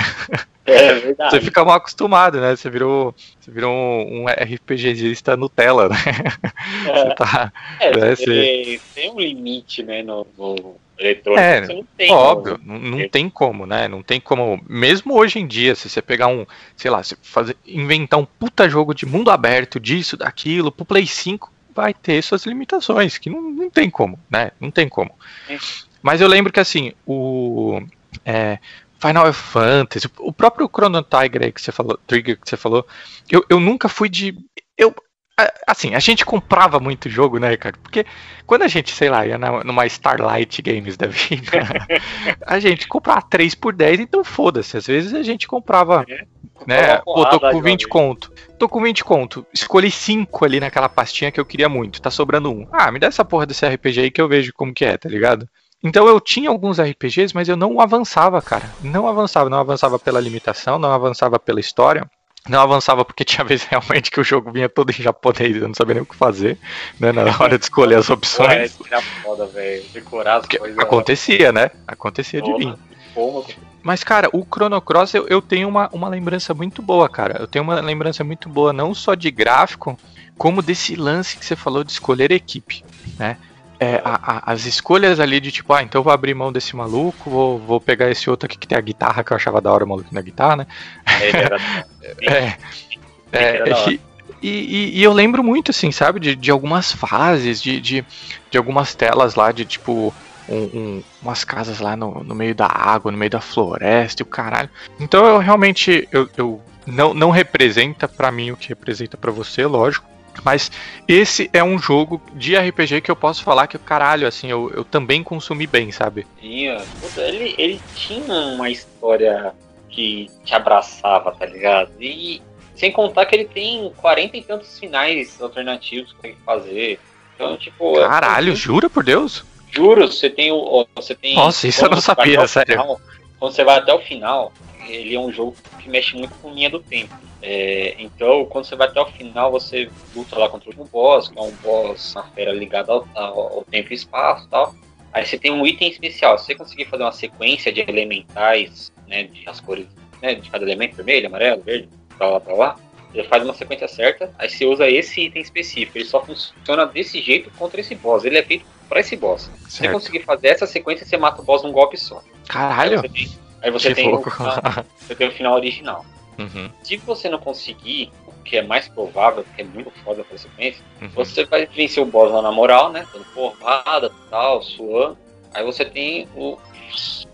É verdade. Você fica mal acostumado, né? Você virou, você virou um RPGista Nutella, né? É. Você tá, É, né, você tem um limite, né, no, no eletrônico. É, não tem. Óbvio, no- não, não tem como, né? Não tem como. Mesmo hoje em dia, se você pegar um, sei lá, fazer, inventar um puta jogo de mundo aberto, disso, daquilo, pro Play 5, vai ter suas limitações, que não, não tem como, né? Não tem como. É. Mas eu lembro que assim, o. é, Final Fantasy, o próprio Chrono Trigger aí que você falou, Trigger que você falou, eu, eu nunca fui de. Eu, assim, a gente comprava muito jogo, né, cara? Porque quando a gente, sei lá, ia na- numa Starlight Games da vida, [laughs] a gente comprava 3 por 10, então foda-se. Às vezes a gente comprava, É. né? Comprava Pô, tô porrada com de 20 uma conto. Tô com 20 conto. Escolhi 5 ali naquela pastinha que eu queria muito. Tá sobrando um. Ah, me dá essa porra desse RPG aí que eu vejo como que é, tá ligado? Então eu tinha alguns RPGs, mas eu não avançava, cara. Não avançava, não avançava pela limitação, não avançava pela história. Não avançava porque [laughs] tinha vezes realmente que o jogo vinha todo em japonês, eu não sabia nem o que fazer, né, na [laughs] hora de escolher as é, opções. era foda, velho. Decorar as Porque coisas. acontecia, né? Acontecia de vir. Como- Mas, cara, o Chrono Cross eu, eu tenho uma, uma lembrança muito boa, cara. Eu tenho uma lembrança muito boa, não só de gráfico, como desse lance que você falou de escolher equipe, né? É, a- a- as escolhas ali de tipo, ah, então vou abrir mão desse maluco, vou, vou pegar esse outro aqui que tem a guitarra, que eu achava da hora o maluco na guitarra, né? Ele era- [laughs] É, é, Era e, e- e eu lembro muito, assim, sabe, de, de algumas fases, de, de, de algumas telas lá, de tipo, um- um- umas casas lá no, no meio da água, no meio da floresta e o caralho. Então eu realmente, eu, eu não, não representa pra mim o que representa pra você, lógico. Mas esse é um jogo de RPG que eu posso falar que, caralho, assim, eu, eu também consumi bem, sabe? tinha. Ele, ele tinha uma história que te abraçava, tá ligado? E sem contar que ele tem 40 e tantos finais alternativos que tem que fazer. Então, tipo. é- Caralho, jura por Deus? Juro, você tem o. Você tem. Nossa, isso eu não sabia, sério. final- quando você vai até o final, ele é um jogo que mexe muito com linha do tempo. É, então, quando você vai até o final, você luta lá contra último boss, que é um boss, uma fera ligada ao, ao- tempo e espaço e tal. Aí você tem um item especial. Se você conseguir fazer uma sequência de elementais, né, de as cores né, de cada elemento, vermelho, amarelo, verde, pra lá, pra lá, você faz uma sequência certa, aí você usa esse item específico. Ele só funciona desse jeito contra esse boss. Ele é feito pra esse boss. Se você Certo. conseguir fazer essa sequência, você mata o boss num golpe só. Aí Caralho. você tem, aí você tem, o final, você tem o final original. Uhum, Se você não conseguir, o que é mais provável, porque é muito foda pra sequência, uhum. você vai vencer o boss lá na moral, né? Dando porrada tal, suando. Aí você tem o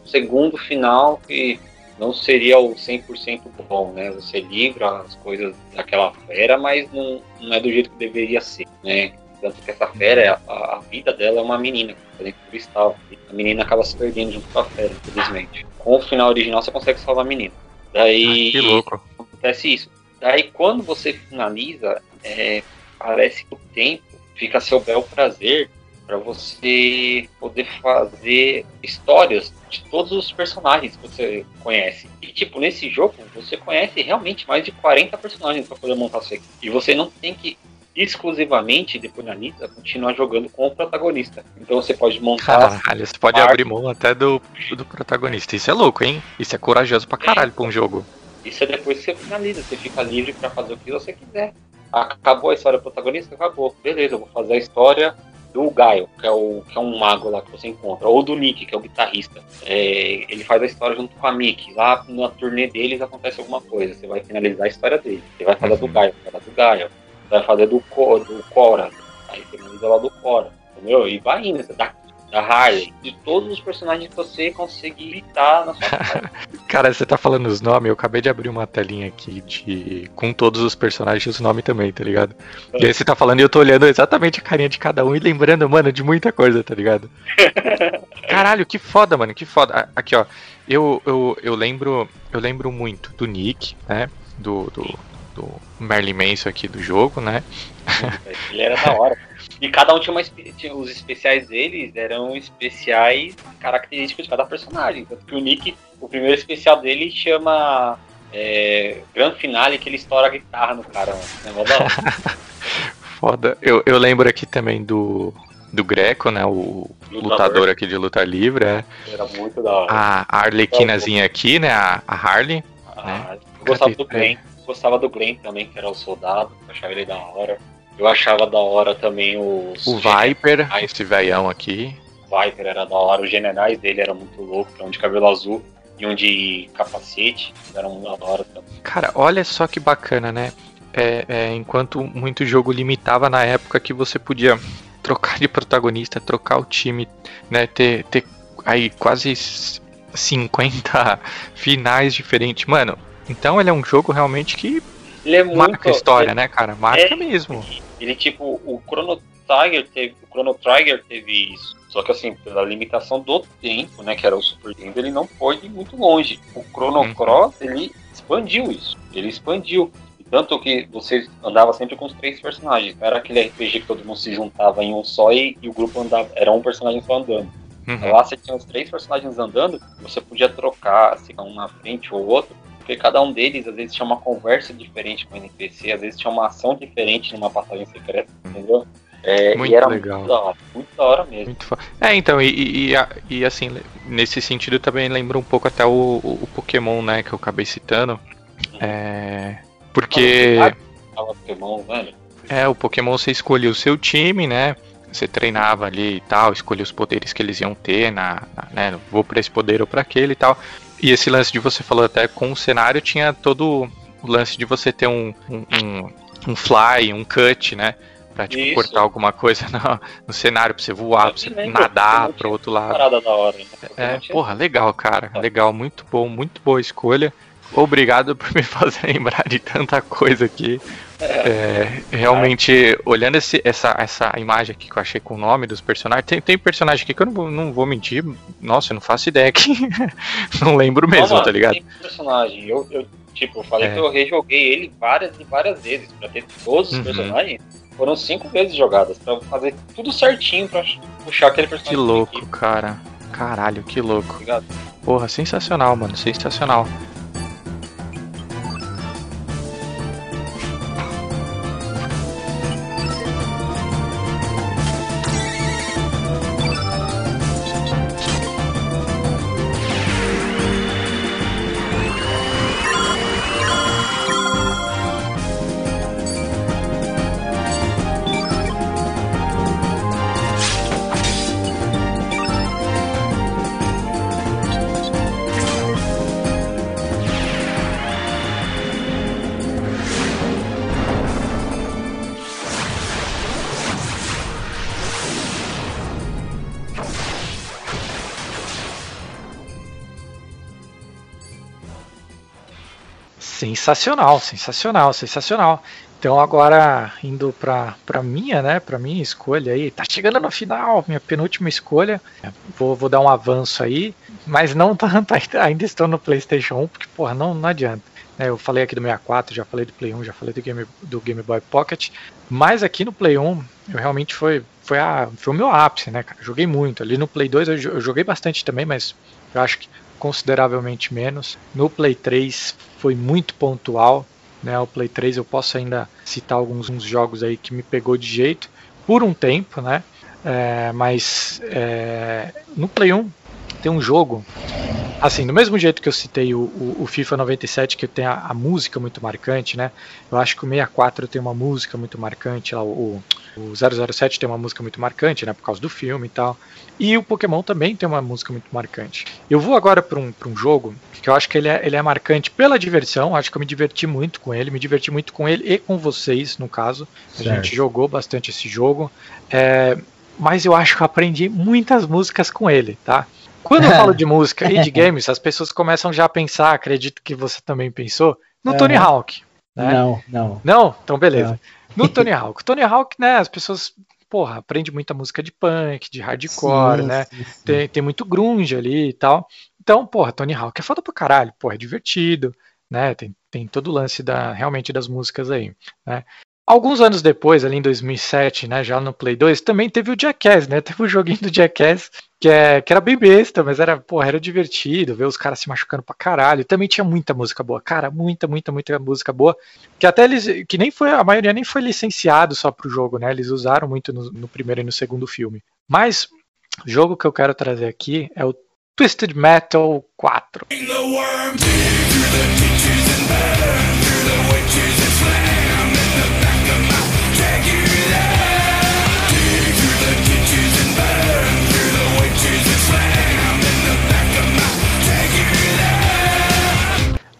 segundo final que não seria o 100% bom, né? Você livra as coisas daquela fera, mas não, não é do jeito que deveria ser, né? Tanto que essa fera, a, a vida dela é uma menina, dentro do cristal. A menina acaba se perdendo junto com a fera, infelizmente. Com o final original, você consegue salvar a menina. Daí Ah, que louco. acontece isso. Daí quando você finaliza, é, parece que o tempo fica a seu bel prazer para você poder fazer histórias de todos os personagens que você conhece. E tipo, nesse jogo, você conhece realmente mais de 40 personagens para poder montar sua equipe. E você não tem que exclusivamente, depois na lista, continuar jogando com o protagonista. Então você pode montar Caralho, você pode abrir mão até do, do protagonista. Isso é louco, hein? Isso é corajoso pra caralho pra um jogo. Isso é depois que você finaliza, você fica livre pra fazer o que você quiser. Acabou a história do protagonista? Acabou. Beleza, eu vou fazer a história do Gaio, que é, o, que é um mago lá que você encontra, ou do Nick, que é o guitarrista. É, ele faz a história junto com a Mickey. Lá na turnê deles acontece alguma coisa. Você vai finalizar a história dele. Você vai fazer do Uhum. Gaio, a do Gaio. Você vai fazer do, do Cora. Aí finaliza lá do Cora. Entendeu? E vai indo. Da Harley, de todos os personagens que você conseguir evitar na sua [laughs] casa. Cara, você tá falando os nomes, eu acabei de abrir uma telinha aqui de com todos os personagens e os nomes também, tá ligado? E aí você tá falando e eu tô olhando exatamente a carinha de cada um e lembrando, mano, de muita coisa, tá ligado? [laughs] Caralho, que foda, mano, que foda. Aqui, ó, eu, eu, eu lembro eu lembro muito do Nick, né? Do, do, do Merlin Manson aqui do jogo, né? Ele era da hora. [laughs] E cada um tinha uma. Tinha, os especiais deles eram especiais característicos de cada personagem. Tanto que o Nick, o primeiro especial dele chama é, Grand Finale, que ele estoura a guitarra no cara. É hora. [laughs] Foda. Eu, eu lembro aqui também do, do Greco, né? O lutador, lutador aqui de luta livre. É. Era muito da hora. A Arlequinazinha aqui, né? A, a Harley. Ah, né? Eu gostava do Glenn. Gostava do Glenn também, que era o soldado. achava ele da hora. Eu achava da hora também os. O Viper, generais. esse veião aqui. O Viper era da hora, os generais dele eram muito loucos, um de cabelo azul e um de capacete, eram muito da hora também. Cara, olha só que bacana, né? É, é, enquanto muito jogo limitava na época que você podia trocar de protagonista, trocar o time, né? Ter, ter aí quase 50 [laughs] finais diferentes. Mano, então ele é um jogo realmente que ele é muito, marca a história, é, né, cara? Marca é, mesmo. Ele, tipo, o Chrono Trigger teve, o Chrono Trigger teve isso. Só que assim, pela limitação do tempo, né, que era o Super Nintendo, ele não pôde ir muito longe. O Chrono uhum. Cross, ele expandiu isso. Ele expandiu. Tanto que você andava sempre com os três personagens. Não era aquele RPG que todo mundo se juntava em um só e, e o grupo andava. Era um personagem só andando. Uhum. Lá você tinha os três personagens andando, você podia trocar, assim, um na frente ou outro, porque cada um deles às vezes tinha uma conversa diferente com o NPC, às vezes tinha uma ação diferente numa passagem secreta, entendeu? É, muito era legal. muito da hora, muito da hora mesmo. é, então, e, e, e, assim, nesse sentido também lembra um pouco até o, o Pokémon, né, que eu acabei citando. Uhum. É, porque. Pokémon, velho. É, o Pokémon você escolhia o seu time, né? Você treinava ali e tal, escolhia os poderes que eles iam ter, na, na né? Vou pra esse poder ou pra aquele e tal. E esse lance de você falou até com o cenário tinha todo o lance de você ter um, um, um, um fly, um cut, né? Pra tipo, cortar alguma coisa [laughs] no, no, cenário, pra você voar, pra você nadar pro outro lado. Parada da hora, né? É, porra, legal, cara. Legal, muito bom, muito boa escolha. Obrigado por me [laughs] fazer lembrar de tanta coisa aqui. É, realmente, olhando esse, essa, essa imagem aqui que eu achei com o nome dos personagens, tem, tem personagem aqui que eu não vou, não vou mentir, nossa, eu não faço ideia aqui. [laughs] não lembro mesmo, tá ligado? Tem personagem, eu, eu tipo, falei é. que eu rejoguei ele várias e várias vezes, pra ter todos os uhum. personagens. Foram cinco vezes jogadas, pra fazer tudo certinho pra puxar aquele personagem. Que louco, cara. Caralho, que louco. Obrigado. Porra, sensacional, mano, sensacional. Sensacional, sensacional, sensacional. Então agora indo para minha, né, para minha escolha aí, tá chegando no final, minha penúltima escolha. Vou, vou dar um avanço aí, mas não [laughs] tanto, ainda estou no PlayStation 1, porque porra, não não adianta. Né, eu falei aqui do 64, já falei do Play 1, já falei do Game, do Game Boy Pocket, mas aqui no Play 1 eu realmente foi foi a foi o meu ápice, né, cara? Joguei muito. Ali no Play 2 eu, eu joguei bastante também, mas eu acho que consideravelmente menos. No Play 3 foi muito pontual, né? O Play 3 eu posso ainda citar alguns jogos aí que me pegou de jeito por um tempo, né? É, mas é, no Play 1 tem um jogo assim, do mesmo jeito que eu citei o, o, o FIFA 97, que tem a, a, música muito marcante, né? Eu acho que o 64 tem uma música muito marcante, lá, o, o 007 tem uma música muito marcante, né? Por causa do filme e tal. E o Pokémon também tem uma música muito marcante. Eu vou agora para um, um jogo que eu acho que ele é, ele é marcante pela diversão, acho que eu me diverti muito com ele, me diverti muito com ele e com vocês, no caso. A gente jogou bastante esse jogo. É, mas eu acho que eu aprendi muitas músicas com ele, tá? Quando eu falo de música e de [laughs] games, as pessoas começam já a pensar, acredito que você também pensou, no Tony Hawk. Né? Não, não. Não? Então beleza. Não. No [laughs] Tony Hawk. Tony Hawk, né, as pessoas, porra, aprende muita música de punk, de hardcore, sim, né? Sim, sim. Tem, tem muito grunge ali e tal. Então, porra, Tony Hawk é foda pra caralho, porra, é divertido, né? Tem, tem todo o lance da, realmente das músicas aí, né? Alguns anos depois, ali em 2007, né, já no Play 2, também teve o Jackass, né? [laughs] Teve o joguinho do Jackass que, é, que era bem besta, mas era, porra, era divertido ver os caras se machucando pra caralho. Também tinha muita música boa, cara, muita, muita, muita música boa. Que até eles, que nem foi, a maioria nem foi licenciado só pro jogo, né? Eles usaram muito no, no primeiro e no segundo filme. Mas o jogo que eu quero trazer aqui é o Twisted Metal 4.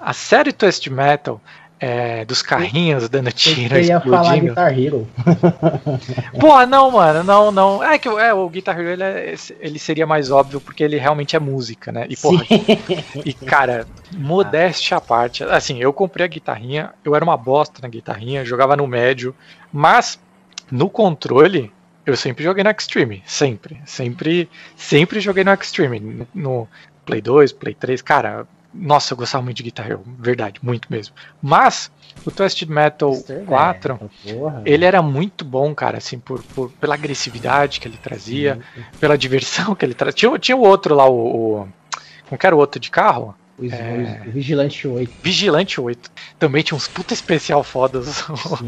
A série Twisted Metal é, dos carrinhos dando tiro, Eu ia falar Guitar Hero. [laughs] Pô, não, mano, não, não. É que é, o Guitar Hero ele, é, ele, seria mais óbvio porque ele realmente é música, né? E, porra, e [laughs] cara, modéstia à parte. Assim, eu comprei a guitarrinha, eu era uma bosta na guitarrinha, jogava no médio, mas no controle eu sempre joguei no Extreme, sempre, sempre, sempre joguei no Extreme, no Play 2, Play 3, cara, nossa, eu gostava muito de Guitar Hero, verdade, muito mesmo. Mas o Twisted Metal Mr. 4, Metal, ele era muito bom, cara, assim, por, por pela agressividade que ele trazia, pela diversão que ele trazia. Tinha, tinha o outro lá, o, o. Como que era o outro de carro? O, é... o Vigilante 8. Vigilante 8. Também tinha uns puta especial fodas.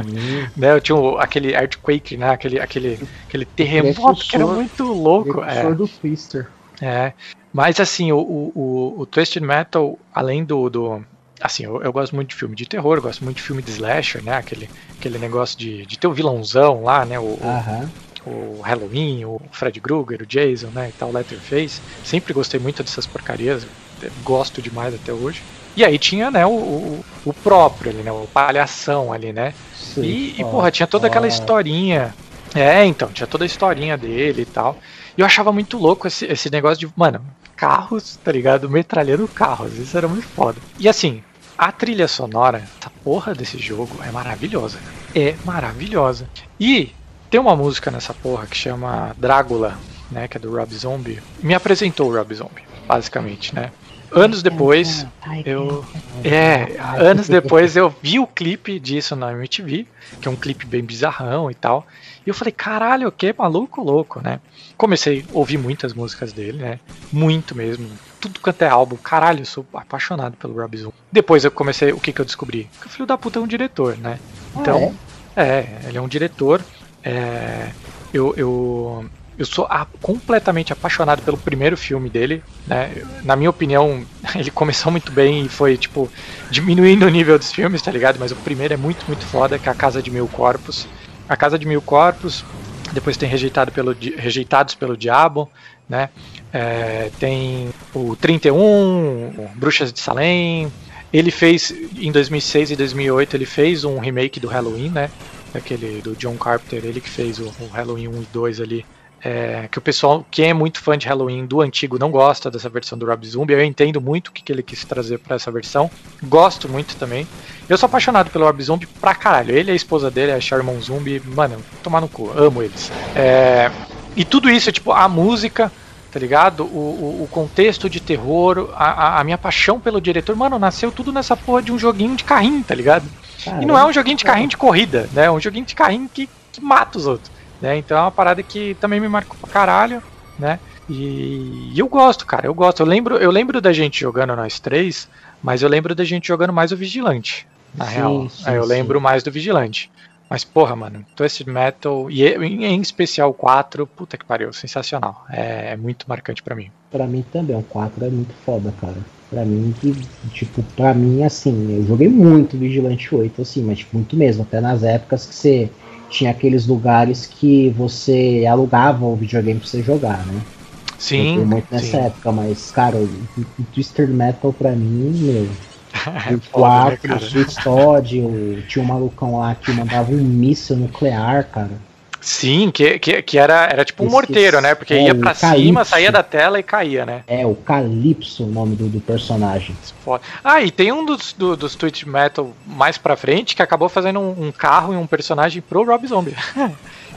[laughs] né? Eu tinha o, aquele Earthquake, né? Aquele, aquele, aquele terremoto que era muito louco. É. do Twister. É. Mas assim, o, o, o Twisted Metal, além do. do assim, eu, eu, gosto muito de filme de terror, gosto muito de filme de slasher, né? Aquele, aquele negócio de, de ter o vilãozão lá, né? O, o, o, Halloween, o Fred Krueger, o Jason, né? E tal, Letterface. Sempre gostei muito dessas porcarias, gosto demais até hoje. E aí tinha, né, o, o, o próprio ali, né? O palhação ali, né? Sim, e, e, porra, tinha toda aquela historinha. É, então, tinha toda a historinha dele e tal. E eu achava muito louco esse, esse negócio de, mano, carros, tá ligado? Metralhando carros. Isso era muito foda. E assim, a trilha sonora, essa porra desse jogo é maravilhosa. É maravilhosa. E tem uma música nessa porra que chama Drácula, né? Que é do Rob Zombie. Me apresentou o Rob Zombie, basicamente, né? Anos depois, eu. É, anos [laughs] depois eu vi o clipe disso na MTV, que é um clipe bem bizarrão e tal. E eu falei, caralho, que maluco louco, né? Comecei a ouvir muitas músicas dele, né? Muito mesmo. Tudo quanto é álbum. Caralho, eu sou apaixonado pelo Rob Zoom. Depois eu comecei, o que que eu descobri? Que o filho da puta é um diretor, né? Então, ah, é? é? ele é um diretor. É, eu, eu eu sou a, completamente apaixonado pelo primeiro filme dele, né? Na minha opinião, [laughs] ele começou muito bem e foi, tipo, diminuindo o nível dos filmes, tá ligado? Mas o primeiro é muito, muito foda, que é A Casa de Mil Corpos. A Casa de Mil Corpos, depois tem Rejeitado pelo, Rejeitados pelo Diabo, né? É, tem o 31, Bruxas de Salem. Ele fez, em 2006 e 2008, ele fez um remake do Halloween, né? Aquele do John Carpenter, ele que fez o, o Halloween 1 e 2 ali é, que o pessoal, quem é muito fã de Halloween do antigo, não gosta dessa versão do Rob Zombie. Eu entendo muito o que, que ele quis trazer para essa versão. Gosto muito também. Eu sou apaixonado pelo Rob Zombie pra caralho. Ele e a esposa dele, a Sherman Zombie, mano, tomar no cu, amo eles. É, e tudo isso, tipo, a música, tá ligado? O, o, o contexto de terror, a, a, minha paixão pelo diretor, mano, nasceu tudo nessa porra de um joguinho de carrinho, tá ligado? Caramba. E não é um joguinho de carrinho de corrida, né? É um joguinho de carrinho que, que mata os outros. Né? Então é uma parada que também me marcou pra caralho, né? E, e eu gosto, cara, eu gosto. Eu lembro, eu lembro da gente jogando nós três, mas eu lembro da gente jogando mais o Vigilante, na sim, real. Sim, eu sim. lembro mais do Vigilante. Mas, porra, mano, Twisted Metal, e em especial o 4, puta que pariu, sensacional. É, é muito marcante para mim. Para mim também, o 4 é muito foda, cara. Pra mim, que, tipo, pra mim, assim, eu joguei muito Vigilante 8, assim, mas tipo, muito mesmo, até nas épocas que você tinha aqueles lugares que você alugava o videogame pra você jogar, né? Sim. muito nessa sim. época, mas, cara, o, o Twister Metal pra mim, meu. [laughs] É o 4, né, o Sweet Todd, o, tinha um malucão lá que mandava um míssil nuclear, cara. Sim, que, que, que era, era tipo um morteiro, né? Porque é, ia pra cima, saía da tela e caía, né? É o Calypso, o nome do, do personagem. Ah, e tem um dos, do- dos Twitch Metal mais pra frente que acabou fazendo um, um carro e um personagem pro Rob Zombie. [laughs]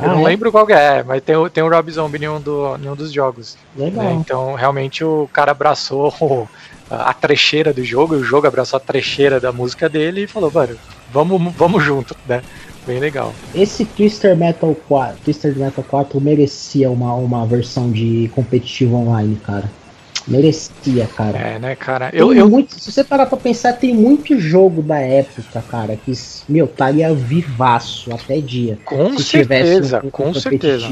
Eu Ah, não é? lembro qual que é, mas tem, o- tem o Rob Zombie em um, do, em um dos jogos. Legal. né? Então, realmente, o cara abraçou [laughs] o- a trecheira do jogo, e o jogo abraçou a trecheira da música dele e falou, mano, vamos, vamos junto, né? Bem legal. Esse Twister Metal 4, Twister Metal 4 merecia uma, uma versão de competitivo online, cara. Merecia, cara. É, né, cara? Tem Eu, eu, muito- se você parar pra pensar, tem muito jogo da época, cara, que, meu, estaria vivaço até dia. com certeza, um, com certeza.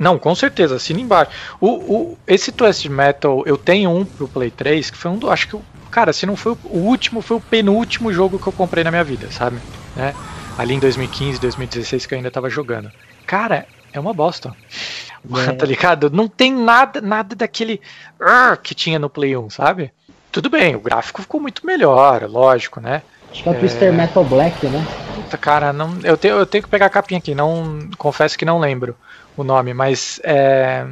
Não, com certeza, assina embaixo. O, o, esse Twisted Metal, eu tenho um pro Play 3, que foi um do. Acho que, o- cara, se não foi o o último, foi o penúltimo jogo que eu comprei na minha vida, sabe? Né? Ali em 2015, 2016, que eu ainda tava jogando. Cara, é uma bosta. É. [laughs] tá ligado? Não tem nada, nada daquele "Arr", que tinha no Play 1, sabe? Tudo bem, o gráfico ficou muito melhor, lógico, né? Acho que é o Twister Metal Black, né? Puta, cara, não, eu, tenho, eu tenho que pegar a capinha aqui, não confesso que não lembro o nome, mas é,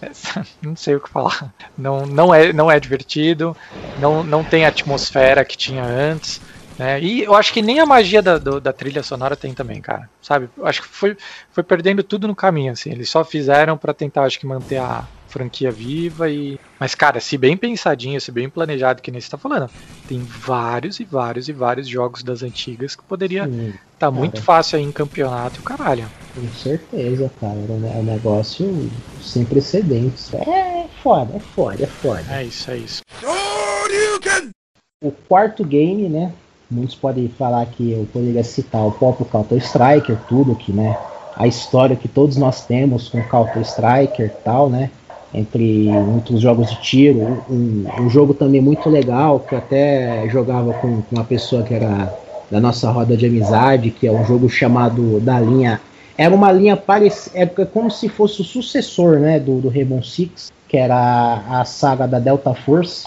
é, [laughs] não sei o que falar. Não, não, é, não é divertido, não, não tem a atmosfera que tinha antes. Né? E eu acho que nem a magia da, do- da trilha sonora tem também, cara. Sabe? Eu acho que foi, foi perdendo tudo no caminho, assim. Eles só fizeram pra tentar, acho que, manter a franquia viva e. Mas, cara, se bem pensadinho, se bem planejado, que nem você tá falando, tem vários e vários e vários jogos das antigas que poderia Sim, tá muito fácil aí em campeonato e o caralho. com certeza, cara. É é um negócio sem precedentes. É foda, é foda, é foda. É isso, é isso. O quarto game, né? Muitos podem falar que eu poderia citar o próprio Counter Striker, tudo que, né? A história que todos nós temos com Counter Striker tal, né? Entre muitos jogos de tiro. Um, um jogo também muito legal, que eu até jogava com, com uma pessoa que era da nossa roda de amizade, que é um jogo chamado da linha. Era uma linha parecida. É como se fosse o sucessor né, do, do Rainbow Six, que era a saga da Delta Force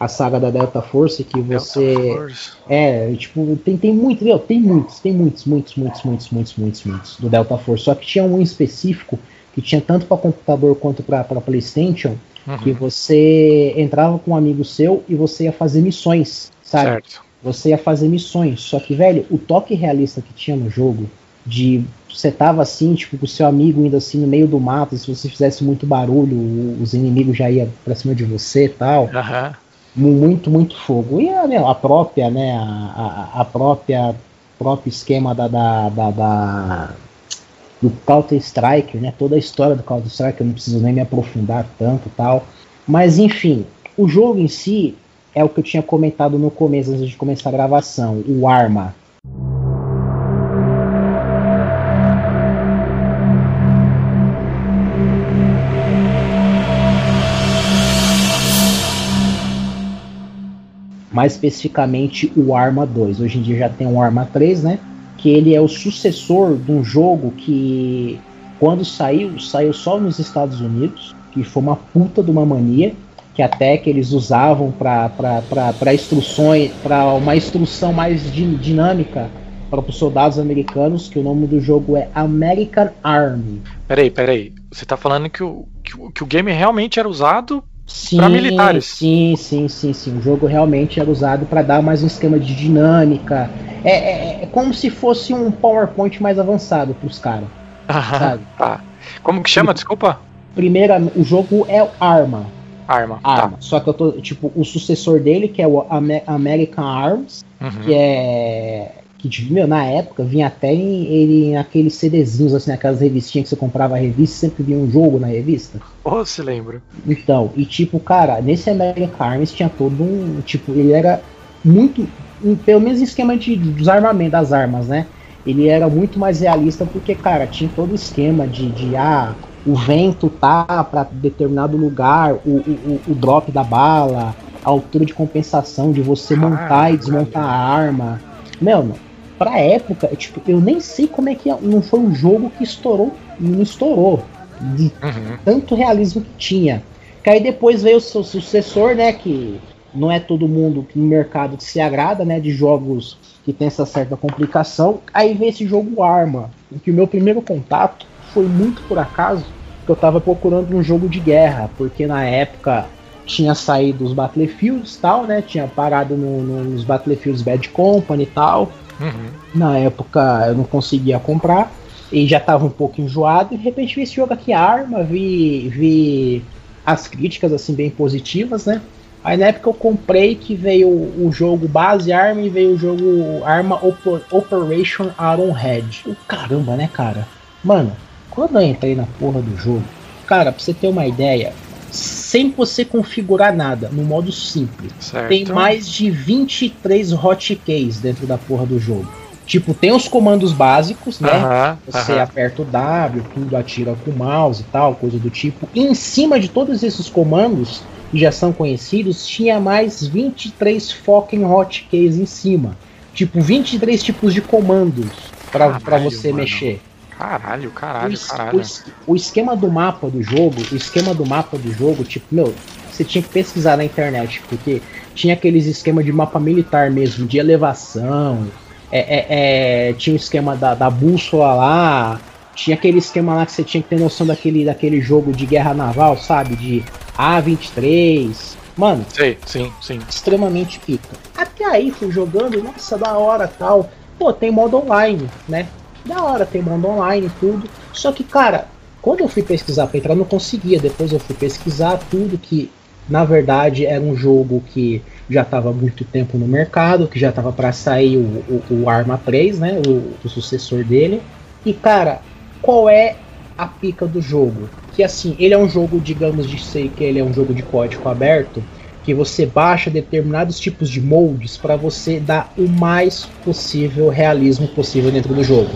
a saga da Delta Force que você Delta Force. é tipo tem, tem muito meu, tem muitos tem muitos muitos muitos muitos muitos muitos muitos do Delta Force só que tinha um específico que tinha tanto para computador quanto para PlayStation Uhum, que você entrava com um amigo seu e você ia fazer missões sabe certo. você ia fazer missões. Só que, velho, o toque realista que tinha no jogo, de você tava assim, tipo, com o seu amigo indo assim no meio do mato, e se você fizesse muito barulho, os inimigos já iam pra cima de você e tal. Aham. Mu- Muito, muito fogo. E a, meu, a própria, né, a, a, própria próprio esquema da, da, da, da- do Counter Strike, né? Toda a história do Counter Strike, eu não preciso nem me aprofundar tanto tal. Mas enfim, o jogo em si é o que eu tinha comentado no começo, antes de começar a gravação, o Arma. Mais especificamente o Arma 2. Hoje em dia já tem o Arma 3, né? Que ele é o sucessor de um jogo que, quando saiu, saiu só nos Estados Unidos, que foi uma puta de uma mania, que até que eles usavam para instruções, para uma instrução mais di- dinâmica para os soldados americanos, que o nome do jogo é American Army. Peraí, peraí. Você tá falando que o, que, que o game realmente era usado Sim, Pra militares. Sim, sim, sim, sim. O jogo realmente era usado para dar mais um esquema de dinâmica. É, é- é como se fosse um PowerPoint mais avançado para os caras. [laughs] Sabe? Tá. Como que chama? Desculpa? Primeira, o jogo é Arma. Arma. Arma. Só que eu tô, tipo, o sucessor dele, que é o Ame- American Arms, Tá. Uhum. que é. Que, meu, na época vinha até em, ele, naqueles CDzinhos, assim, aquelas revistinhas que você comprava a revista, sempre vinha um jogo na revista. Ou se lembra. Então, e tipo, cara, nesse American Arms tinha todo um. Tipo, ele era muito. um- pelo menos em esquema de, dos armamentos, das armas, né? Ele era muito mais realista porque, cara, tinha todo o esquema de, de ah, o vento tá para determinado lugar, o, o, o- drop da bala, a altura de compensação de você montar Caralho. e desmontar a arma. Meu, pra época, é, tipo, eu nem sei como é que é- não foi um jogo que estourou, não estourou. De Uhum. tanto realismo que tinha. Que aí depois veio o seu sucessor, né? Que não é todo mundo no mercado que se agrada, né? De jogos que tem essa certa complicação. Aí vem esse jogo Arma, em que o meu primeiro contato foi muito por acaso, que eu tava procurando um jogo de guerra, porque na época tinha saído os Battlefields tal, né? Tinha parado no, no, nos Battlefields Bad Company e tal. Uhum. Na época eu não conseguia comprar e já tava um pouco enjoado. E de repente vi esse jogo aqui, Arma, vi, vi as críticas assim bem positivas, né? Aí na época eu comprei que veio o jogo base Arma e veio o jogo Arma Operation Iron Head. Caramba, né, cara? Mano, quando eu entrei na porra do jogo, cara, pra você ter uma ideia, sem você configurar nada, no modo simples, certo. tem mais de 23 hotkeys dentro da porra do jogo. Tipo, tem os comandos básicos, né? Você aperta o W, tudo atira com o mouse e tal, coisa do tipo. E em cima de todos esses comandos, que já são conhecidos, tinha mais 23 fucking hotkeys em cima. Tipo, 23 tipos de comandos para você mano. mexer. Caralho, caralho, o, caralho. O, o, esquema do mapa do jogo, o esquema do mapa do jogo, tipo, meu, você tinha que pesquisar na internet, porque tinha aqueles esquema de mapa militar mesmo, de elevação, é, é, é, tinha o esquema da, da bússola lá, tinha aquele esquema lá que você tinha que ter noção daquele, daquele jogo de guerra naval, sabe? De A23. Mano, sim, sim, sim. extremamente pica. Até aí fui jogando, nossa, da hora tal. Pô, tem modo online, né? Da hora, tem modo online e tudo. Só que, cara, quando eu fui pesquisar pra entrar, não conseguia. Depois eu fui pesquisar tudo que, na verdade, era um jogo que já estava há muito tempo no mercado, que já estava para sair o, o, o, Arma 3, né? O, o sucessor dele. E, cara, qual é a pica do jogo? Que assim, ele é um jogo, digamos de sei que ele é um jogo de código aberto, que você baixa determinados tipos de moldes para você dar o mais possível realismo possível dentro do jogo.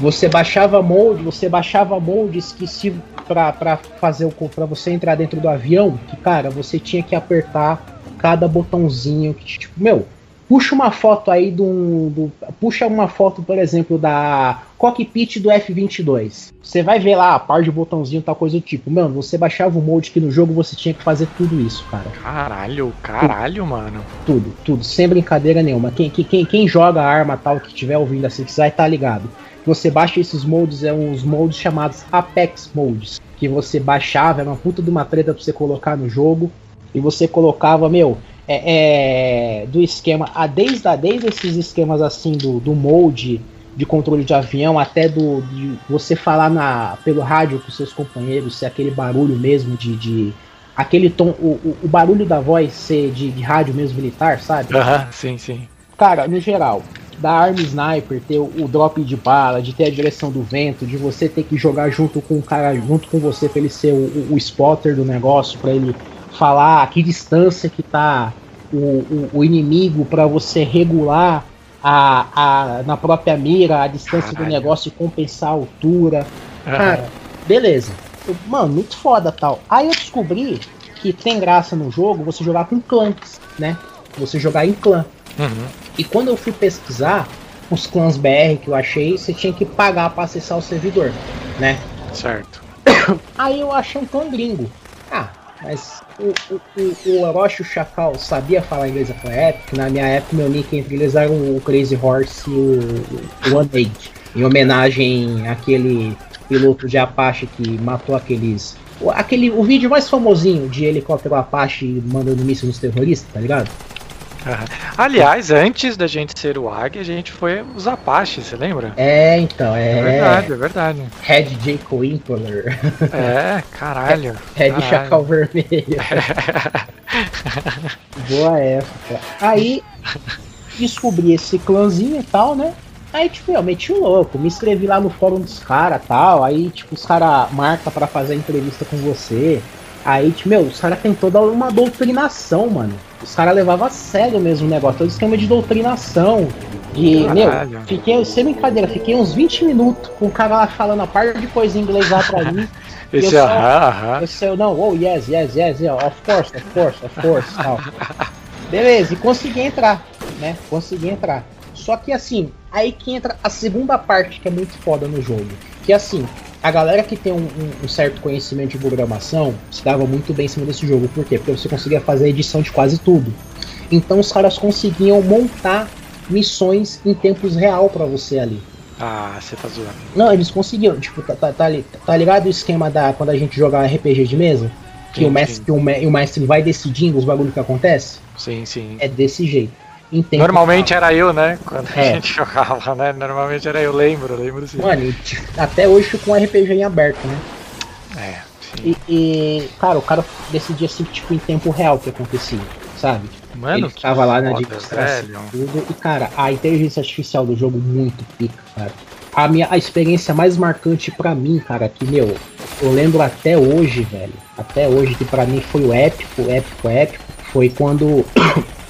Você baixava molde, você baixava moldes que se para fazer o para você entrar dentro do avião, que cara, você tinha que apertar cada botãozinho que tipo, meu, Puxa uma foto aí do, do, Puxa uma foto, por exemplo, da cockpit do F-22. Você vai ver lá a par de botãozinho, tal coisa do tipo. Mano, você baixava o molde que no jogo você tinha que fazer tudo isso, cara. Caralho, caralho, tudo, mano. Tudo, tudo, sem brincadeira nenhuma. Quem, quem, quem joga arma tal, que estiver ouvindo assim, que vai estar tá ligado. Você baixa esses moldes, é uns moldes chamados Apex Molds. Que você baixava, era uma puta de uma treta pra você colocar no jogo. E você colocava, meu, é, é, do esquema, a desde, a, desde esses esquemas assim do, do molde de controle de avião, até do de você falar na, pelo rádio com seus companheiros, ser aquele barulho mesmo de, de aquele tom, o, o, barulho da voz ser de, de rádio mesmo militar, sabe? Aham, sim, sim. Cara, no geral, da arma sniper, ter o, o, drop de bala, de ter a direção do vento, de você ter que jogar junto com o cara, junto com você pra ele ser o, o, o spotter do negócio, para ele falar a que distância que tá o, o, o inimigo para você regular a, a, na própria mira a distância Caralho. do negócio e compensar a altura. Cara, beleza. Mano, muito foda tal. Aí eu descobri que tem graça no jogo você jogar com clãs, né? Você jogar em clã. Uhum. E quando eu fui pesquisar os clãs BR que eu achei, você tinha que pagar para acessar o servidor, né? Certo. Aí eu achei um clã gringo. Ah, mas o, o, o, Orochi o Chacal sabia falar inglês naquela época. Na minha época, meu nick entre eles era o Crazy Horse e o, o One Age. Em homenagem àquele piloto de Apache que matou aqueles. Aquele, o vídeo mais famosinho de helicóptero Apache mandando míssil nos terroristas, tá ligado? Aliás, antes da gente ser o Águia, a gente foi os Apaches, você lembra? É, então, é. É verdade, é verdade. Red Jacob Impeller. É, caralho. [laughs] Red caralho. Chacal Vermelho. [laughs] Boa época. Aí, descobri esse clãzinho e tal, né? Aí, tipo, eu meti o louco, me inscrevi lá no fórum dos caras tal. Aí, tipo, os caras marcam para fazer entrevista com você. Aí, meu, os caras têm toda uma doutrinação, mano. Os caras levavam a sério mesmo o negócio, todo esquema de doutrinação. E, Caralho. meu, fiquei, sem brincadeira, fiquei uns 20 minutos com o cara lá falando a parte de coisa em inglês lá pra mim. [laughs] Esse eu aham. Eu não, oh, yes, yes, yes, yes, of course, of course, of course, tal. Beleza, e consegui entrar, né? Consegui entrar. Só que assim, aí que entra a segunda parte que é muito foda no jogo. Que assim, a galera que tem um, um, um, certo conhecimento de programação se dava muito bem em cima desse jogo. Por quê? Porque você conseguia fazer a edição de quase tudo. Então os caras conseguiam montar missões em tempos real pra você ali. Ah, você tá zoando. Não, eles conseguiram. Tipo, tá, tá, tá, tá ligado o esquema da quando a gente joga RPG de mesa? Que, Sim, o mestre, que o mestre vai decidindo os bagulhos que acontece? Sim, sim. É desse jeito. Em tempo Normalmente era eu, né? Quando a É. gente [laughs] jogava, né? Normalmente era eu, lembro, lembro sim. Mano, até hoje fica um RPG em aberto, né? É, sim. E, e, cara, o cara decidia assim, tipo, em tempo real o que acontecia, sabe? Mano, Ele ficava lá na administração tudo. E, cara, a inteligência artificial do jogo muito pica, cara. A minha a experiência mais marcante pra mim, cara, que, meu, eu lembro até hoje, velho. Até hoje, que pra mim foi o épico, épico, épico. Foi quando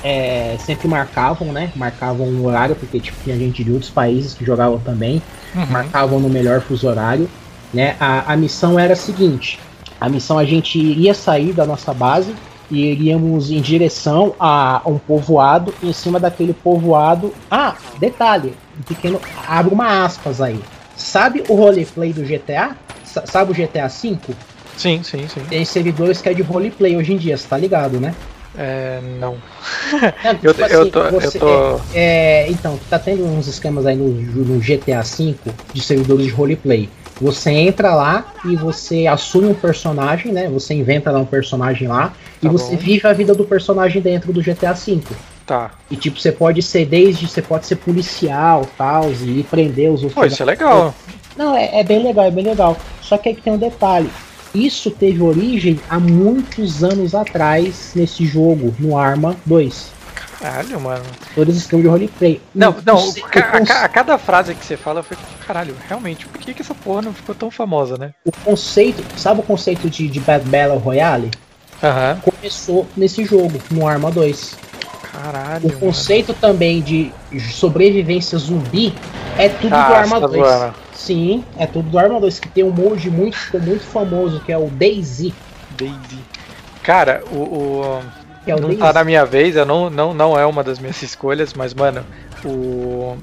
é, sempre marcavam, né? Marcavam um horário, porque tipo, tinha gente de outros países que jogavam também Uhum. marcavam no melhor fuso horário, né? A, a missão era a seguinte: a missão a gente iria sair da nossa base e iríamos em direção a um povoado. E em cima daquele povoado, ah, detalhe, um pequeno, abre uma aspas aí. Sabe o roleplay do GTA? Sa- Sabe o GTA V? Sim, sim, sim. Tem servidores que é de roleplay hoje em dia, você tá ligado, né? É, não. É, Eu, tipo eu assim, tô. Eu você- tô. É, então, tá tendo uns esquemas aí no, no GTA V de servidores de roleplay. Você entra lá e você assume um personagem, né? Você inventa lá um personagem lá e Tá você bom. vive a vida do personagem dentro do GTA V. Tá. E tipo, você pode ser desde. Você pode ser policial tal, e prender os outros. Pô, isso é legal. Não, é, é bem legal, é bem legal. Só que aí que tem um detalhe. Isso teve origem há muitos anos atrás nesse jogo, no Arma 2. Caralho, mano. Todos os esquemas de roleplay. Não, não, ca- a, a cada frase que você fala, eu fico, caralho, realmente, por que, que essa porra não ficou tão famosa, né? o conceito, sabe o conceito de, de Bad Battle Royale? Aham. Começou nesse jogo, no Arma 2. Caralho. O mano. conceito também de sobrevivência zumbi é tudo Ah, do Arma você tá 2. zoando. Sim, é tudo do Arma 2, que tem um mod muito, muito famoso, que é o DayZ. Daisy. Cara, o. o- Que é o não DayZ. tá na minha vez, eu não, não, não é uma das minhas escolhas, mas, mano, o.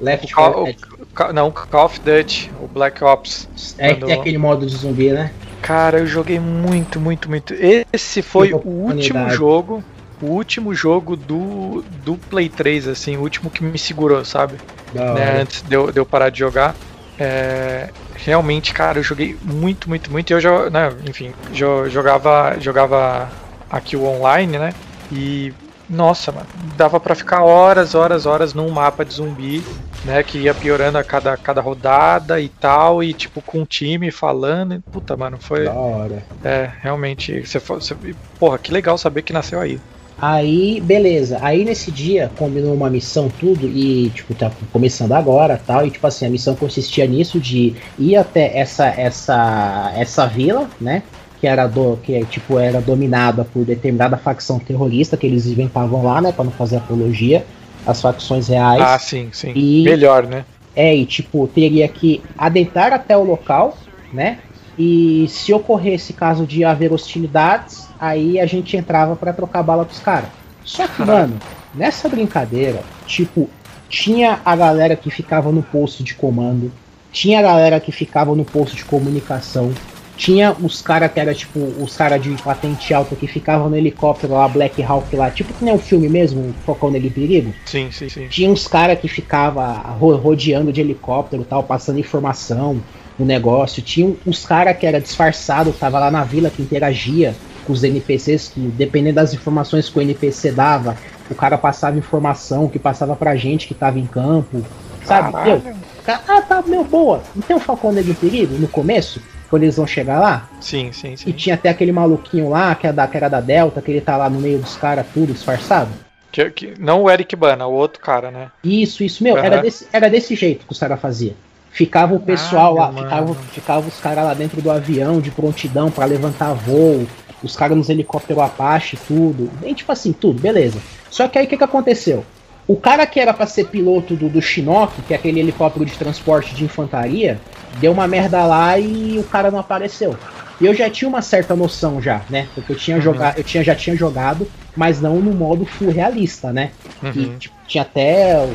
Left Call, 4 o não, Call of Duty, o Black Ops. É, quando- é aquele modo de zumbi, né? Cara, eu joguei muito, muito, muito. Esse foi o último jogo. O último jogo do, do Play 3, assim, o último que me segurou, sabe? Né, antes de eu, de eu parar de jogar. É, realmente, cara, eu joguei muito, muito, muito. Eu já, né, enfim, jo- jogava, jogava aqui o online, né? E nossa, mano, dava pra ficar horas, horas, horas num mapa de zumbi, né? Que ia piorando a cada, cada rodada e tal, e tipo com o time falando. e, Puta, mano, foi. Da hora. É, realmente. Você, você, porra, que legal saber que nasceu aí. Aí, beleza. Aí nesse dia combinou uma missão tudo e tipo tá começando agora, tal, e tipo assim, a missão consistia nisso de ir até essa essa essa vila, né? Que era do que tipo era dominada por determinada facção terrorista que eles inventavam lá, né, para não fazer apologia às facções reais. Ah, sim, sim. E- Melhor, né? É, e tipo, teria que adentrar até o local, né? E se ocorresse caso de haver hostilidades, aí a gente entrava pra trocar bala com os caras. Só que, mano, nessa brincadeira, tipo, tinha a galera que ficava no posto de comando, tinha a galera que ficava no posto de comunicação, tinha os caras que era tipo, os caras de patente alta que ficavam no helicóptero lá, Black Hawk lá, tipo que nem um filme mesmo, Focão Nele Perigo. Sim, sim, sim. Tinha uns caras que ficava ro- rodeando de helicóptero tal, passando informação no negócio. Tinha uns caras que era disfarçado, tava lá na vila que interagia com os NPCs, que dependendo das informações que o NPC dava, o cara passava informação que passava pra gente que tava em campo. Sabe? Caralho. Meu, ca- ah, tá, meu, boa. Não tem um Falcão Negro em Perigo no começo? Quando eles vão chegar lá? Sim, sim, E sim. tinha até aquele maluquinho lá, que era da, que era da Delta, que ele tá lá no meio dos caras, tudo disfarçado. Que, que- não o Eric Bana, o outro cara, né? Isso, isso, meu, Aham. era, desse, era desse jeito que os caras faziam. Ficava o pessoal lá, Caralho, ficava, ficava os caras lá dentro do avião de prontidão pra levantar voo, os caras nos helicópteros Apache, tudo. Bem, tipo assim, tudo, beleza. Só que aí o que, que aconteceu? O cara que era pra ser piloto do, do Chinook, que é aquele helicóptero de transporte de infantaria, deu uma merda lá e o cara não apareceu. E eu já tinha uma certa noção já, né? Porque eu tinha Uhum. jogado, eu tinha, já tinha jogado, mas não no modo full realista, né? Uhum. E tipo, tinha até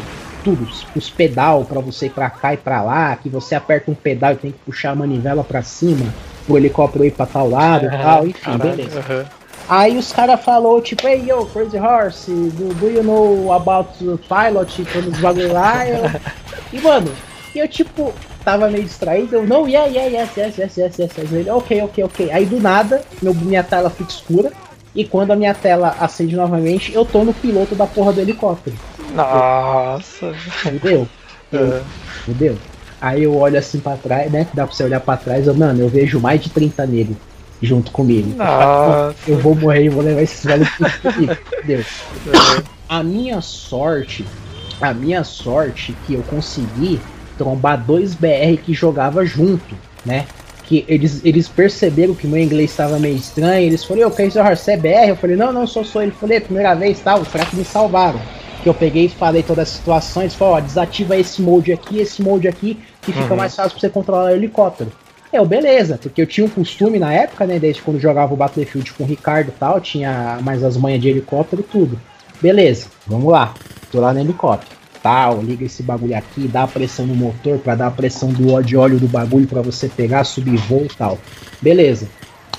tudo, os, pedal pra você ir pra cá e pra lá, que você aperta um pedal e tem que puxar a manivela pra cima, pro helicóptero ir pra tal lado e tal, enfim, Caralho, beleza. aham. Aí os caras falou tipo, hey yo, Crazy Horse, do, do you know about the pilot? Quando os bagulho lá, eu... [laughs] E mano, eu tipo, tava meio distraído, eu, não, yeah, yeah, yes, yes, yes, yes, yes, yes. Ele, ok, ok, ok. Aí do nada, meu, minha tela fica escura, e quando a minha tela acende novamente, eu tô no piloto da porra do helicóptero. Nossa. Fudeu. É. Fudeu. Aí eu olho assim pra trás, né? Dá pra você olhar pra trás, eu, mano, eu vejo mais de 30 negros junto comigo. Nossa. Eu vou morrer e vou levar esses velhos comigo. Fudeu. A minha sorte, a minha sorte que eu consegui trombar dois BR que jogava junto, né? Que eles, eles perceberam que meu inglês estava meio estranho, eles falaram, ô, Crazy Horse, você é BR? Eu falei, não, não, sou sou ele. Eu falei, primeira vez, tal, será que me salvaram? Que eu peguei e falei todas as situações, falei, ó, desativa esse mode aqui, esse mode aqui, que fica Uhum. mais fácil pra você controlar o helicóptero. Eu, beleza, porque eu tinha um costume na época, né, desde quando jogava o Battlefield com o Ricardo e tal, tinha mais as manhas de helicóptero e tudo. Beleza, vamos lá. Tô lá no helicóptero. Tal, liga esse bagulho aqui, dá a pressão no motor pra dar a pressão do óleo de óleo do bagulho pra você pegar, subir voo e tal. Beleza.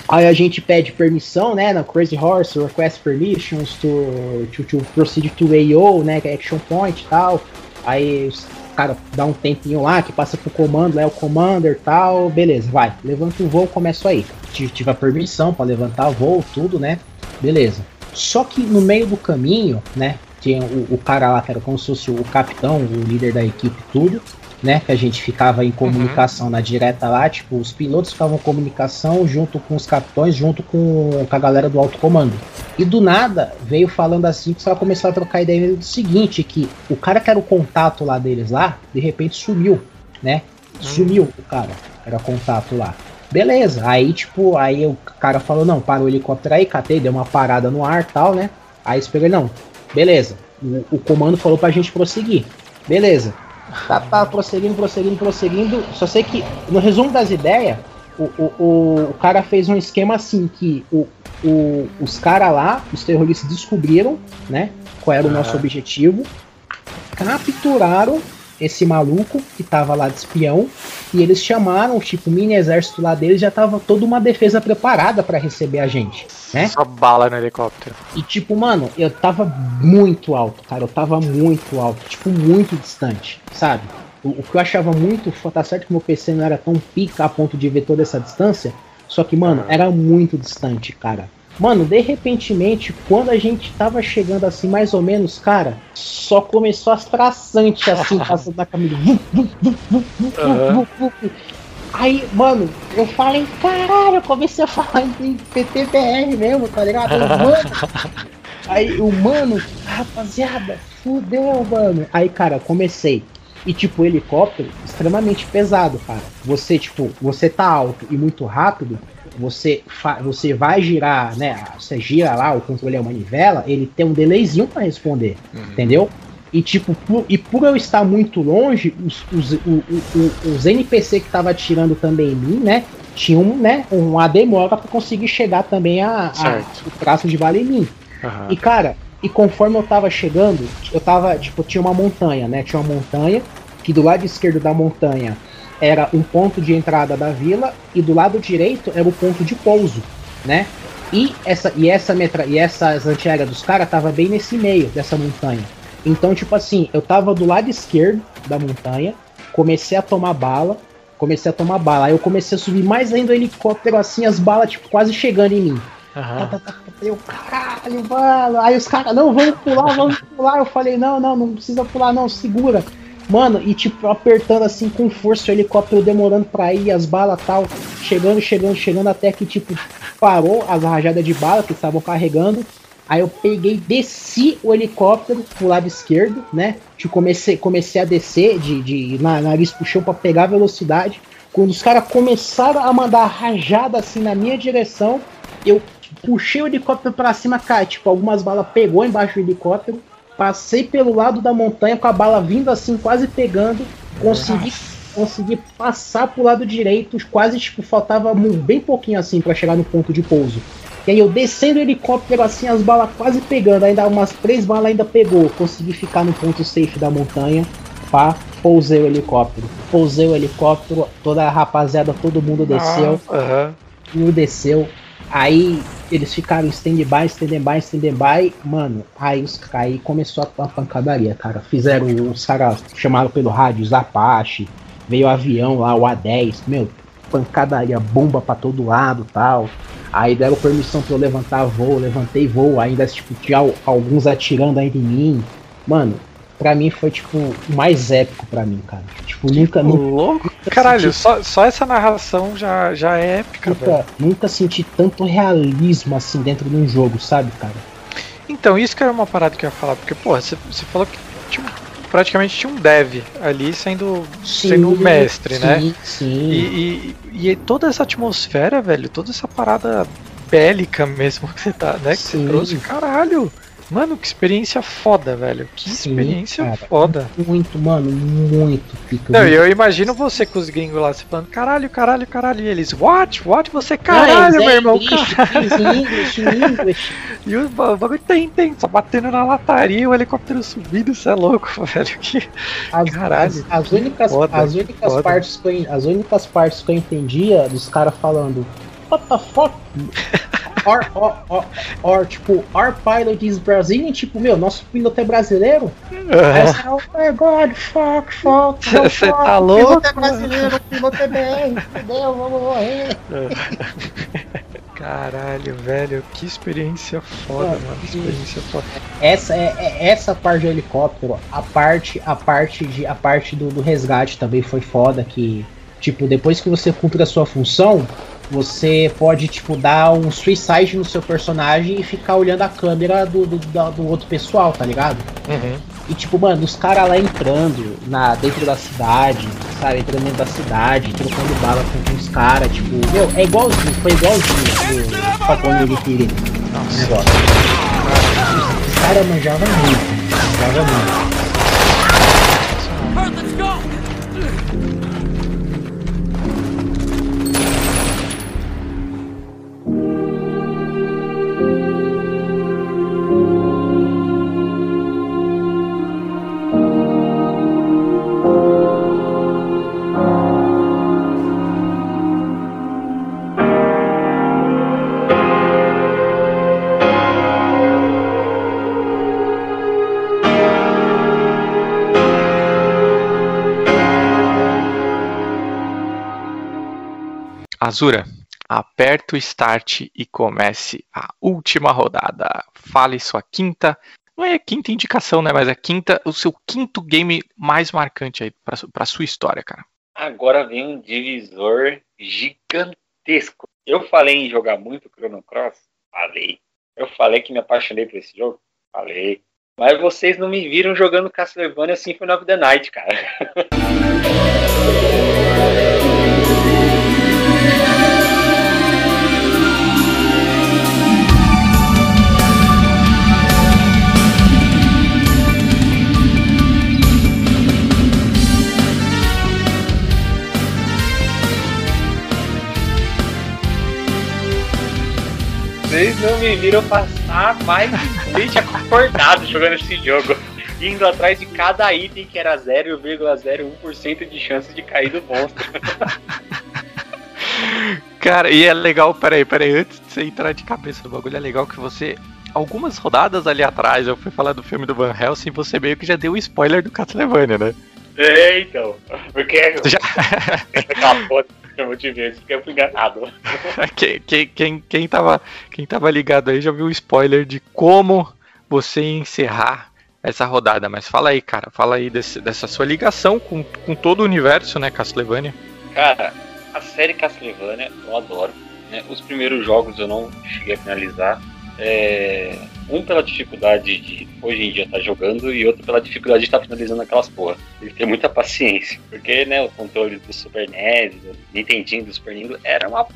Aí a gente pede permissão, né, na Crazy Horse, request permissions to, to, to proceed to AO, né, é action point e tal. Aí os cara dá um tempinho lá, que passa pro comando, lá é o commander e tal, beleza, vai, levanta o voo, começa aí. Tive, a permissão pra levantar o voo, tudo, né, beleza. Só que no meio do caminho, né, tinha o, o cara lá que era como se fosse o capitão, o líder da equipe, tudo, né, que a gente ficava em comunicação na direta lá, tipo, os pilotos ficavam em comunicação junto com os capitões, junto com, com a galera do alto comando. E do nada veio falando assim que só começou a trocar ideia do seguinte, que o cara que era o contato lá deles lá, de repente sumiu, né? Sumiu o cara, era contato lá. Beleza, aí tipo, aí o cara falou, não, para o helicóptero aí, catei, deu uma parada no ar tal, né? Aí esperei, não, beleza. O, o comando falou pra gente prosseguir. Beleza. Tá, tá, prosseguindo, prosseguindo, prosseguindo. Só sei que, no resumo das ideias, o, o, o, o cara fez um esquema assim que o, o, os caras lá, os terroristas descobriram, né? Qual era o nosso objetivo. Capturaram esse maluco que tava lá de espião. E eles chamaram, tipo, o mini exército lá deles já tava toda uma defesa preparada pra receber a gente, né? Só bala no helicóptero. E tipo, mano, eu tava muito alto, cara. Eu tava muito alto, tipo, muito distante, sabe? O, o que eu achava muito foda, tá certo que meu PC não era tão pica a ponto de ver toda essa distância. Só que, mano, era muito distante, cara. Mano, de repentemente, quando a gente tava chegando assim, mais ou menos, cara, só começou as traçantes assim, [laughs] passando na camisa. Vum, Aí, mano, eu falei, caralho, eu comecei a falar em PTBR mesmo, tá ligado? Eu, Mano, [laughs] aí o mano, rapaziada, fudeu, mano. Aí, cara, comecei. E tipo, o helicóptero extremamente pesado, cara. Você, tipo, você tá alto e muito rápido, você, fa- você vai girar, né? Você gira lá, o controle é uma manivela, ele tem um delayzinho pra responder, entendeu? E tipo, por, e por eu estar muito longe, os, os, o- o- os NPC que tava atirando também em mim, né? Tinham né, uma demora pra conseguir chegar também a, a o traço de bala em mim. Aham. E cara, e conforme eu tava chegando, eu tava, tipo, tinha uma montanha, né? Tinha uma montanha, que do lado esquerdo da montanha era um ponto de entrada da vila, e do lado direito era o ponto de pouso, né? E essa, e essa metra, e essas antiaéreas dos caras tava bem nesse meio dessa montanha. Então, tipo assim, eu tava do lado esquerdo da montanha, comecei a tomar bala, comecei a tomar bala. Aí eu comecei a subir mais ainda o helicóptero, assim, as balas, tipo, quase chegando em mim. Tá. Eu, caralho, mano. Aí os caras, não, vamos pular, vamos pular. Eu falei, não, não, não precisa pular, não, segura. Mano, e tipo, apertando assim com força o helicóptero demorando pra ir, as balas tal, chegando, chegando, chegando, até que, tipo, parou as rajadas de bala que estavam carregando. Aí eu peguei, desci o helicóptero pro lado esquerdo, né? Tipo, comecei, comecei a descer de, de na, nariz pro chão pra pegar velocidade. Quando os caras começaram a mandar rajada assim na minha direção, eu puxei o helicóptero pra cima, cara. Tipo, algumas balas pegou embaixo do helicóptero. Passei pelo lado da montanha com a bala vindo assim, quase pegando. Consegui, consegui passar pro lado direito. Quase, tipo, faltava bem pouquinho assim pra chegar no ponto de pouso. E aí eu descendo o helicóptero assim, as balas quase pegando. Ainda umas três balas ainda pegou. Consegui ficar no ponto safe da montanha. Pá, pousei o helicóptero. Pousei o helicóptero, toda a rapaziada, todo mundo desceu Aham. um desceu, Aí eles ficaram stand-by, stand-by, stand-by. Mano, aí, os, aí começou a, a pancadaria, cara. Fizeram, os caras chamaram pelo rádio os Apache, veio o avião lá, o A10. Meu, pancadaria, bomba pra todo lado tal. Aí deram permissão pra eu levantar voo, levantei voo, ainda tipo, tinha al- alguns atirando ainda em mim. Mano, pra mim foi tipo o mais épico pra mim, cara. Tipo, nunca, nunca, louco. Caralho, só, só essa narração já, já é épica, velho. nunca, nunca senti tanto realismo assim dentro de um jogo, sabe, cara? Então, isso que era uma parada que eu ia falar, porque, porra, você, você falou que um- praticamente tinha um dev ali sendo, sendo o mestre, sim, né? Sim. E, e, e toda essa atmosfera, velho, toda essa parada bélica mesmo que você tá, né? Que Sim. você trouxe, caralho. Mano, que experiência foda, velho. Que Sim, experiência cara. foda. Muito, mano, muito. Não, muito- eu imagino você com os gringos lá, você falando, caralho, caralho, caralho, e eles, what? What? Você, caralho, Não, meu é irmão, English, caralho. English, English. E o ba- o bagulho tem, tem, só batendo na lataria, o helicóptero subindo, você é louco, [laughs] velho. Que... As, Caralho, as, as únicas, foda, as únicas foda. partes que eu, as únicas partes que eu entendia dos caras falando What the fuck? Our, our, our, our, tipo, our pilot is Brazilian, tipo, meu, nosso piloto é brasileiro? Caras, oh my god, fuck, fuck, Cê- [laughs] no, cê fuck, tá o louco, piloto é brasileiro, o piloto é BR, entendeu? Vamos morrer. Caralho, velho, que experiência foda, Mano, mano. Que que- experiência foda. Essa é, é- essa parte do helicóptero, a parte a parte de a parte do, do resgate também foi foda que tipo depois que você cumpre a sua função, você pode tipo dar um suicide no seu personagem e ficar olhando a câmera do, do, do outro pessoal, tá ligado? Uhum. E tipo, mano, os caras lá entrando na, dentro da cidade, sabe? Entrando dentro da cidade, trocando bala com, os caras, tipo, meu, é igualzinho, foi igualzinho do Papão Nigiri Nossa. negócio. Os caras manjavam muito, manjavam muito. Azura, aperta o start e comece a última rodada. Fale sua quinta. Não é a quinta indicação, né? Mas a quinta, o seu quinto game mais marcante aí pra sua história, cara. Agora vem um divisor gigantesco. Eu falei em jogar muito Chrono Cross? Falei. Eu falei que me apaixonei por esse jogo? Falei. Mas vocês não me viram jogando Castlevania Symphony of the Night, cara. [laughs] não me viram passar mais de noite acordado jogando esse jogo. Indo atrás de cada item que era 0,01% de chance de cair do monstro. [laughs] Cara, e é legal, peraí, peraí, antes de você entrar de cabeça no bagulho, é legal que você. Algumas rodadas ali atrás, eu fui falar do filme do Van Helsing, você meio que já deu um spoiler do Castlevania, né? É, então. Porque já... [laughs] aquela porra eu te ver, que eu fui enganado. [laughs] quem, quem, quem, quem, tava, quem tava ligado aí já viu o spoiler de como você encerrar essa rodada. Mas fala aí, cara, fala aí desse- dessa sua ligação com, com todo o universo, né, Castlevania. Cara, a série Castlevania eu adoro. né? Os primeiros jogos eu não cheguei a finalizar. É, um pela dificuldade de hoje em dia estar jogando e outro pela dificuldade de estar finalizando aquelas porra. Tem que ter muita paciência. Porque, né, o controle do Super NES, do Nintendinho, do Super Nintendo era uma.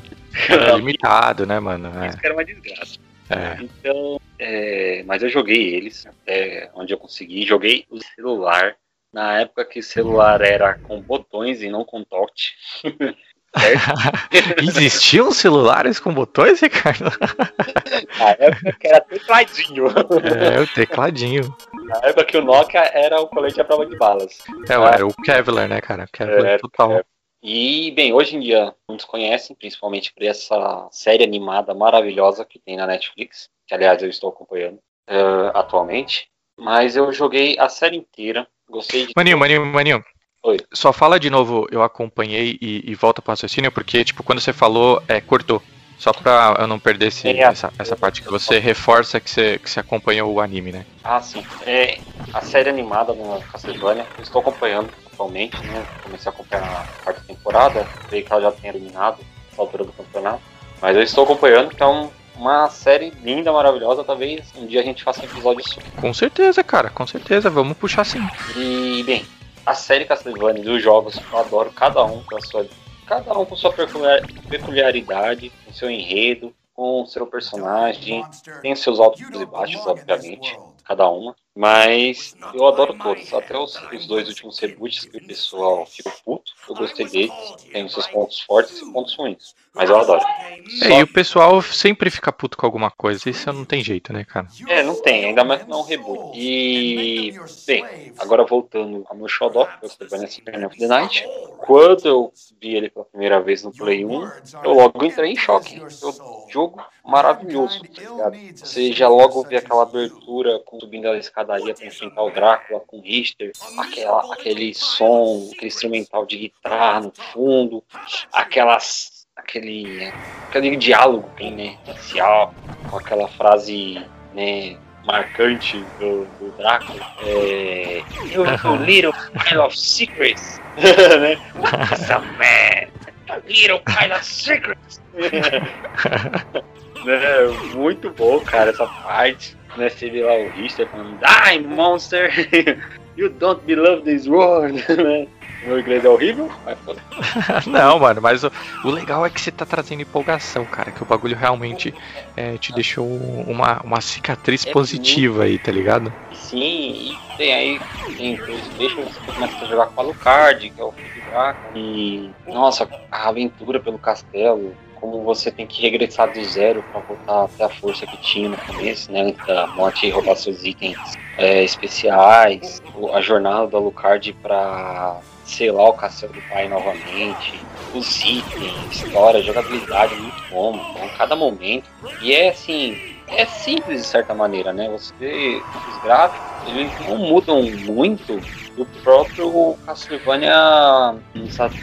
É [laughs] limitado, né, mano? Isso que era uma desgraça. É. Então, é, mas eu joguei eles até onde eu consegui. Joguei o celular. Na época que o celular era com botões e não com touch. [laughs] [laughs] Existiam celulares com botões, Ricardo? [laughs] Na época era tecladinho. É, o tecladinho. Na época que o Nokia era o colete à prova de balas. É, era o Kevlar, né, cara? Kevlar É, total. é. E, bem, hoje em dia, muitos conhecem, principalmente por essa série animada maravilhosa que tem na Netflix, que, aliás, eu estou acompanhando uh, atualmente. Mas eu joguei a série inteira, gostei de... Maninho, maninho, maninho. Oi. Só fala de novo, eu acompanhei e, e volta para o raciocínio, porque, tipo, quando você falou, é, cortou. Só pra eu não perder esse, É, essa, essa parte que você reforça que você, que você acompanhou o anime, né? Ah, sim. É, a série animada da Castlevania, eu estou acompanhando atualmente, né? Comecei a acompanhar a quarta temporada, creio que ela já tenha eliminado essa altura do campeonato. Mas eu estou acompanhando, então uma série linda, maravilhosa, talvez um dia a gente faça um episódio sobre. Com certeza, cara, com certeza, vamos puxar sim. E, bem, a série Castlevania dos jogos, eu adoro cada um com a sua. Cada um com sua peculiar- peculiaridade, com seu enredo, com seu personagem. Tem seus altos e baixos, obviamente, cada uma. Mas eu adoro todos. Até os, os dois últimos reboots que o pessoal ficou puto, eu gostei deles. Tem os seus pontos fortes e pontos ruins. Mas eu adoro. É, e o pessoal sempre fica puto com alguma coisa, isso não tem jeito, né, cara? É, não tem, ainda mais que não é um reboot. E, bem, agora voltando ao meu Xodó, que é o Castlevania Symphony of the Night. Quando eu vi ele pela primeira vez no Play 1, eu logo entrei em choque. Eu, jogo maravilhoso, tá ligado? Você já logo vê aquela abertura com, subindo a escadaria para enfrentar o Drácula com Richter, aquela, aquele som, aquele instrumental de guitarra no fundo, aquelas. Aquele, aquele diálogo que né? Inicial, com aquela frase, né? Marcante do, do Drácula. É. You little kind of secrets. [laughs] né? Some man. A little kind of secrets. [laughs] [laughs] né? Muito bom, cara, essa parte. Né? Você vê lá o Richter falando, Die, monster! [laughs] You don't belong this world, [laughs] né? Meu inglês é horrível, mas foda. [laughs] não, mano, mas o, o legal é que você tá trazendo empolgação, cara, que o bagulho realmente é, te deixou uma, uma cicatriz É positiva aí, tá ligado? Sim, e tem aí, tem Playstation, você começa a jogar com o Alucard, que é o Drácula. E, nossa, a aventura pelo castelo, como você tem que regressar do zero pra voltar até a força que tinha no começo, né? Antes da morte e roubar seus itens é, especiais, a jornada do Alucard pra selar o castelo do pai novamente, os itens, história, jogabilidade, muito bom, então, cada momento. E é assim, é simples de certa maneira, né? Você vê os gráficos, eles não mudam muito do próprio Castlevania. sabe,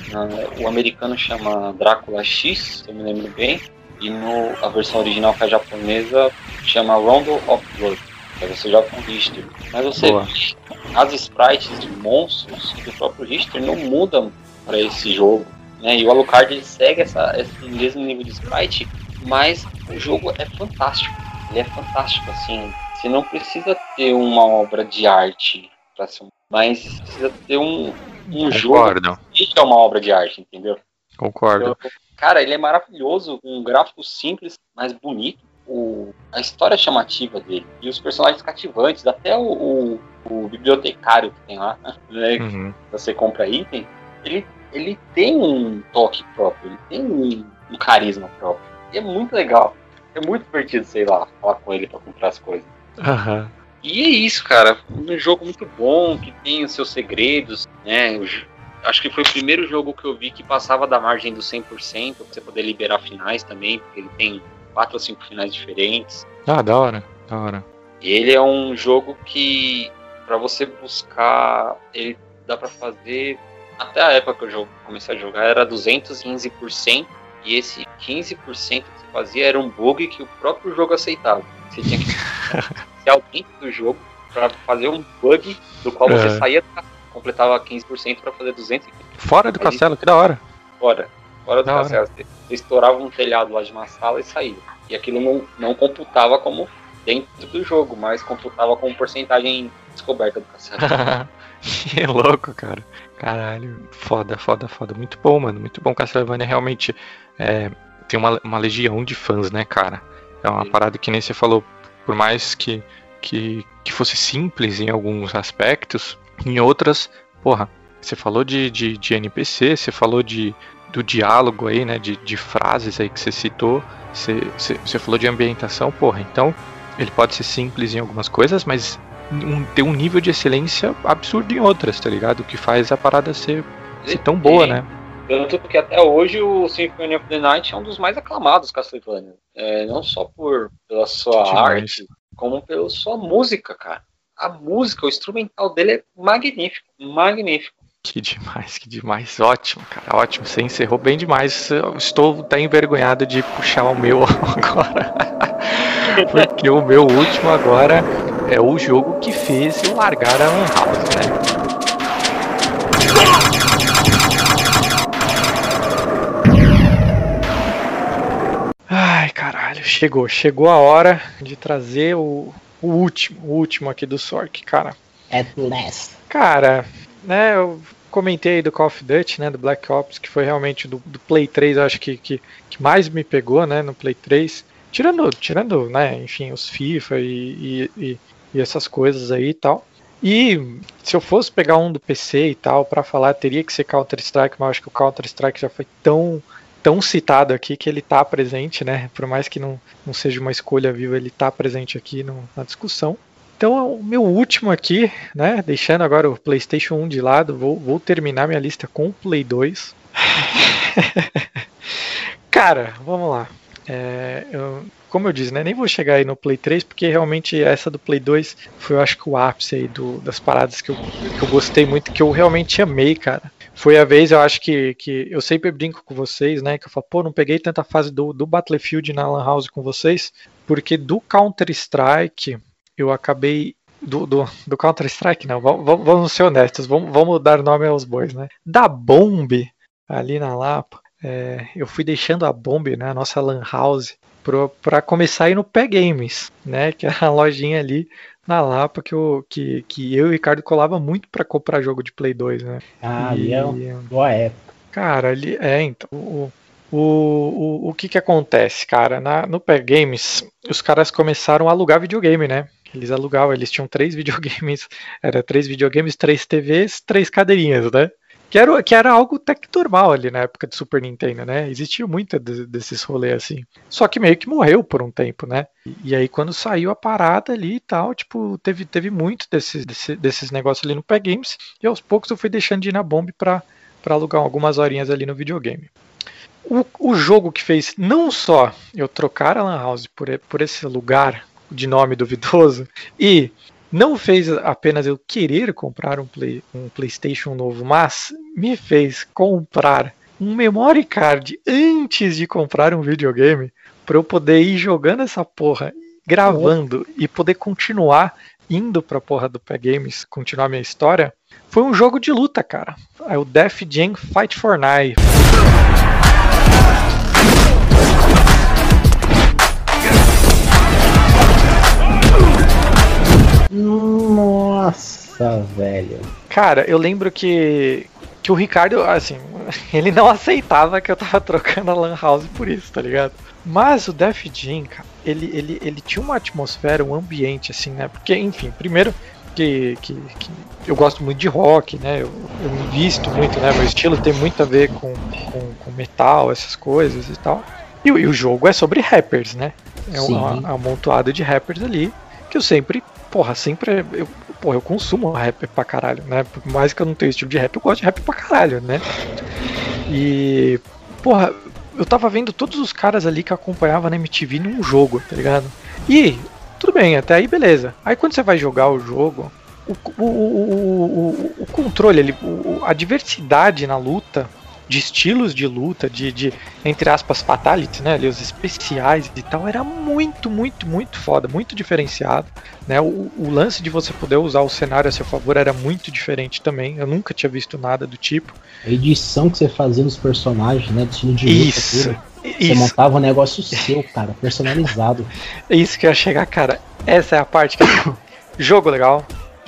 O americano chama Drácula X, se eu me lembro bem. E no, a versão original que é japonesa chama Rondo of Blood. Aí você joga com Richter. Mas você Boa. vê as sprites de monstros do próprio Richter não mudam para esse jogo. Né? E o Alucard ele segue essa, esse mesmo nível de sprite, mas o jogo é fantástico. Ele é fantástico, assim. Você não precisa ter uma obra de arte para ser. Mas precisa ter um, um jogo que é uma obra de arte, entendeu? concordo. Eu- Cara, ele é maravilhoso, um gráfico simples, mas bonito. O, a história chamativa dele e os personagens cativantes, até o, o, o bibliotecário que tem lá, né, que Uhum. você compra item, ele, ele tem um toque próprio, ele tem um, um carisma próprio. E é muito legal. É muito divertido, sei lá, falar com ele pra comprar as coisas. Aham. E é isso, cara. Um jogo muito bom, que tem os seus segredos, né? Acho que foi o primeiro jogo que eu vi que passava da margem do 100%, pra você poder liberar finais também, porque ele tem quatro ou cinco finais diferentes. Ah, da hora, da hora. Ele é um jogo que, pra você buscar, ele dá pra fazer. Até a época que eu comecei a jogar era 215%, e esse 15% que você fazia era um bug que o próprio jogo aceitava. Você tinha que [laughs] ser alguém do jogo pra fazer um bug do qual você É. saía, do castelo, completava 15% pra fazer 215% Fora do castelo, que da hora. fora. Fora do Da hora. castelo. Você, você estourava um telhado lá de uma sala e saía. E aquilo não, não computava como dentro do jogo, mas computava como porcentagem descoberta do castelo. [laughs] que [laughs] louco, cara. Caralho, foda, foda, foda. Muito bom, mano. Muito bom. Castlevania realmente é, tem uma, uma legião de fãs, né, cara? É uma Sim. parada que nem você falou, por mais que, que, que fosse simples em alguns aspectos, em outras, porra, você falou de, de, de NPC, você falou de, do diálogo aí, né, de, de frases aí que você citou, você, você, você falou de ambientação, porra, então ele pode ser simples em algumas coisas, mas um, ter um nível de excelência absurdo em outras, tá ligado? O que faz a parada ser, ser tão boa, né? Tanto que até hoje o Symphony of the Night é um dos mais aclamados Castlevania. É, não só por pela sua Demais. arte, como pela sua música, cara. A música, o instrumental dele é magnífico, magnífico. Que demais, que demais. Ótimo, cara, ótimo. Você encerrou bem demais. Eu estou até envergonhado de puxar o meu [laughs] agora. [laughs] Porque o meu último agora é o jogo que fez eu largar a Lan House, né? Ai, caralho, chegou. Chegou a hora de trazer o, o último, o último aqui do Sork, cara. At last. Cara, né, eu comentei do Call of Duty, né, do Black Ops, que foi realmente do, do Play 3, eu acho que, que, que mais me pegou, né, no Play 3. Tirando, tirando, né, enfim, os FIFA e, e, e, e essas coisas aí e tal. E se eu fosse pegar um do PC e tal pra falar, teria que ser Counter-Strike, mas eu acho que o Counter-Strike já foi tão tão citado aqui que ele tá presente, né? Por mais que não, não seja uma escolha viva, ele tá presente aqui no- na discussão. Então, o meu último aqui, né? Deixando agora o PlayStation 1 de lado, vou, vou terminar minha lista com o Play 2. [laughs] Cara, vamos lá. É, eu- como eu disse, né? Nem vou chegar aí no Play 3, porque realmente essa do Play 2 foi, eu acho que o ápice aí do- das paradas que eu, que eu gostei muito, que eu realmente amei, cara. Foi a vez, eu acho que, que eu sempre brinco com vocês, né? Que eu falo, pô, não peguei tanta fase do, do Battlefield na Lan House com vocês, porque do Counter-Strike eu acabei. Do, do, do Counter-Strike, não, vamos, vamos- ser honestos, vamos, vamos dar nome aos bois, né? Da Bomb, ali na Lapa, é, eu fui deixando a Bomb, né, a nossa Lan House, para começar a ir no Pé Games, né? Que é a lojinha ali na Lapa que, eu, que, que eu e o Ricardo colava muito para comprar jogo de Play 2, né? Ah, ali é E- uma boa época. Cara, ali é, então. O, o, o, o que que acontece, cara? Na, no Pé Games, os caras começaram a alugar videogame, né? Eles alugavam, eles tinham três [laughs] videogames, era três videogames, três TVs, três cadeirinhas, né? Que era, que era algo até que normal ali na época do Super Nintendo, né? Existia muito de- desses rolês assim. Só que meio que morreu por um tempo, né? E, aí quando saiu a parada ali e tal, tipo, teve, teve muito desses, desse- desses negócios ali no Pé Games. E aos poucos eu fui deixando de ir na Bomb pra, para alugar algumas horinhas ali no videogame. O, o jogo que fez não só eu trocar a Lan House por, por esse lugar de nome duvidoso, e não fez apenas eu querer comprar um, play, um PlayStation novo, mas me fez comprar um memory card antes de comprar um videogame para eu poder ir jogando essa porra, gravando e poder continuar indo pra porra do Pé Games, continuar minha história. Foi um jogo de luta, cara. É o Def Jam Fight for Knife. Nossa, velho. Cara, eu lembro que, que o Ricardo, assim, [laughs] ele não aceitava que eu tava trocando a Lan House por isso, tá ligado? Mas o Def Jam, cara, ele, ele, ele tinha uma atmosfera, um ambiente, assim, né? Porque, enfim, primeiro que, que, que eu gosto muito de rock, né? Eu, eu me visto muito, né? Meu estilo tem muito a ver com, com, com metal, essas coisas e tal. E, o- e o jogo é sobre rappers, né? É um, Sim. um amontoado de rappers ali que eu sempre, porra, sempre. Eu, porra, eu consumo rap pra caralho, né? Por mais que eu não tenha estilo de rap, eu gosto de rap pra caralho, né? E, porra, eu tava vendo todos os caras ali que acompanhava na MTV num jogo, tá ligado? E, tudo bem, até aí beleza. Aí quando você vai jogar o jogo, o, o, o, o, controle, o- a diversidade na luta, de estilos de luta, de, de entre aspas, fatalities, né? Ali, os especiais e tal, era muito, muito, muito foda, muito diferenciado. Né? O, o lance de você poder usar o cenário a seu favor era muito diferente também. Eu nunca tinha visto nada do tipo. A edição que você fazia nos personagens, né? Do estilo de luta, Isso. tudo. Você Isso, montava um negócio seu, cara, personalizado. é [laughs] isso que eu ia chegar, cara. Essa é a parte que. [coughs] Jogo legal.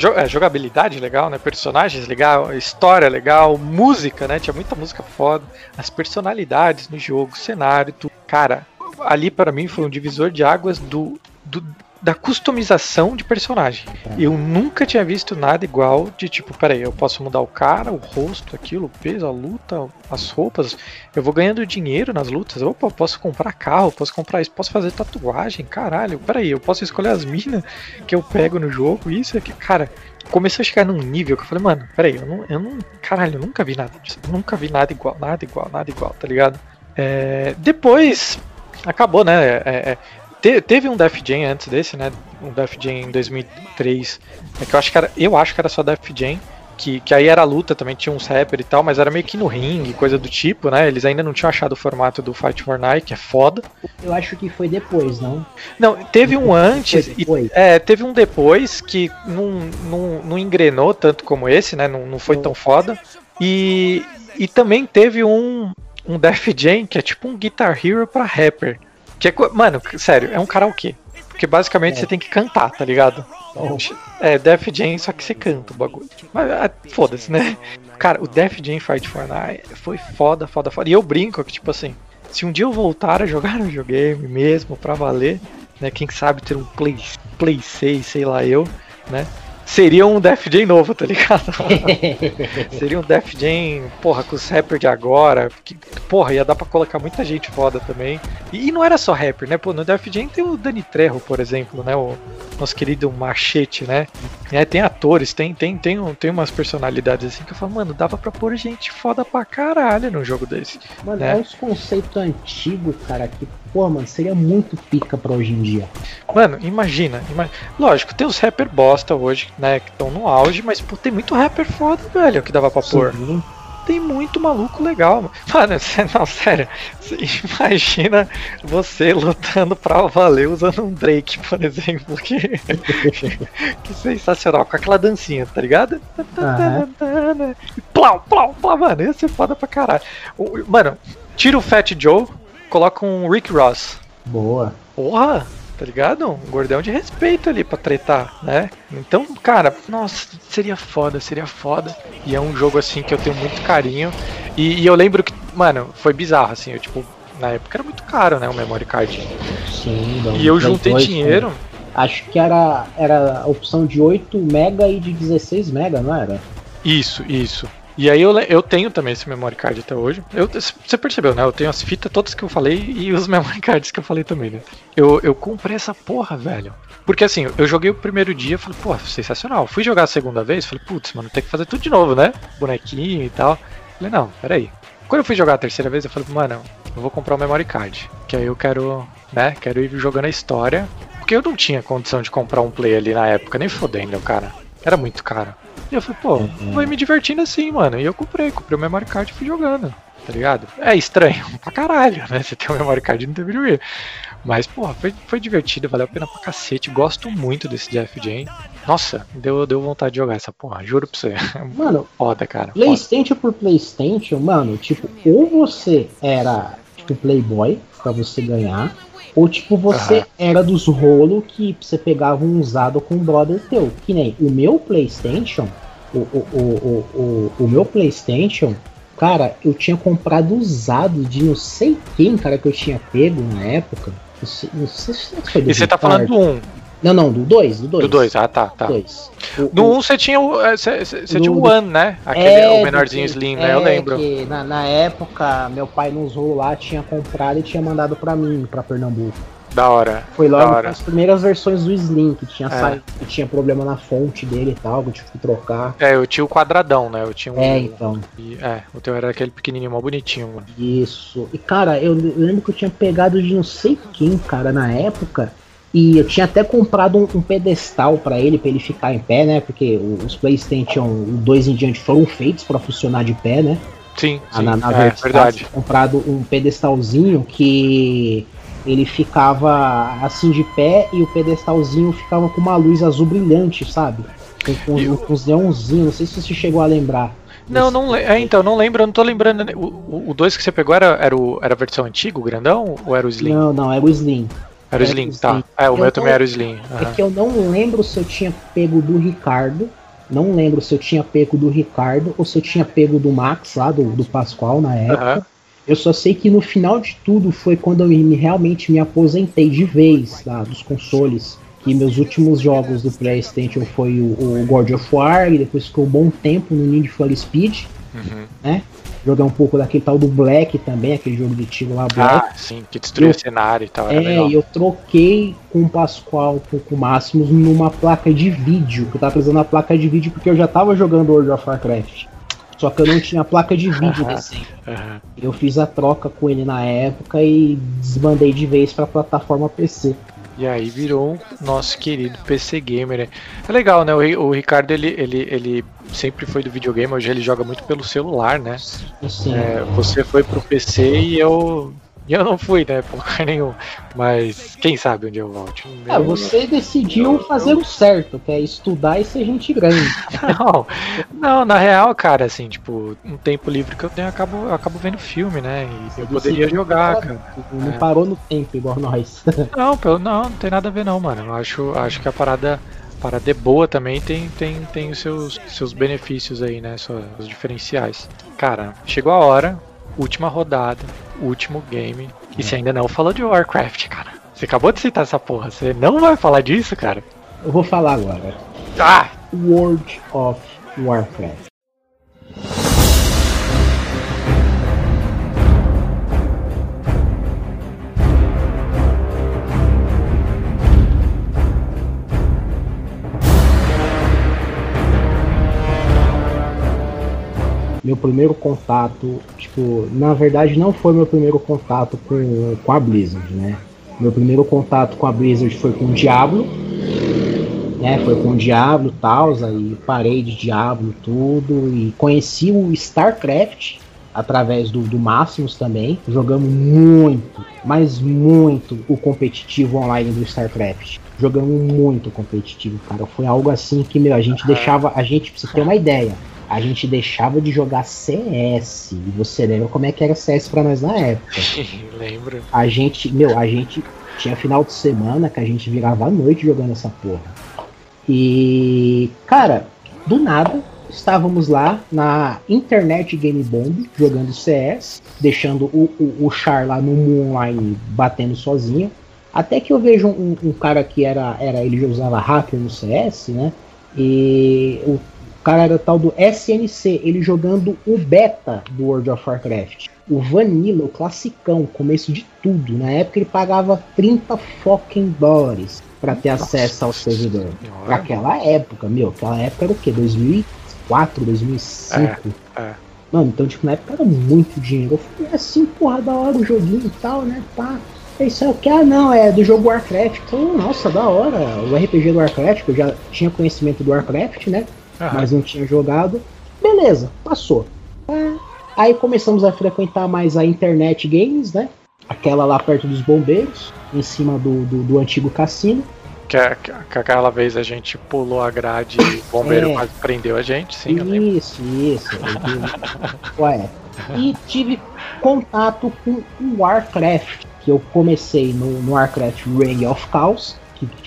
É, jogabilidade legal, né? Personagens legal, história legal, música, né? Tinha muita música foda. As personalidades no jogo, cenário, tudo. Cara, ali para mim foi um divisor de águas do, do- da customização de personagem. Eu nunca tinha visto nada igual de tipo, peraí, eu posso mudar o cara, o rosto, aquilo, o peso, a luta, as roupas. Eu vou ganhando dinheiro nas lutas. Opa, posso comprar carro, posso comprar isso, posso fazer tatuagem, caralho. Peraí, eu posso escolher as minas que eu pego no jogo, isso aqui. Cara, começou a chegar num nível que eu falei, mano, peraí, eu não, eu não. Caralho, eu nunca vi nada disso. Nunca vi nada igual, nada igual, nada igual, tá ligado? É, depois. Acabou, né? É, é, te, teve um Def Jam antes desse, né? Um Def Jam em 2003. É que eu acho que era, eu acho que era só Def Jam que, que aí era luta também, tinha uns rapper e tal, mas era meio que no ringue, coisa do tipo, né? Eles ainda não tinham achado o formato do Fight for Night, que é foda. Eu acho que foi depois, não? Não, teve um antes, e, é, teve um depois que não, não, não engrenou tanto como esse, né? Não, não foi tão foda. E, e também teve um, um Def Jam, que é tipo um Guitar Hero pra rapper. Que é, mano, sério, é um karaokê. Porque basicamente é. você tem que cantar, tá ligado? É, Def Jam, só que você canta o bagulho. Mas ah, foda-se, né? Cara, o Def Jam Fight for Night foi foda, foda, foda. E eu brinco que, tipo assim, se um dia eu voltar a jogar no [laughs] videogame mesmo, pra valer, né? Quem sabe ter um Play, Play 6, sei lá eu, né? Seria um Def Jam novo, tá ligado? [laughs] seria um Def Jam, porra, com os rappers de agora. Que, porra, ia dar pra colocar muita gente foda também. E, e, não era só rapper, né? Pô, no Def Jam tem o Dani Trejo, por exemplo, né? O nosso querido Machete, né? É, tem atores, tem, tem, tem, um, tem umas personalidades assim que eu falo, mano, dava pra pôr gente foda pra caralho num jogo desse. Mano, né? é uns conceitos antigos, cara, que pô, mano, seria muito pica pra hoje em dia. Mano, imagina, imagina. Lógico, tem os rapper bosta hoje, né, que estão no auge, mas pô, tem muito rapper foda, velho, que dava pra Sim. pôr. Tem muito maluco legal. Mano, [laughs] não, sério. Imagina você lutando pra valer usando um Drake, por exemplo. Que, [laughs] que sensacional. Com aquela dancinha, tá ligado? Uhum. Plau, plau, plau, mano. Ia ser foda pra caralho. Mano, tira o Fat Joe, coloca um Rick Ross. Boa. Porra, tá ligado? Um gordão de respeito ali pra tretar, né? Então, cara, nossa, seria foda, seria foda. E é um jogo assim que eu tenho muito carinho. E, e eu lembro que, mano, foi bizarro, assim, eu tipo, na época era muito caro, né, o memory card. Sim, E eu juntei dinheiro. Né? Acho que era, era a opção de 8 mega e de 16 mega, não era? Isso, isso. E aí eu, eu tenho também esse memory card até hoje. Eu, você percebeu, né? Eu tenho as fitas todas que eu falei e os [laughs] memory cards que eu falei também, né? Eu, eu comprei essa porra, velho. Porque assim, eu joguei o primeiro dia, falei, pô, sensacional. Fui jogar a segunda vez, falei, putz, mano, tem que fazer tudo de novo, né? Bonequinho e tal. Falei, não, peraí. Quando eu fui jogar a terceira vez, eu falei, mano, eu vou comprar o um memory card. Que aí eu quero, né? Quero ir jogando a história. Porque eu não tinha condição de comprar um play ali na época, nem fodendo, cara. Era muito caro. E eu falei, pô, uhum. vai me divertindo assim, mano. E eu comprei, comprei o memory card e fui jogando, tá ligado? É estranho [laughs] pra caralho, né? Você tem o memory card e não tem videogame. Mas, porra, foi, foi divertido, valeu a pena pra cacete. Gosto muito desse Jeff Jane. Nossa, deu, deu vontade de jogar essa porra, juro pra você. [laughs] Mano, foda, cara. PlayStation por PlayStation, mano, tipo, ou você era, tipo, Playboy pra você ganhar, ou tipo, você uhum. era dos rolos que você pegava um usado com um brother teu. Que nem o meu PlayStation, o, o, o, o, meu PlayStation, cara, eu tinha comprado usado de não sei quem, cara, que eu tinha pego na época. Não sei, não sei se foi do E você tá falando do 1? Não, não, do 2, do 2. Do 2, ah tá, tá. Dois. no 1 um, você tinha o. Você, é, você tinha o One, né? Aquele é, o menorzinho Slim, né? É, eu lembro. Que na, na época, meu pai nos rolos lá tinha comprado e tinha mandado pra mim, pra Pernambuco. Da hora. Foi logo hora. as primeiras versões do Slim, que tinha é. saído, que tinha problema na fonte dele e tal, que eu tive que trocar. É, eu tinha o quadradão, né? Eu tinha um. É, então. E, é, o teu era aquele pequenininho, mal bonitinho, mano. Isso. E cara, eu lembro que eu tinha pegado de não sei quem, cara, na época. E eu tinha até comprado um, um pedestal para ele, para ele ficar em pé, né? Porque os PlayStation 2 em diante foram feitos para funcionar de pé, né? Sim, sim na, na é, verdade. comprado um pedestalzinho que ele ficava assim de pé e o pedestalzinho ficava com uma luz azul brilhante, sabe? Com, com, com os neonzinhos, não sei se você chegou a lembrar. Não, não é, então, não lembro, não tô lembrando. Né? O 2 que você pegou era, era, o, era a versão antiga, o grandão, ou era o Slim? Não, não, era o Slim. Era o Slim, tá. É, o eu meu não, também era o Slim. Uhum. É que eu não lembro se eu tinha pego do Ricardo. Não lembro se eu tinha pego do Ricardo ou se eu tinha pego do Max lá, do, do Pascoal na época. Uhum. Eu só sei que no final de tudo foi quando eu me, realmente me aposentei de vez lá dos consoles. Que meus últimos jogos do PlayStation foi o, o God of War, e depois ficou um bom tempo no Need for Speed. Uhum. né? Jogar um pouco daquele tal do Black também, aquele jogo de tiro lá, Black. Ah, sim, que destruiu Eu- o cenário e tal. É, e eu troquei com o Pascoal, com, com o Máximos, numa placa de vídeo. Que eu tava precisando da placa de vídeo porque eu já tava jogando World of Warcraft. Só que eu não tinha placa de vídeo decente. Aham. Eu fiz a troca com ele na época e desbandei de vez pra plataforma PC. E aí virou o nosso querido PC Gamer. né? É legal, né? O, o Ricardo, ele, ele, ele sempre foi do videogame, hoje ele joga muito pelo celular, né? Assim, É, você foi pro PC e eu. E eu não fui, né? Por lugar [laughs] nenhum. Mas quem sabe onde eu volte. ah, você decidiu fazer o certo, que é estudar e ser gente grande. [laughs] Não, não, na real, cara, assim, tipo, um tempo livre que eu tenho, eu acabo, eu acabo vendo filme, né? E eu poderia jogar, cara. Não É. parou no tempo igual nós. [laughs] Não, pelo- não, não tem nada a ver não, mano. Eu acho, acho que a parada, parada é boa também, tem, tem, tem os seus, seus benefícios aí, né? Os diferenciais. Cara, chegou a hora, última rodada, último game. E você ainda não falou de Warcraft, cara. Você acabou de citar essa porra, você não vai falar disso, cara? Eu vou falar agora. Ah! World of Warcraft. Meu primeiro contato, tipo, na verdade não foi meu primeiro contato com, com a Blizzard, né? Meu primeiro contato com a Blizzard foi com o Diablo, né? Foi com o Diablo e tal, aí parei de Diablo tudo e conheci o StarCraft através do, do Máximos também. Jogamos muito, mas muito o competitivo online do StarCraft. Jogamos muito competitivo, cara. Foi algo assim que, meu, a gente deixava. A gente, pra você ter uma ideia, a gente deixava de jogar CS. E você lembra como é que era CS pra nós na época? [laughs] Lembro. A gente, meu, a gente tinha final de semana que a gente virava à noite jogando essa porra. E, cara, do nada, estávamos lá na Internet Game Bomb jogando CS, deixando o, o, o Char lá no mundo online batendo sozinho. Até que eu vejo um, um cara que era, era. Ele já usava hacker no CS, né? E o cara era tal do SNC, ele jogando o beta do World of Warcraft. O Vanilla, o classicão, começo de tudo. Na época ele pagava 30 fucking dólares para ter acesso ao servidor. Pra aquela época, meu, aquela época era o quê? 2004, 2005? É, é. Mano, então, tipo, na época era muito dinheiro. Eu falei, é assim, porra, da hora o joguinho e tal, né? Pá. É isso aí, o que? Ah, não, é do jogo Warcraft. Então, nossa, da hora. O RPG do Warcraft, eu já tinha conhecimento do Warcraft, né? Mas não tinha jogado. Beleza, passou. Ah, Aí começamos a frequentar mais a internet games, né? Aquela lá perto dos bombeiros, em cima do, do, do antigo cassino. Que, que, que aquela vez a gente pulou a grade e o bombeiro É. quase prendeu a gente, sim. Isso, isso. Ué. E tive contato com o Warcraft, que eu comecei no, no Warcraft Reign of Chaos,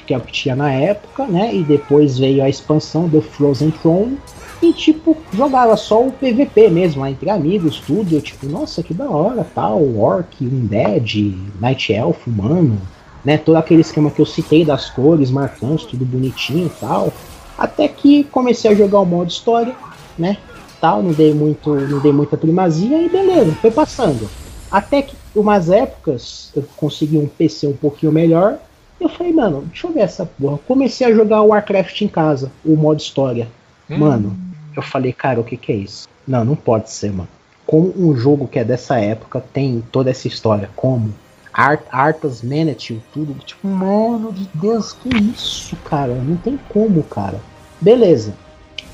que, é que tinha na época, né? E depois veio a expansão do Frozen Throne. E tipo, jogava só o PVP mesmo, lá entre amigos, tudo. Eu tipo, nossa, que da hora, tal, Orc, Undead, Night Elf, humano, né? Todo aquele esquema que eu citei das cores marcantes, tudo bonitinho e tal. Até que comecei a jogar o modo história, né? Tal, não dei muito, não dei muita primazia e beleza, foi passando. Até que umas épocas eu consegui um PC um pouquinho melhor. Eu falei, mano, deixa eu ver essa porra. Comecei a jogar o Warcraft em casa, o modo história. Hum. Mano, eu falei, cara, o que que é isso? Não, não pode ser, mano. Como um jogo que é dessa época tem toda essa história? Como? Art, Arthas Manatee, tudo. Tipo, mano de Deus, que isso, cara? Não tem como, cara. Beleza.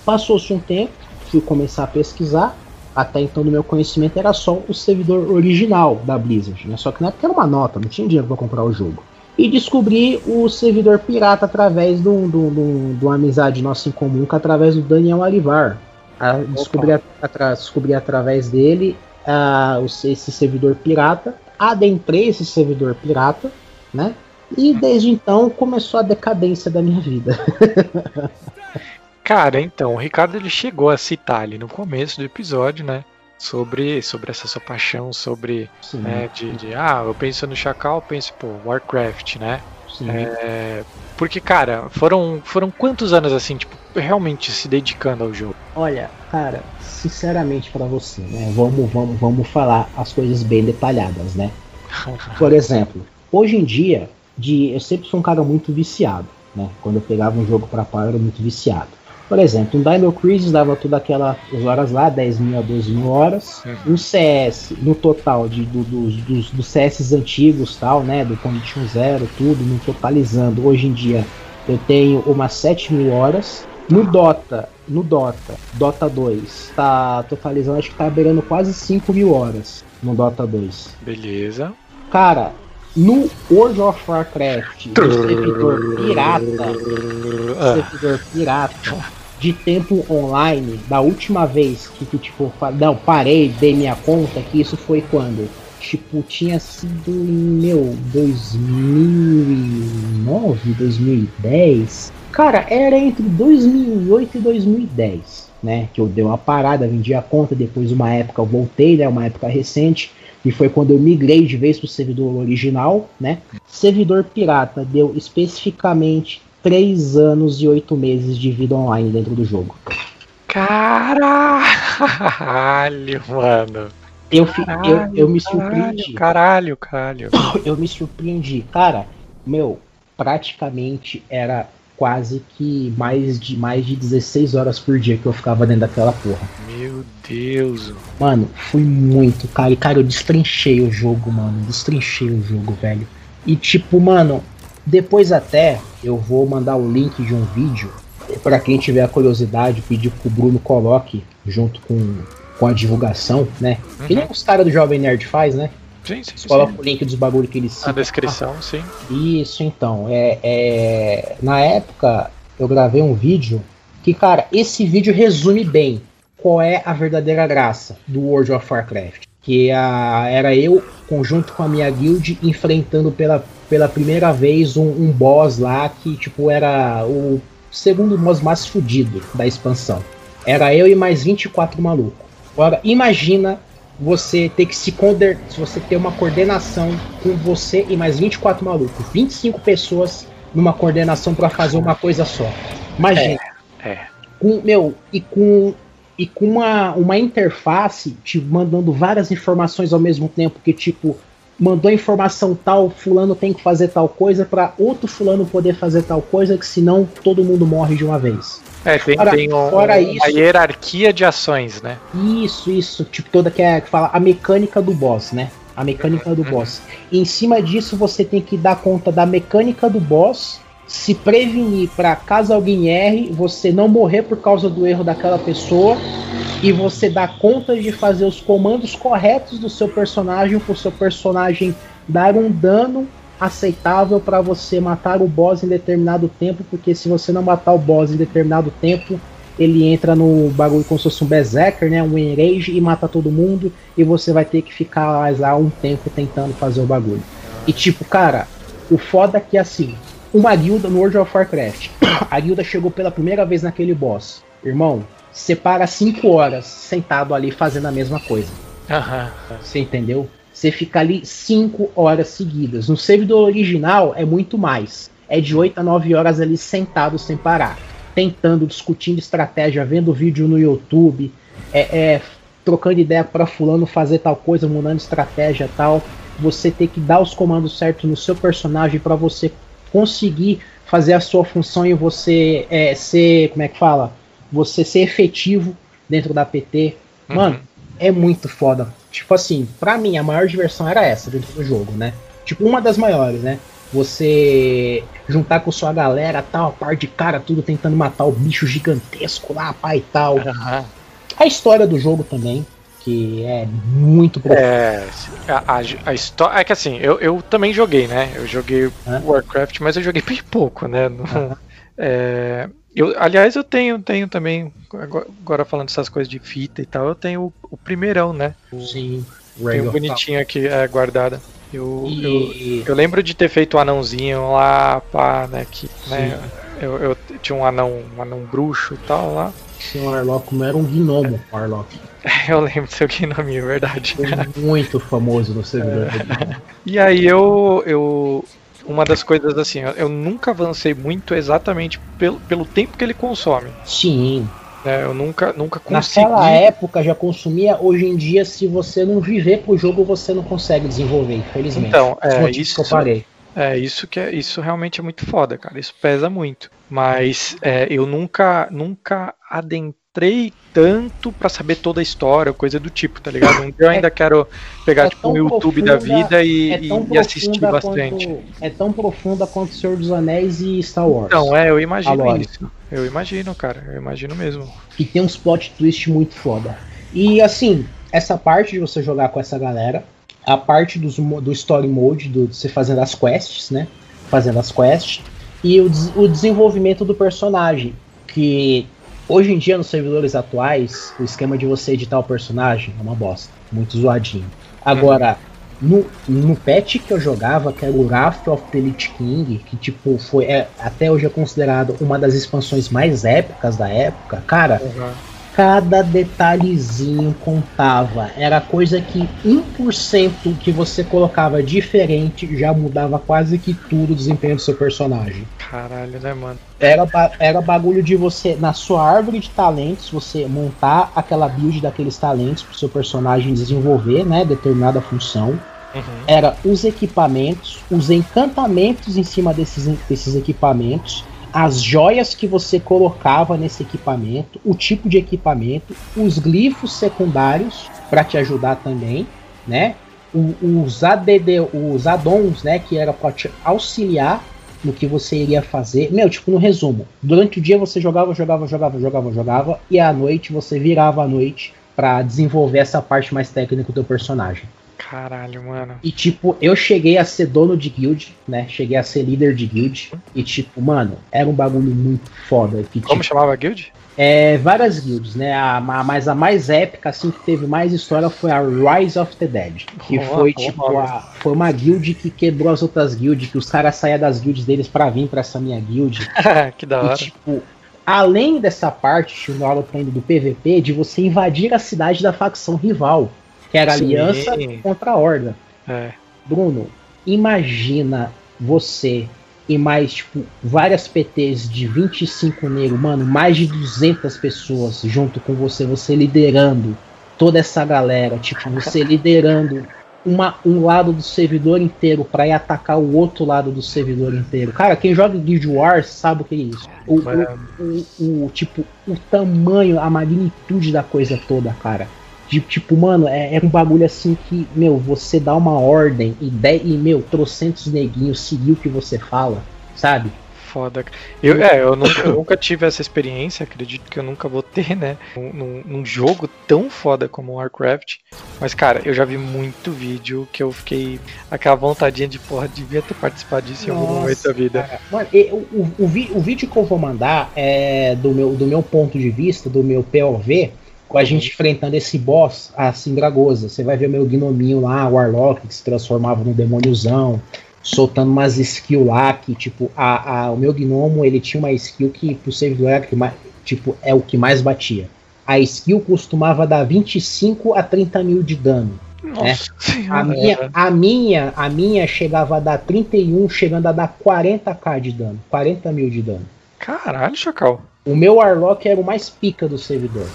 Passou-se um tempo, fui começar a pesquisar. Até então, no meu conhecimento, era só o servidor original da Blizzard, né? Só que na época era uma nota, não tinha dinheiro pra comprar o jogo. E descobri o servidor pirata através de um- de um- de um- de uma amizade nossa em comum, que é através do Daniel Alivar. Ah, descobri, atra- descobri através dele o- esse servidor pirata, adentrei esse servidor pirata, né? E desde então começou a decadência da minha vida. [laughs] Cara, então, o Ricardo ele chegou a citar ali no começo do episódio, né? Sobre, sobre essa sua paixão, sobre né, de, de, ah, eu penso no Chacal, eu penso, pô, Warcraft, né? Sim. É, porque, cara, foram, foram quantos anos assim, tipo, realmente se dedicando ao jogo? Olha, cara, sinceramente pra você, né? Vamos, vamos, vamos falar as coisas bem detalhadas, né? [laughs] Por exemplo, hoje em dia, de, eu sempre sou um cara muito viciado, né? Quando eu pegava um jogo pra pau, eu era muito viciado. Por exemplo, um Dino Crisis dava tudo aquelas horas lá, 10 mil a 12 mil horas. Um CS, no total, de, do, dos, dos, dos CS antigos tal, né? Do Condition Zero, tudo, no totalizando. Hoje em dia eu tenho umas 7 mil horas. No Dota, no Dota, Dota 2, tá totalizando, acho que tá beirando quase 5 mil horas no Dota 2. Beleza. Cara, no World of Warcraft, no servidor pirata, servidor pirata de tempo online, da última vez que, que tipo, não, parei, dei minha conta, que isso foi quando? Tipo, tinha sido em, meu, 2009, 2010. Cara, era entre 2008 e 2010, né? Que eu dei uma parada, vendi a conta, depois uma época eu voltei, né? Uma época recente, e foi quando eu migrei de vez pro servidor original, né? Servidor pirata deu especificamente 3 anos e 8 meses de vida online dentro do jogo. Caralho, [laughs] mano. Eu, fi- eu, eu me surpreendi. Caralho, caralho. [coughs] Eu me surpreendi. Cara, meu, praticamente era quase que mais de mais de 16 horas por dia que eu ficava dentro daquela porra. Meu Deus. Mano, fui muito, cara. E, cara, eu destrinchei o jogo, mano. Destrinchei o jogo, velho. E, tipo, mano, depois até eu vou mandar o link de um vídeo. Pra quem tiver a curiosidade, pedir que o Bruno coloque junto com, com a divulgação, né? Que nem os caras do Jovem Nerd faz, né? Sim, sim. Coloca o link dos bagulho que eles Na citam. descrição, sim. Isso, então. É, é, na época, eu gravei um vídeo que, cara, esse vídeo resume bem qual é a verdadeira graça do World of Warcraft. Que a, era eu, conjunto com a minha guild, enfrentando pela, pela primeira vez um, um boss lá que, tipo, era o segundo boss mais fudido da expansão. Era eu e mais 24 malucos. Agora, imagina você ter que se coordenar, se você ter uma coordenação com você e mais 24 malucos, 25 pessoas numa coordenação pra fazer uma coisa só. Imagina. É. Com, meu, e com e com uma, uma interface te mandando várias informações ao mesmo tempo que tipo mandou informação tal, fulano tem que fazer tal coisa pra outro fulano poder fazer tal coisa que senão todo mundo morre de uma vez. É, tem, Fora- tem um- fora uma isso- hierarquia de ações, né? Isso, isso, tipo toda que é que fala a mecânica do boss, né? A mecânica do boss. E em cima disso você tem que dar conta da mecânica do boss, se prevenir para caso alguém erre, você não morrer por causa do erro daquela pessoa e você dar conta de fazer os comandos corretos do seu personagem para o seu personagem dar um dano aceitável para você matar o boss em determinado tempo, porque se você não matar o boss em determinado tempo, ele entra no bagulho como se fosse um berserker, né, um enrage e mata todo mundo e você vai ter que ficar lá um tempo tentando fazer o bagulho. E tipo, cara, o foda é que assim, uma guilda no World of Warcraft, a guilda chegou pela primeira vez naquele boss. Irmão, você para 5 horas sentado ali fazendo a mesma coisa. Aham. Você entendeu? Você fica ali 5 horas seguidas. No servidor original é muito mais. É de 8 a 9 horas ali sentado sem parar. Tentando, discutindo estratégia, vendo vídeo no YouTube, é, é, trocando ideia para fulano fazer tal coisa, mudando estratégia tal. Você tem que dar os comandos certos no seu personagem para você conseguir fazer a sua função e você é, ser, como é que fala? Você ser efetivo dentro da PT. Mano, é muito foda. Tipo assim, pra mim a maior diversão era essa dentro do jogo, né? Tipo, uma das maiores, né? Você juntar com sua galera, tal, par de cara, tudo tentando matar o bicho gigantesco lá, pai e tal. Aham. A história do jogo também, que é muito. É, a, a, história. É que assim, eu, eu também joguei, né? Eu joguei Hã? Warcraft, mas eu joguei [laughs] bem pouco, né? É, eu, aliás, eu tenho, tenho também, agora, falando dessas coisas de fita e tal, eu tenho o, o primeirão, né? Sim, Tenho bonitinho aqui é, guardada. Eu, eu, E, eu lembro de ter feito o anãozinho lá, pá, né? Que, né eu, eu tinha um anão, um anão bruxo e tal lá. sim, o Arlok como era um gnomo, o Arlok. [laughs] Eu lembro do seu nome, é verdade. Foi muito famoso no servidor. [laughs] E aí eu, eu uma das coisas assim, eu, nunca avancei muito exatamente pelo, pelo tempo que ele consome. Sim. né? eu nunca, nunca consegui. Naquela época já consumia, hoje em dia, se você não viver pro jogo, você não consegue desenvolver, infelizmente. Então, é isso. que eu parei. É, isso que é, isso realmente é muito foda, cara. Isso pesa muito. Mas é, eu nunca, nunca adentrei tanto pra saber toda a história, coisa do tipo, tá ligado? Um dia eu ainda quero pegar é tipo um tão YouTube da profunda- vida e, É e- e assistir profunda bastante. quanto- é tão profunda quanto Senhor dos Anéis e Star Wars. Então, é, eu imagino isso. Eu imagino, cara. Eu imagino mesmo. que tem uns plot twist muito foda. E assim, essa parte de você jogar com essa galera, a parte dos do story mode, do, de você fazendo as quests, né? Fazendo as quests, e o, o desenvolvimento do personagem, que hoje em dia nos servidores atuais, o esquema de você editar o personagem é uma bosta, muito zoadinho. Agora, no, no patch que eu jogava, que era o Wrath of the Lich King, que tipo foi é, até hoje é considerado uma das expansões mais épicas da época, cara, cada detalhezinho contava. Era coisa que 1% que você colocava diferente já mudava quase que tudo o desempenho do seu personagem. Caralho, né, mano? Era, era bagulho de você, na sua árvore de talentos, você montar aquela build daqueles talentos pro seu personagem desenvolver, né, determinada função. Uhum. Era os equipamentos, os encantamentos em cima desses, desses equipamentos, as joias que você colocava nesse equipamento, o tipo de equipamento, os glifos secundários para te ajudar também, né? O- os ADD, os addons, né, que era para te auxiliar no que você iria fazer. Meu, tipo, no resumo, durante o dia você jogava, jogava, jogava, jogava, jogava, e à noite você virava à noite para desenvolver essa parte mais técnica do teu personagem. Caralho, mano. E tipo, eu cheguei a ser dono de guild, né? Cheguei a ser líder de guild. E tipo, mano, era um bagulho muito foda. Que, Como tipo, chamava a guild? é, várias guilds, né? A, ma- mas a mais épica, assim, que teve mais história foi a Rise of the Dead. Que foi, tipo, a, foi uma guild que quebrou as outras guilds, que os caras saíam das guilds deles pra vir pra essa minha guild. [laughs] que da E, hora. tipo, além dessa parte, no aula indo do PVP, de você invadir a cidade da facção rival, que era Sim. aliança contra a horda. É. Bruno, imagina você e mais, tipo, várias PTs de 25 negros, mano, mais de 200 pessoas junto com você, você liderando toda essa galera, tipo, você [laughs] liderando uma, um lado do servidor inteiro pra ir atacar o outro lado do servidor inteiro. Cara, quem joga Guild Wars sabe o que é isso. O, o- o, o, tipo, o tamanho, a magnitude da coisa toda, cara. De, tipo, mano, é, é um bagulho assim que, meu, você dá uma ordem e, de, e meu, trocentos neguinhos seguir o que você fala, sabe? Foda. Eu, é, eu nunca, eu nunca tive essa experiência, acredito que eu nunca vou ter, né? Num, num- jogo tão foda como Warcraft. Mas, cara, eu já vi muito vídeo que eu fiquei. aquela vontadinha de, porra, devia ter participado disso em algum momento da vida. Cara, mano, e o, o, o vídeo que eu vou mandar é do meu, do meu ponto de vista, do meu POV, com a gente enfrentando esse boss, a Sindragosa. Você vai ver o meu gnominho lá, o Warlock, que se transformava no demôniozão, soltando umas skills lá, que, tipo, a, a, o meu gnomo, ele tinha uma skill que pro servidor era que mais, tipo, é o que mais batia. A skill costumava dar 25 a 30 mil de dano. Nossa A senhora. minha, a minha, a minha chegava a dar 31, chegando a dar 40k de dano. 40 mil de dano. Caralho, Chacal. O meu Warlock era o mais pica do servidor.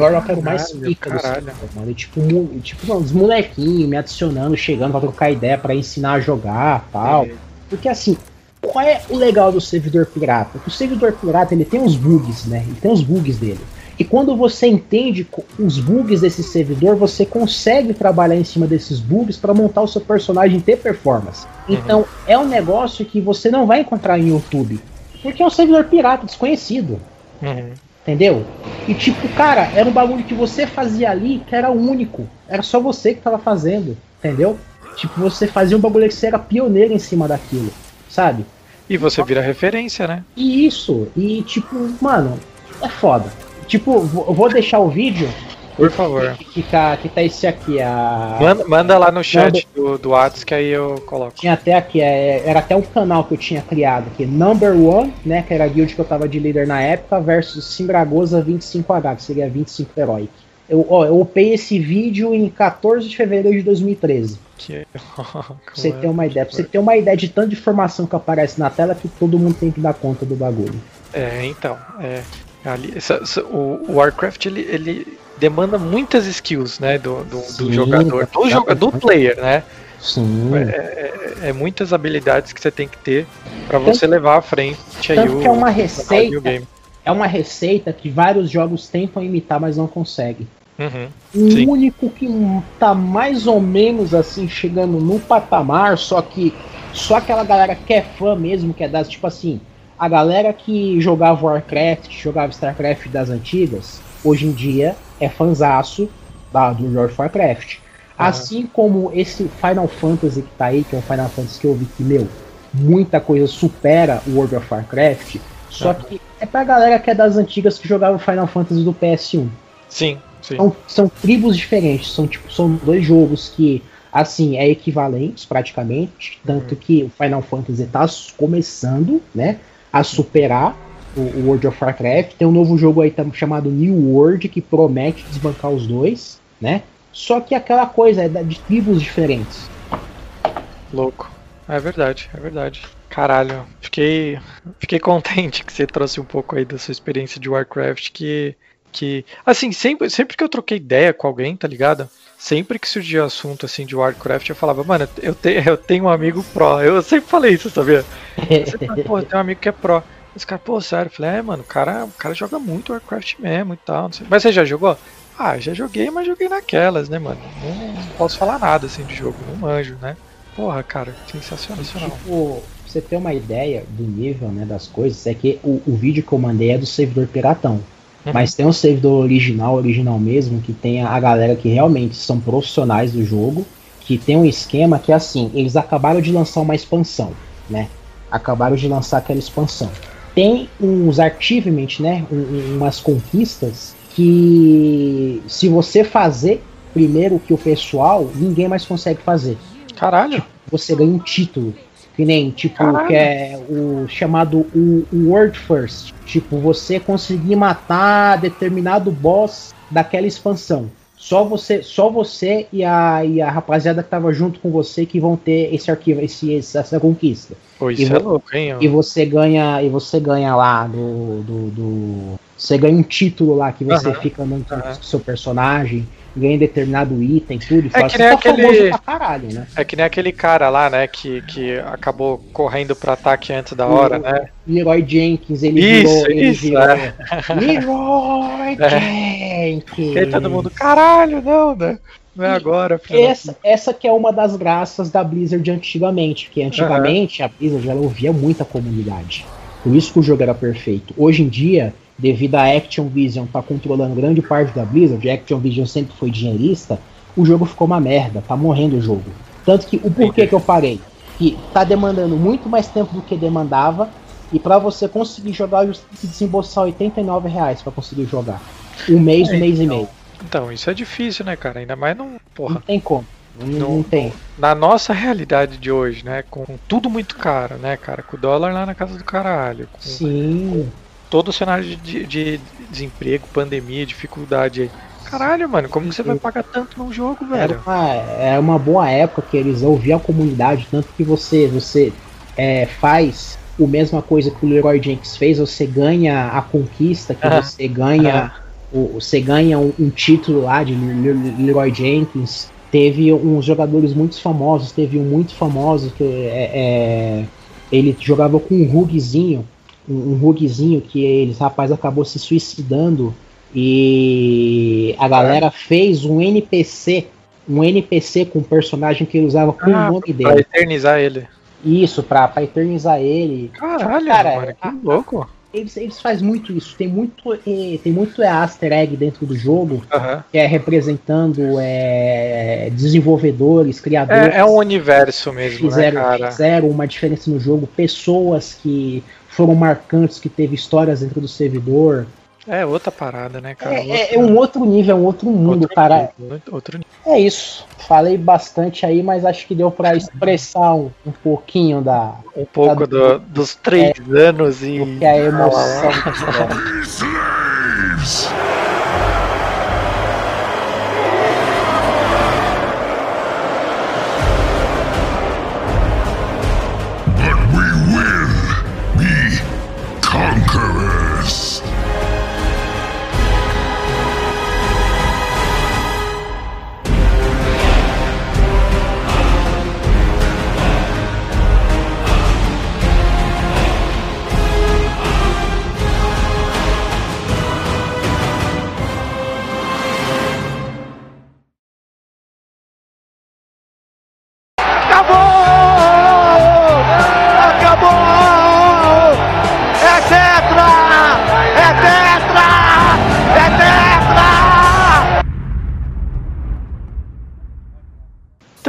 Warlock era o mais pica do caralho. servidor, mano. E, tipo, mu- tipo não, os molequinhos me adicionando, chegando pra trocar ideia, pra ensinar a jogar tal. Porque assim, qual é o legal do servidor pirata? Que o servidor pirata ele tem os bugs, né? Ele tem os bugs dele. E quando você entende os bugs desse servidor, você consegue trabalhar em cima desses bugs para montar o seu personagem ter performance. Então é um negócio que você não vai encontrar em YouTube, porque é um servidor pirata desconhecido. Uhum. Entendeu? E tipo, cara, era um bagulho que você fazia ali que era único. Era só você que tava fazendo. Entendeu? Tipo, você fazia um bagulho que você era pioneiro em cima daquilo. Sabe? E você vira referência, né? E isso. E tipo, mano, é foda. Tipo, vou- eu vou deixar o vídeo Por favor. que tá, que tá esse aqui. A... Manda, manda lá no chat do, do Whats que aí eu coloco. Tinha até aqui, é, era até um canal que eu tinha criado aqui, Number One, né? Que era a guild que eu tava de líder na época, versus Simbragosa 25H, que seria 25 Heroic. Eu, ó, eu upei esse vídeo em 14 de fevereiro de 2013. Que... [laughs] Pra você ter uma ideia, pra você ter uma ideia de tanta informação que aparece na tela que todo mundo tem que dar conta do bagulho. É, então, é, ali, essa- essa- o, o Warcraft ele, ele demanda muitas skills, né, do, do, do Sim, jogador, do, jogador, do player, né? Sim. É, é muitas habilidades que você tem que ter pra você levar à frente aí o, que é uma receita-. É uma receita que vários jogos tentam imitar, mas não conseguem. Uhum. O Sim. único que tá mais ou menos assim, chegando no patamar, só que só aquela galera que é fã mesmo, que é das, tipo assim, a galera que jogava Warcraft, jogava StarCraft das antigas, hoje em dia é fanzaço da, do World of Warcraft. Assim como esse Final Fantasy que tá aí, que é um Final Fantasy que eu vi que, meu, muita coisa supera o World of Warcraft, só que é pra galera que é das antigas que jogava Final Fantasy do PS1 Sim, sim. são, são tribos diferentes, são tipo são dois jogos que assim é equivalentes praticamente, tanto que o Final Fantasy está começando, né, a superar o, World of Warcraft. Tem um novo jogo aí chamado New World que promete desbancar os dois, né? Só que aquela coisa é de tribos diferentes. Louco. É verdade, é verdade. Caralho, fiquei, fiquei contente que você trouxe um pouco aí da sua experiência de Warcraft, que, que assim, sempre, sempre que eu troquei ideia com alguém, tá ligado? Sempre que surgia assunto assim de Warcraft, eu falava, mano, eu, te, eu tenho um amigo pro. Eu sempre falei isso, sabia? Eu sempre falei, pô, eu tenho um amigo que é pro. Esse cara, pô, sério, eu falei, é, mano, o cara, o cara joga muito Warcraft mesmo e tal. Mas você já jogou? Ah, já joguei, mas joguei naquelas, né, mano? Não, não posso falar nada assim de jogo, não manjo, né? Porra, cara, sensacional. Tipo, pra você ter uma ideia do nível né, das coisas, é que o, o vídeo que eu mandei é do servidor piratão. Uhum. Mas tem um servidor original, original mesmo, que tem a galera que realmente são profissionais do jogo, que tem um esquema que é assim, eles acabaram de lançar uma expansão, né? Acabaram de lançar aquela expansão. Tem uns achievements, né? um- um- umas conquistas que se você fazer primeiro que o pessoal, ninguém mais consegue fazer Caralho. você ganha um título. Que nem, tipo, Caralho. que é o chamado o, o World First. Tipo, você conseguir matar determinado boss daquela expansão. Só você, só você e a, e a rapaziada que tava junto com você que vão ter esse arquivo, esse- essa conquista. Pô, E isso é vo- louco, hein? E você ganha, e você ganha lá do, do, do- você ganha um título lá que você fica andando com seu personagem, ganha determinado item, tudo. E fala, que você nem tá aquele- pra caralho, né? É que nem aquele cara lá, né, que, que acabou correndo pro ataque antes da hora, né? Leroy Jenkins, ele Isso, virou. Ele isso, virou é. Leroy [laughs] Jenkins. E todo mundo, caralho, não, né? Não é agora, filho. Essa, essa que é uma das graças da Blizzard antigamente, porque antigamente a Blizzard ela ouvia muita comunidade. Por isso que o jogo era perfeito. Hoje em dia, devido a Activision estar controlando grande parte da Blizzard, a Activision sempre foi dinheirista, o jogo ficou uma merda, tá morrendo o jogo. Tanto que o porquê que eu parei? Que tá demandando muito mais tempo do que demandava, e pra você conseguir jogar, você tem que desembolsar 89 reais pra conseguir jogar. Um mês, um mês e meio. Então, isso é difícil, né, cara? Ainda mais não. Não Porra. tem como. Não, Não- não tem. Na nossa realidade de hoje, né? Com tudo muito caro, né, cara? Com o dólar lá na casa do caralho. Com Sim. todo o cenário de, de- de desemprego, pandemia, dificuldade aí. Caralho, mano, como que você vai pagar tanto num jogo, Era velho? uma, era uma boa época que eles ouviam a comunidade, tanto que você, você é, faz a mesma coisa que o Leroy Jenkins fez, você ganha a conquista, que você ganha o, você ganha um, um título lá de Le- Le- Leroy Jenkins. Teve uns jogadores muito famosos, teve um muito famoso que é, é, ele jogava com um rugzinho, um, um rugzinho que eles rapaz acabou se suicidando e a galera fez um NPC, um NPC com um personagem que ele usava com Ah, o nome Pra dele. eternizar ele. Isso, pra, pra eternizar ele. Caralho, Cara, mano, que a- louco. Eles, eles fazem muito isso. Tem muito, eh, tem muito easter egg dentro do jogo, Aham. que é representando eh, desenvolvedores, criadores. É, é um universo mesmo, fizeram, né, cara? fizeram uma diferença no jogo, pessoas que foram marcantes, que teve histórias dentro do servidor. É outra parada, né, cara? É, é- é um outro nível, é um outro mundo, outro cara. nível, outro nível. É isso. Falei bastante aí, mas acho que deu pra expressar um, um pouquinho da Um pouco do- dos três anos e. que é a emoção. Slaves!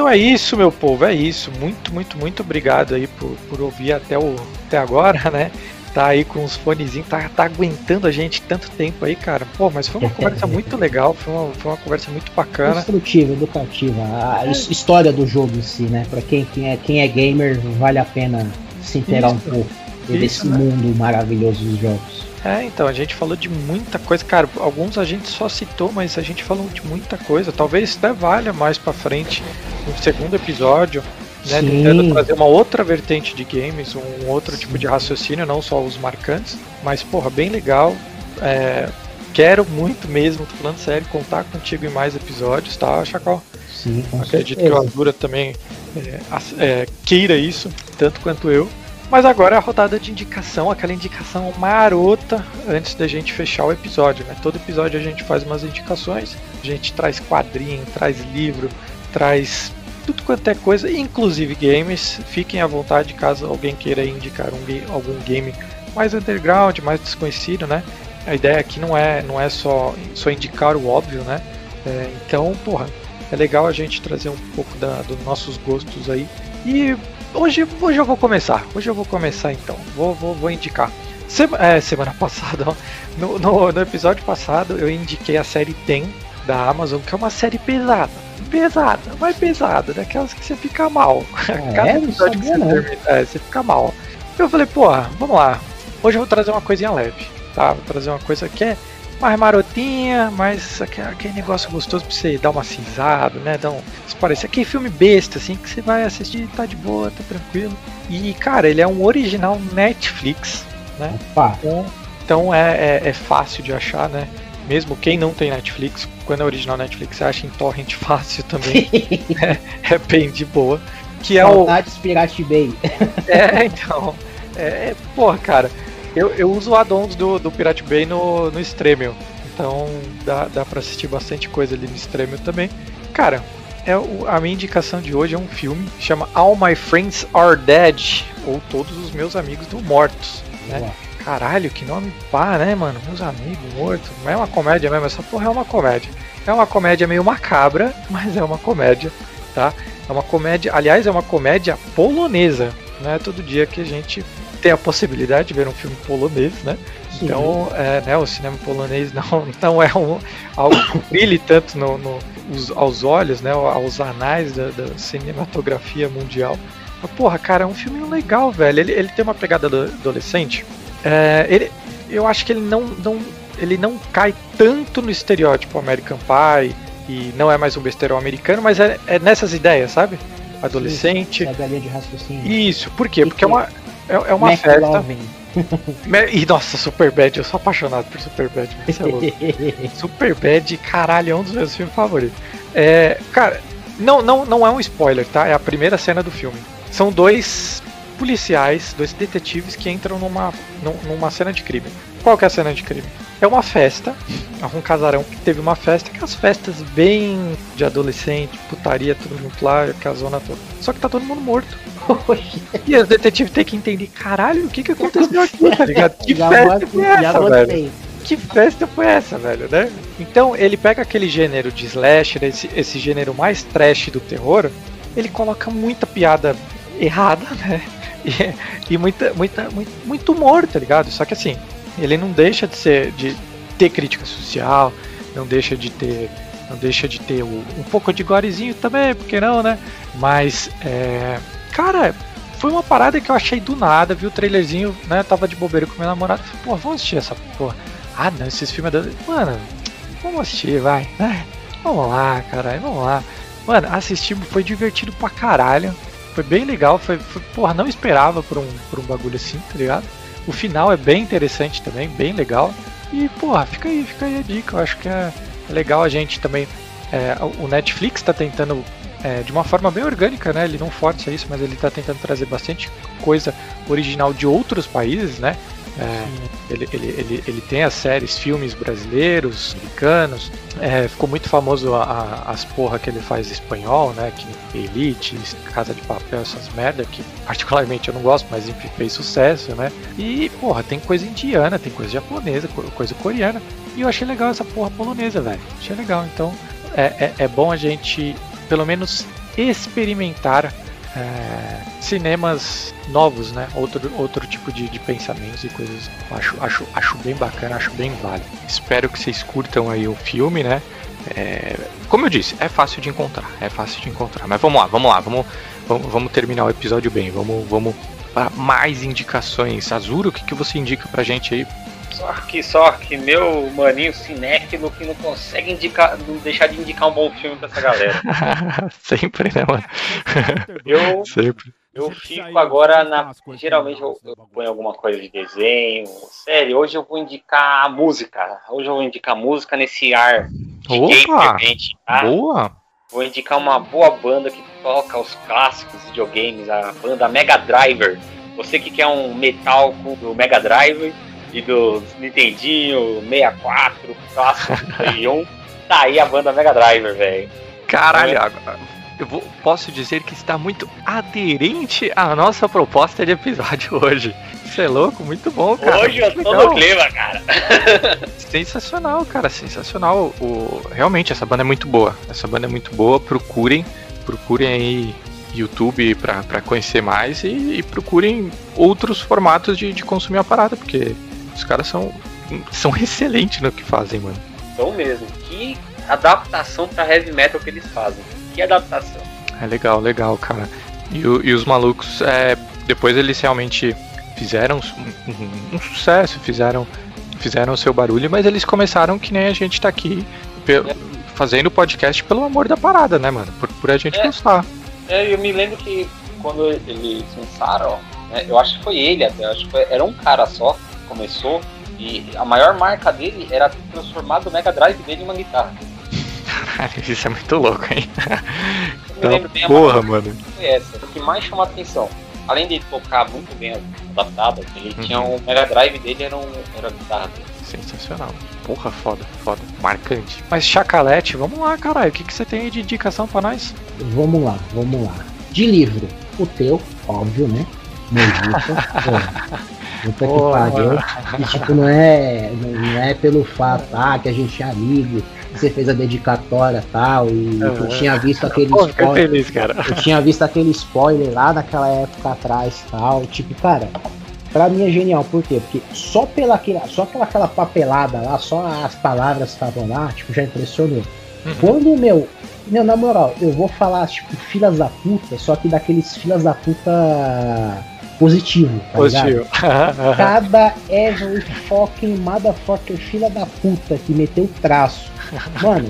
Então é isso, meu povo, é isso. Muito, muito, muito obrigado aí por, por ouvir até, o, até agora, né? Tá aí com os fonezinhos, tá, tá aguentando a gente tanto tempo aí, cara. Pô, mas foi uma conversa [laughs] muito legal, foi uma, foi uma conversa muito bacana. Construtiva, educativa. A é. história do jogo em si, né? Pra quem, quem, é, quem é gamer, vale a pena se inteirar um pouco desse né? mundo maravilhoso dos jogos. É, então, a gente falou de muita coisa, cara. Alguns a gente só citou, mas a gente falou de muita coisa. Talvez até valha mais pra frente no segundo episódio, né? Sim. Tentando trazer uma outra vertente de games, um outro Sim. tipo de raciocínio, não só os marcantes. Mas, porra, bem legal. É, quero muito mesmo, tô falando sério, contar contigo em mais episódios, tá, Chacal? Sim, com Acredito certeza. que o Azura também é, é, queira isso, tanto quanto eu. Mas agora é a rodada de indicação, aquela indicação marota antes da gente fechar o episódio, né? Todo episódio a gente faz umas indicações, a gente traz quadrinho, traz livro, traz tudo quanto é coisa, inclusive games. Fiquem à vontade caso alguém queira indicar um, algum game mais underground, mais desconhecido, né? A ideia aqui não é, não é só, só indicar o óbvio, né? É, então, porra, é legal a gente trazer um pouco da, dos nossos gostos aí. E hoje, hoje eu vou começar. Hoje eu vou começar então. Vou, vou, vou indicar. é, semana [laughs] passada, no, no, no, episódio passado, eu indiquei a série Tem da Amazon, que é uma série pesada. Pesada, mas pesada, daquelas que você fica mal. [laughs] É, Cada episódio que você termina, é, você fica mal. Eu falei, pô, vamos lá. Hoje eu vou trazer uma coisinha leve, tá? Vou trazer uma coisa que é mais marotinha, mas aquele negócio gostoso pra você dar uma cinzada, né? Dar um, parece aquele filme besta, assim, que você vai assistir, tá de boa, tá tranquilo. E, cara, ele é um original Netflix, né? Opa. Então, então é, é, é, fácil de achar, né? Mesmo quem não tem Netflix, quando é original Netflix, você acha em torrent [laughs] fácil também. é, é, bem de boa. Que é Saudades o. Pirate Bay. é, então. É, é, porra, cara eu, eu uso addons do, do Pirate Bay no, no Stremio. Então dá, dá pra assistir bastante coisa ali no Stremio também. Cara, é o, a minha indicação de hoje é um filme chama All My Friends Are Dead, ou Todos os Meus Amigos estão Mortos, né? Caralho, que nome pá, né, mano? Meus amigos mortos. Não é uma comédia mesmo, essa porra é uma comédia. É uma comédia meio macabra, mas é uma comédia, tá? É uma comédia, aliás, é uma comédia polonesa. Não é todo dia que a gente tem a possibilidade de ver um filme polonês, né? Então, é, né, o cinema polonês não, [laughs] não é um, algo que brilhe tanto no, no os, aos olhos, né, aos anais da, da cinematografia mundial. Mas, porra, cara, é um filme legal, velho. Ele, ele tem uma pegada adolescente. É, ele, eu acho que ele não, não, ele não cai tanto no estereótipo American Pie e não é mais um besteirão americano, mas é, é nessas ideias, sabe? Adolescente. Sim, de raciocínio. Isso, por quê? Porque é uma, é, é uma Mac festa. [laughs] e nossa, Superbad, eu sou apaixonado por Superbad, mas é [laughs] Superbad, caralho, é um dos meus filmes favoritos. É, cara, não, não, não é um spoiler, tá? É a primeira cena do filme. São dois policiais, dois detetives que entram numa, numa cena de crime. Qual que é a cena de crime? É uma festa, um casarão que teve uma festa, que as festas bem de adolescente, putaria, tudo junto lá, que a zona toda. Só que tá todo mundo morto. e os detetives têm que entender, caralho, o que que aconteceu aqui, [laughs] tá ligado? Que festa foi essa, velho? Que festa foi essa, velho, né? Então ele pega aquele gênero de slasher, esse, esse gênero mais trash do terror, ele coloca muita piada errada, né? E, e muita, muita, muito, muito humor, tá ligado? Só que assim, ele não deixa de ser de ter crítica social, não deixa de ter não deixa de ter um, pouco de gorezinho também, porque não, né? Mas é, cara, foi uma parada que eu achei do nada, vi o trailerzinho, né? Tava de bobeira com meu namorado, falei, pô, vamos assistir essa porra. Ah, não, esses filmes da. Mano, vamos assistir, vai. Né? Vamos lá, caralho, vamos lá. Mano, assistimos, foi divertido pra caralho. Foi bem legal, foi, foi porra, não esperava por um, por um bagulho assim, tá ligado? O final é bem interessante também, bem legal. E, porra, fica aí, fica aí a dica. Eu acho que é legal a gente também. É, o Netflix está tentando, é, de uma forma bem orgânica, né? Ele não força isso, mas ele está tentando trazer bastante coisa original de outros países, né? É, ele, ele, ele, ele tem as séries, filmes brasileiros, americanos. É, ficou muito famoso a, a, as porra que ele faz espanhol, né? Que Elite, Casa de Papel, essas merda que particularmente eu não gosto, mas enfim, fez sucesso, né? E, porra, tem coisa indiana, tem coisa japonesa, coisa coreana. E eu achei legal essa porra polonesa, velho. Achei legal. Então, é, é, é bom a gente, pelo menos, experimentar é, cinemas novos, né? Outro, outro tipo de, de pensamentos e coisas. Acho, acho, acho bem bacana, acho bem válido. Espero que vocês curtam aí o filme, né? É, como eu disse, é fácil de encontrar, é fácil de encontrar. Mas vamos lá, vamos lá, vamos, vamos, vamos terminar o episódio bem. Vamos, vamos para mais indicações. Azuro, o que, que você indica pra gente aí? Só que, só que meu maninho cinéfilo que não consegue indicar, não deixar de indicar um bom filme pra essa galera. [laughs] Sempre, né, mano? [laughs] Eu, Sempre. eu fico agora na. Geralmente eu, eu ponho alguma coisa de desenho. Sério, hoje eu vou indicar música. Hoje eu vou indicar música nesse ar de Opa! game tá? Boa! Vou indicar uma boa banda que toca os clássicos de videogames, a banda Mega Driver. Você que quer um metal com- do Mega Driver e do Nintendinho 64, clássico Play 1, tá aí a banda Mega Driver, velho. Caralho, É. agora, eu vou- posso dizer que está muito aderente à nossa proposta de episódio [laughs] hoje. Você é louco? Muito bom, cara. Hoje eu tô no clima, cara. [laughs] Sensacional, cara, sensacional. O, realmente, essa banda é muito boa. Essa banda é muito boa. Procurem, procurem aí YouTube pra, pra conhecer mais e, e procurem outros formatos de, de consumir a parada, porque os caras são, são [laughs] excelentes no que fazem, mano. Então mesmo, que adaptação pra heavy metal que eles fazem. Que adaptação. É legal, legal, cara. E, e os malucos, é, depois eles realmente fizeram um, um- um sucesso, fizeram fizeram o seu barulho, mas eles começaram que nem a gente tá aqui pe- fazendo podcast pelo amor da parada, né, mano? Por, por a gente É. gostar. É, eu me lembro que quando eles lançaram, né, eu acho que foi ele até, acho que foi- era um cara só começou e a maior marca dele era ter transformado o Mega Drive dele em uma guitarra. Caralho, isso é muito louco, hein? Eu me lembro bem a Porra, mano. foi essa. O que mais chamou a atenção, além de tocar muito bem adaptado, ele Uhum. tinha um Mega Drive dele, era, um, era a guitarra dele. Sensacional. Porra, foda, foda. Marcante. Mas Chacalete, vamos lá, caralho. O que, que você tem aí de indicação pra nós? Vamos lá, vamos lá. De livro, o teu, óbvio, né? Mojica. [laughs] Puta que pariu. E, tipo, não é, não é pelo fato ah, que a gente é amigo, você fez a dedicatória e tal, e eu Aham. tinha visto aquele Pô, spoiler. feliz, cara. Eu tinha visto aquele spoiler lá naquela época atrás e tal. Tipo, cara, pra mim é genial. Por quê? Porque só pela aquela, só pela aquela papelada lá, só as palavras que estavam lá, tipo, já impressionou. Uhum. Quando, meu, meu, na moral, eu vou falar, tipo, filas da puta, só que daqueles filas da puta positivo, tá? Positivo. [laughs] Cada every fucking motherfucker filha da puta que meteu traço. Mano,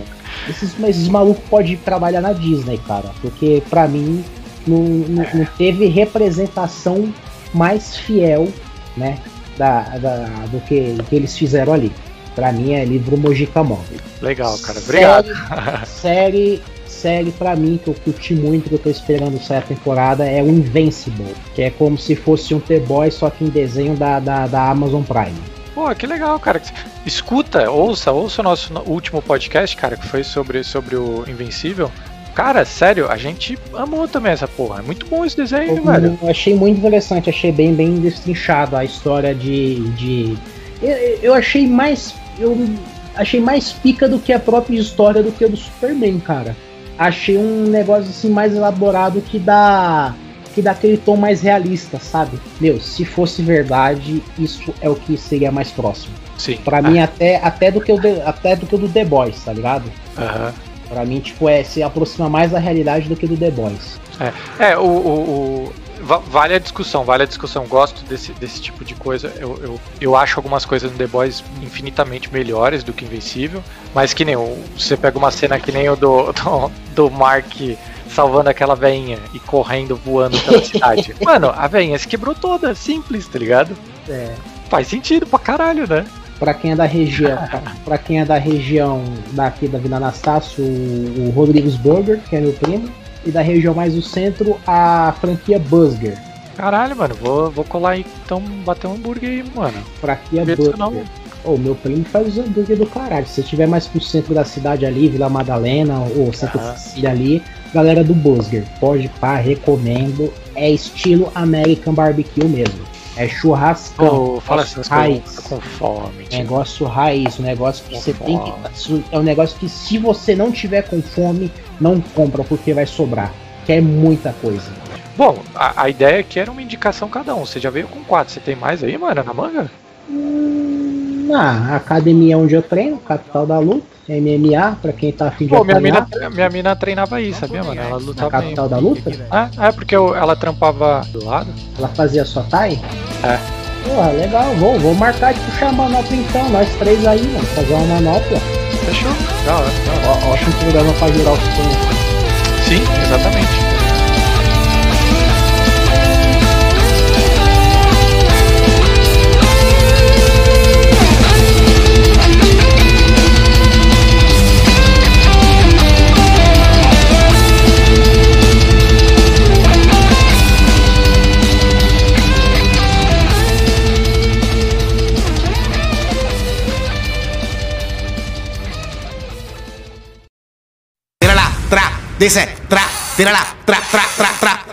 esses, esses malucos podem trabalhar na Disney, cara. Porque pra mim não, não, não teve representação mais fiel, né? Da, da- do que, do que eles fizeram ali. Pra mim é livro Mojica Móvel. Legal, cara. Obrigado. Série, série, série pra mim que eu curti muito, que eu tô esperando sair a temporada, é o Invincible, que é como se fosse um The-Boy, só que em desenho da, da, da Amazon Prime. Pô, que legal, cara. Escuta, ouça, ouça o nosso no- último podcast, cara, que foi sobre, sobre o Invencível. Cara, sério, a gente amou também essa porra. É muito bom esse desenho, velho. Eu achei muito interessante, achei bem, bem destrinchado a história de. de... Eu, eu achei mais. Eu achei mais pica do que a própria história do que o do Superman, cara. Achei um negócio assim mais elaborado que dá. que dá aquele tom mais realista, sabe? Meu, se fosse verdade, isso é o que seria mais próximo. Sim. Pra mim, até, até, do que o até do que o do The Boys, tá ligado? Aham. Pra mim, tipo, é, se aproxima mais da realidade do que do The Boys. É, o, o- o- va- Vale a discussão, vale a discussão. Gosto desse, desse tipo de coisa. Eu, eu, eu acho algumas coisas no The Boys infinitamente melhores do que Invencível. Mas que nem o, você pega uma cena que nem o do, [laughs] do, do Mark salvando aquela veinha e correndo, voando pela [laughs] cidade. Mano, a veinha se quebrou toda, simples, tá ligado? É. Faz sentido pra caralho, né? Pra quem é da região, pra, [laughs] pra quem é da região daqui da Vila Anastácio, o, o Rodrigues Burger, que é meu primo, e da região mais do centro, a franquia Busger. Caralho, mano, vou, vou colar aí, então bater um hambúrguer aí, mano. Franquia Burger. não. Ô, meu primo faz os hambúrguer do caralho. Se você tiver mais pro centro da cidade ali, Vila Madalena, ou Santa Aham. Cecília ali, galera do Busger, pode pá, recomendo. É estilo American Barbecue mesmo. É churrascão. Pô, fala essas raiz. com fome. tio. Negócio raiz, um negócio que Com você tem que. fome. É um negócio que se você não tiver com fome, não compra, porque vai sobrar. que é muita coisa. Bom, a, a ideia aqui era uma indicação cada um. Você já veio com quatro. Você tem mais aí, mano, na manga? Hum, ah, a academia onde eu treino, capital da luta, MMA, pra quem tá afim de Pô, minha mina, minha mina treinava aí, sabia, mano? Ela Na lutava capital em... da luta, É, é porque eu- ela trampava do lado. ela fazia sua TAI. É. Porra, legal, vou, vou marcar de puxar a manopla então, nós três aí, mano, fazer uma manopla. Fechou? Da hora, da hora. Ó, ótimo programa pra os punhos. Sim, exatamente. Tra, dice, tra, tírala, tra, tra, tra, tra.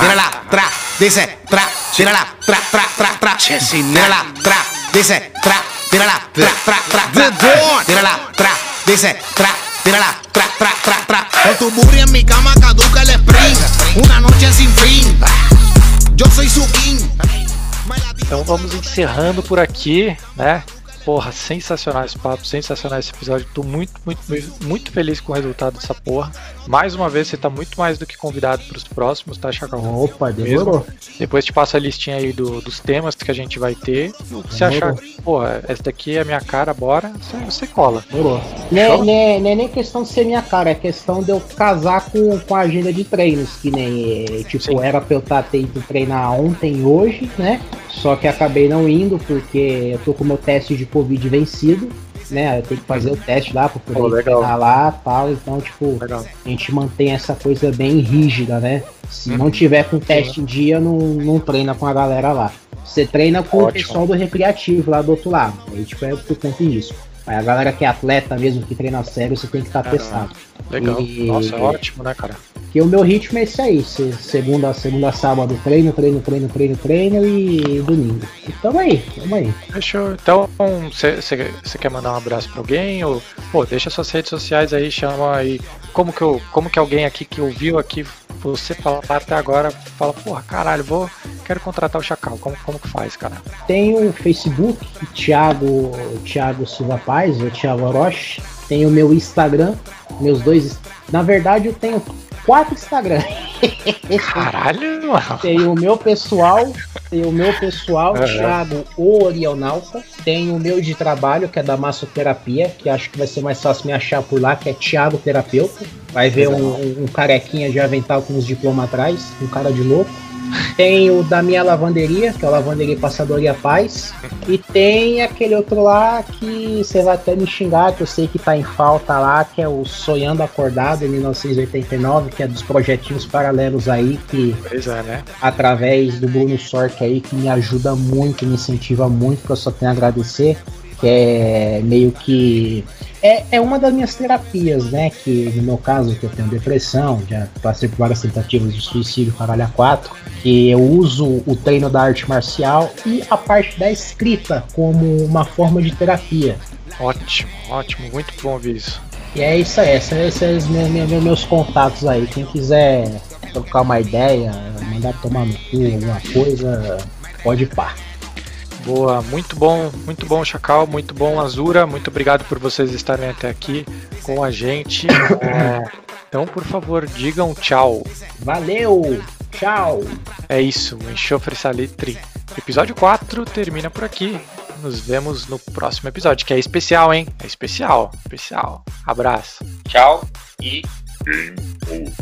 Tírala, tra, dice, tra, tírala, tra, tra, tra, tra. Tírala, tra, dice, tra, tírala, tra, tra, tra, tra. Tírala, tra, dice, tra, tírala, tra, tra, tra, tra. Con tu booty en mi cama caduca el sprint. Una noche sin fin. Yo soy su king. Então vamos encerrando por aqui, né? Porra, sensacional esse papo, sensacional esse episódio. Tô muito, muito, muito, feliz com o resultado dessa porra. Mais uma vez, você tá muito mais do que convidado pros próximos, tá, Chacal? Opa, demorou. Depois te passo a listinha aí do- dos temas que a gente vai ter. O que você achar, porra, essa daqui é a minha cara, bora, você, você cola. Demorou. Não é, não é- não é nem questão de ser minha cara, é questão de eu casar com, com a agenda de treinos, que nem, eh, tipo, Sim. era pra eu estar tendo treinar ontem e hoje, né? Só que acabei não indo porque eu tô com o meu teste de Covid vencido, né? Eu tenho que fazer o teste lá pra poder treinar lá tal. Então, tipo, Legal. a gente mantém essa coisa bem rígida, né? Se Uhum. não tiver com teste em dia, não, não treina com a galera lá. Você treina com o Ótimo. pessoal do recreativo lá do outro lado. Aí, tipo, é por conta disso. Aí a galera que é atleta mesmo, que treina sério, você tem que estar Caramba. testado. Legal. E- Nossa, ótimo, né, cara? Porque o meu ritmo é esse aí. se- Segunda, segunda, sábado, treino, treino, treino, treino, treino e domingo. E tamo aí, tamo aí. Fechou. Então, você quer mandar um abraço pra alguém? Ou, pô, deixa suas redes sociais aí, chama aí. Como que, eu, como que alguém aqui que ouviu aqui, você falar até agora, fala, porra, caralho, vou, quero contratar o Chacal. Como, como que faz, cara? Tem o Facebook, Thiago, Thiago Silva Paz, ou Thiago Orochi. Tem o meu Instagram, meus dois. Na verdade, eu tenho quatro Instagram. Caralho, mano. Tem o meu pessoal, tem o meu pessoal, Aham. Thiago o Orionauta. Tem o meu de trabalho, que é da massoterapia, que acho que vai ser mais fácil me achar por lá, que é Thiago Terapeuta. Vai ver um, um- carequinha de avental com os diplomas atrás, um cara de louco. Tem o da minha lavanderia, que é o Lavanderia Passadoria Paz. E tem aquele outro lá que você vai até me xingar, que eu sei que tá em falta lá, que é o Sonhando Acordado, em 1989, que é dos projetinhos paralelos aí, que é, né? através do Bruno Sork aí, que me ajuda muito, me incentiva muito, que eu só tenho a agradecer, que é meio que. É, é uma das minhas terapias, né? Que no meu caso, que eu tenho depressão, já passei por várias tentativas de suicídio, caralho, a quatro, que eu uso o treino da arte marcial e a parte da escrita como uma forma de terapia. Ótimo, ótimo, muito bom ouvir isso. E é isso aí, esses são os meus, meus- meus contatos aí. Quem quiser trocar uma ideia, mandar tomar no cu, alguma coisa, pode ir pá. Boa, muito bom, muito bom, Chacal, muito bom, Azura. Muito obrigado por vocês estarem até aqui com a gente. [laughs] É, então, por favor, digam tchau. Valeu! Tchau! É isso, Enxofre Salitre. Episódio 4 termina por aqui. Nos vemos no próximo episódio, que é especial, hein? É especial, especial. Abraço. Tchau e Game over.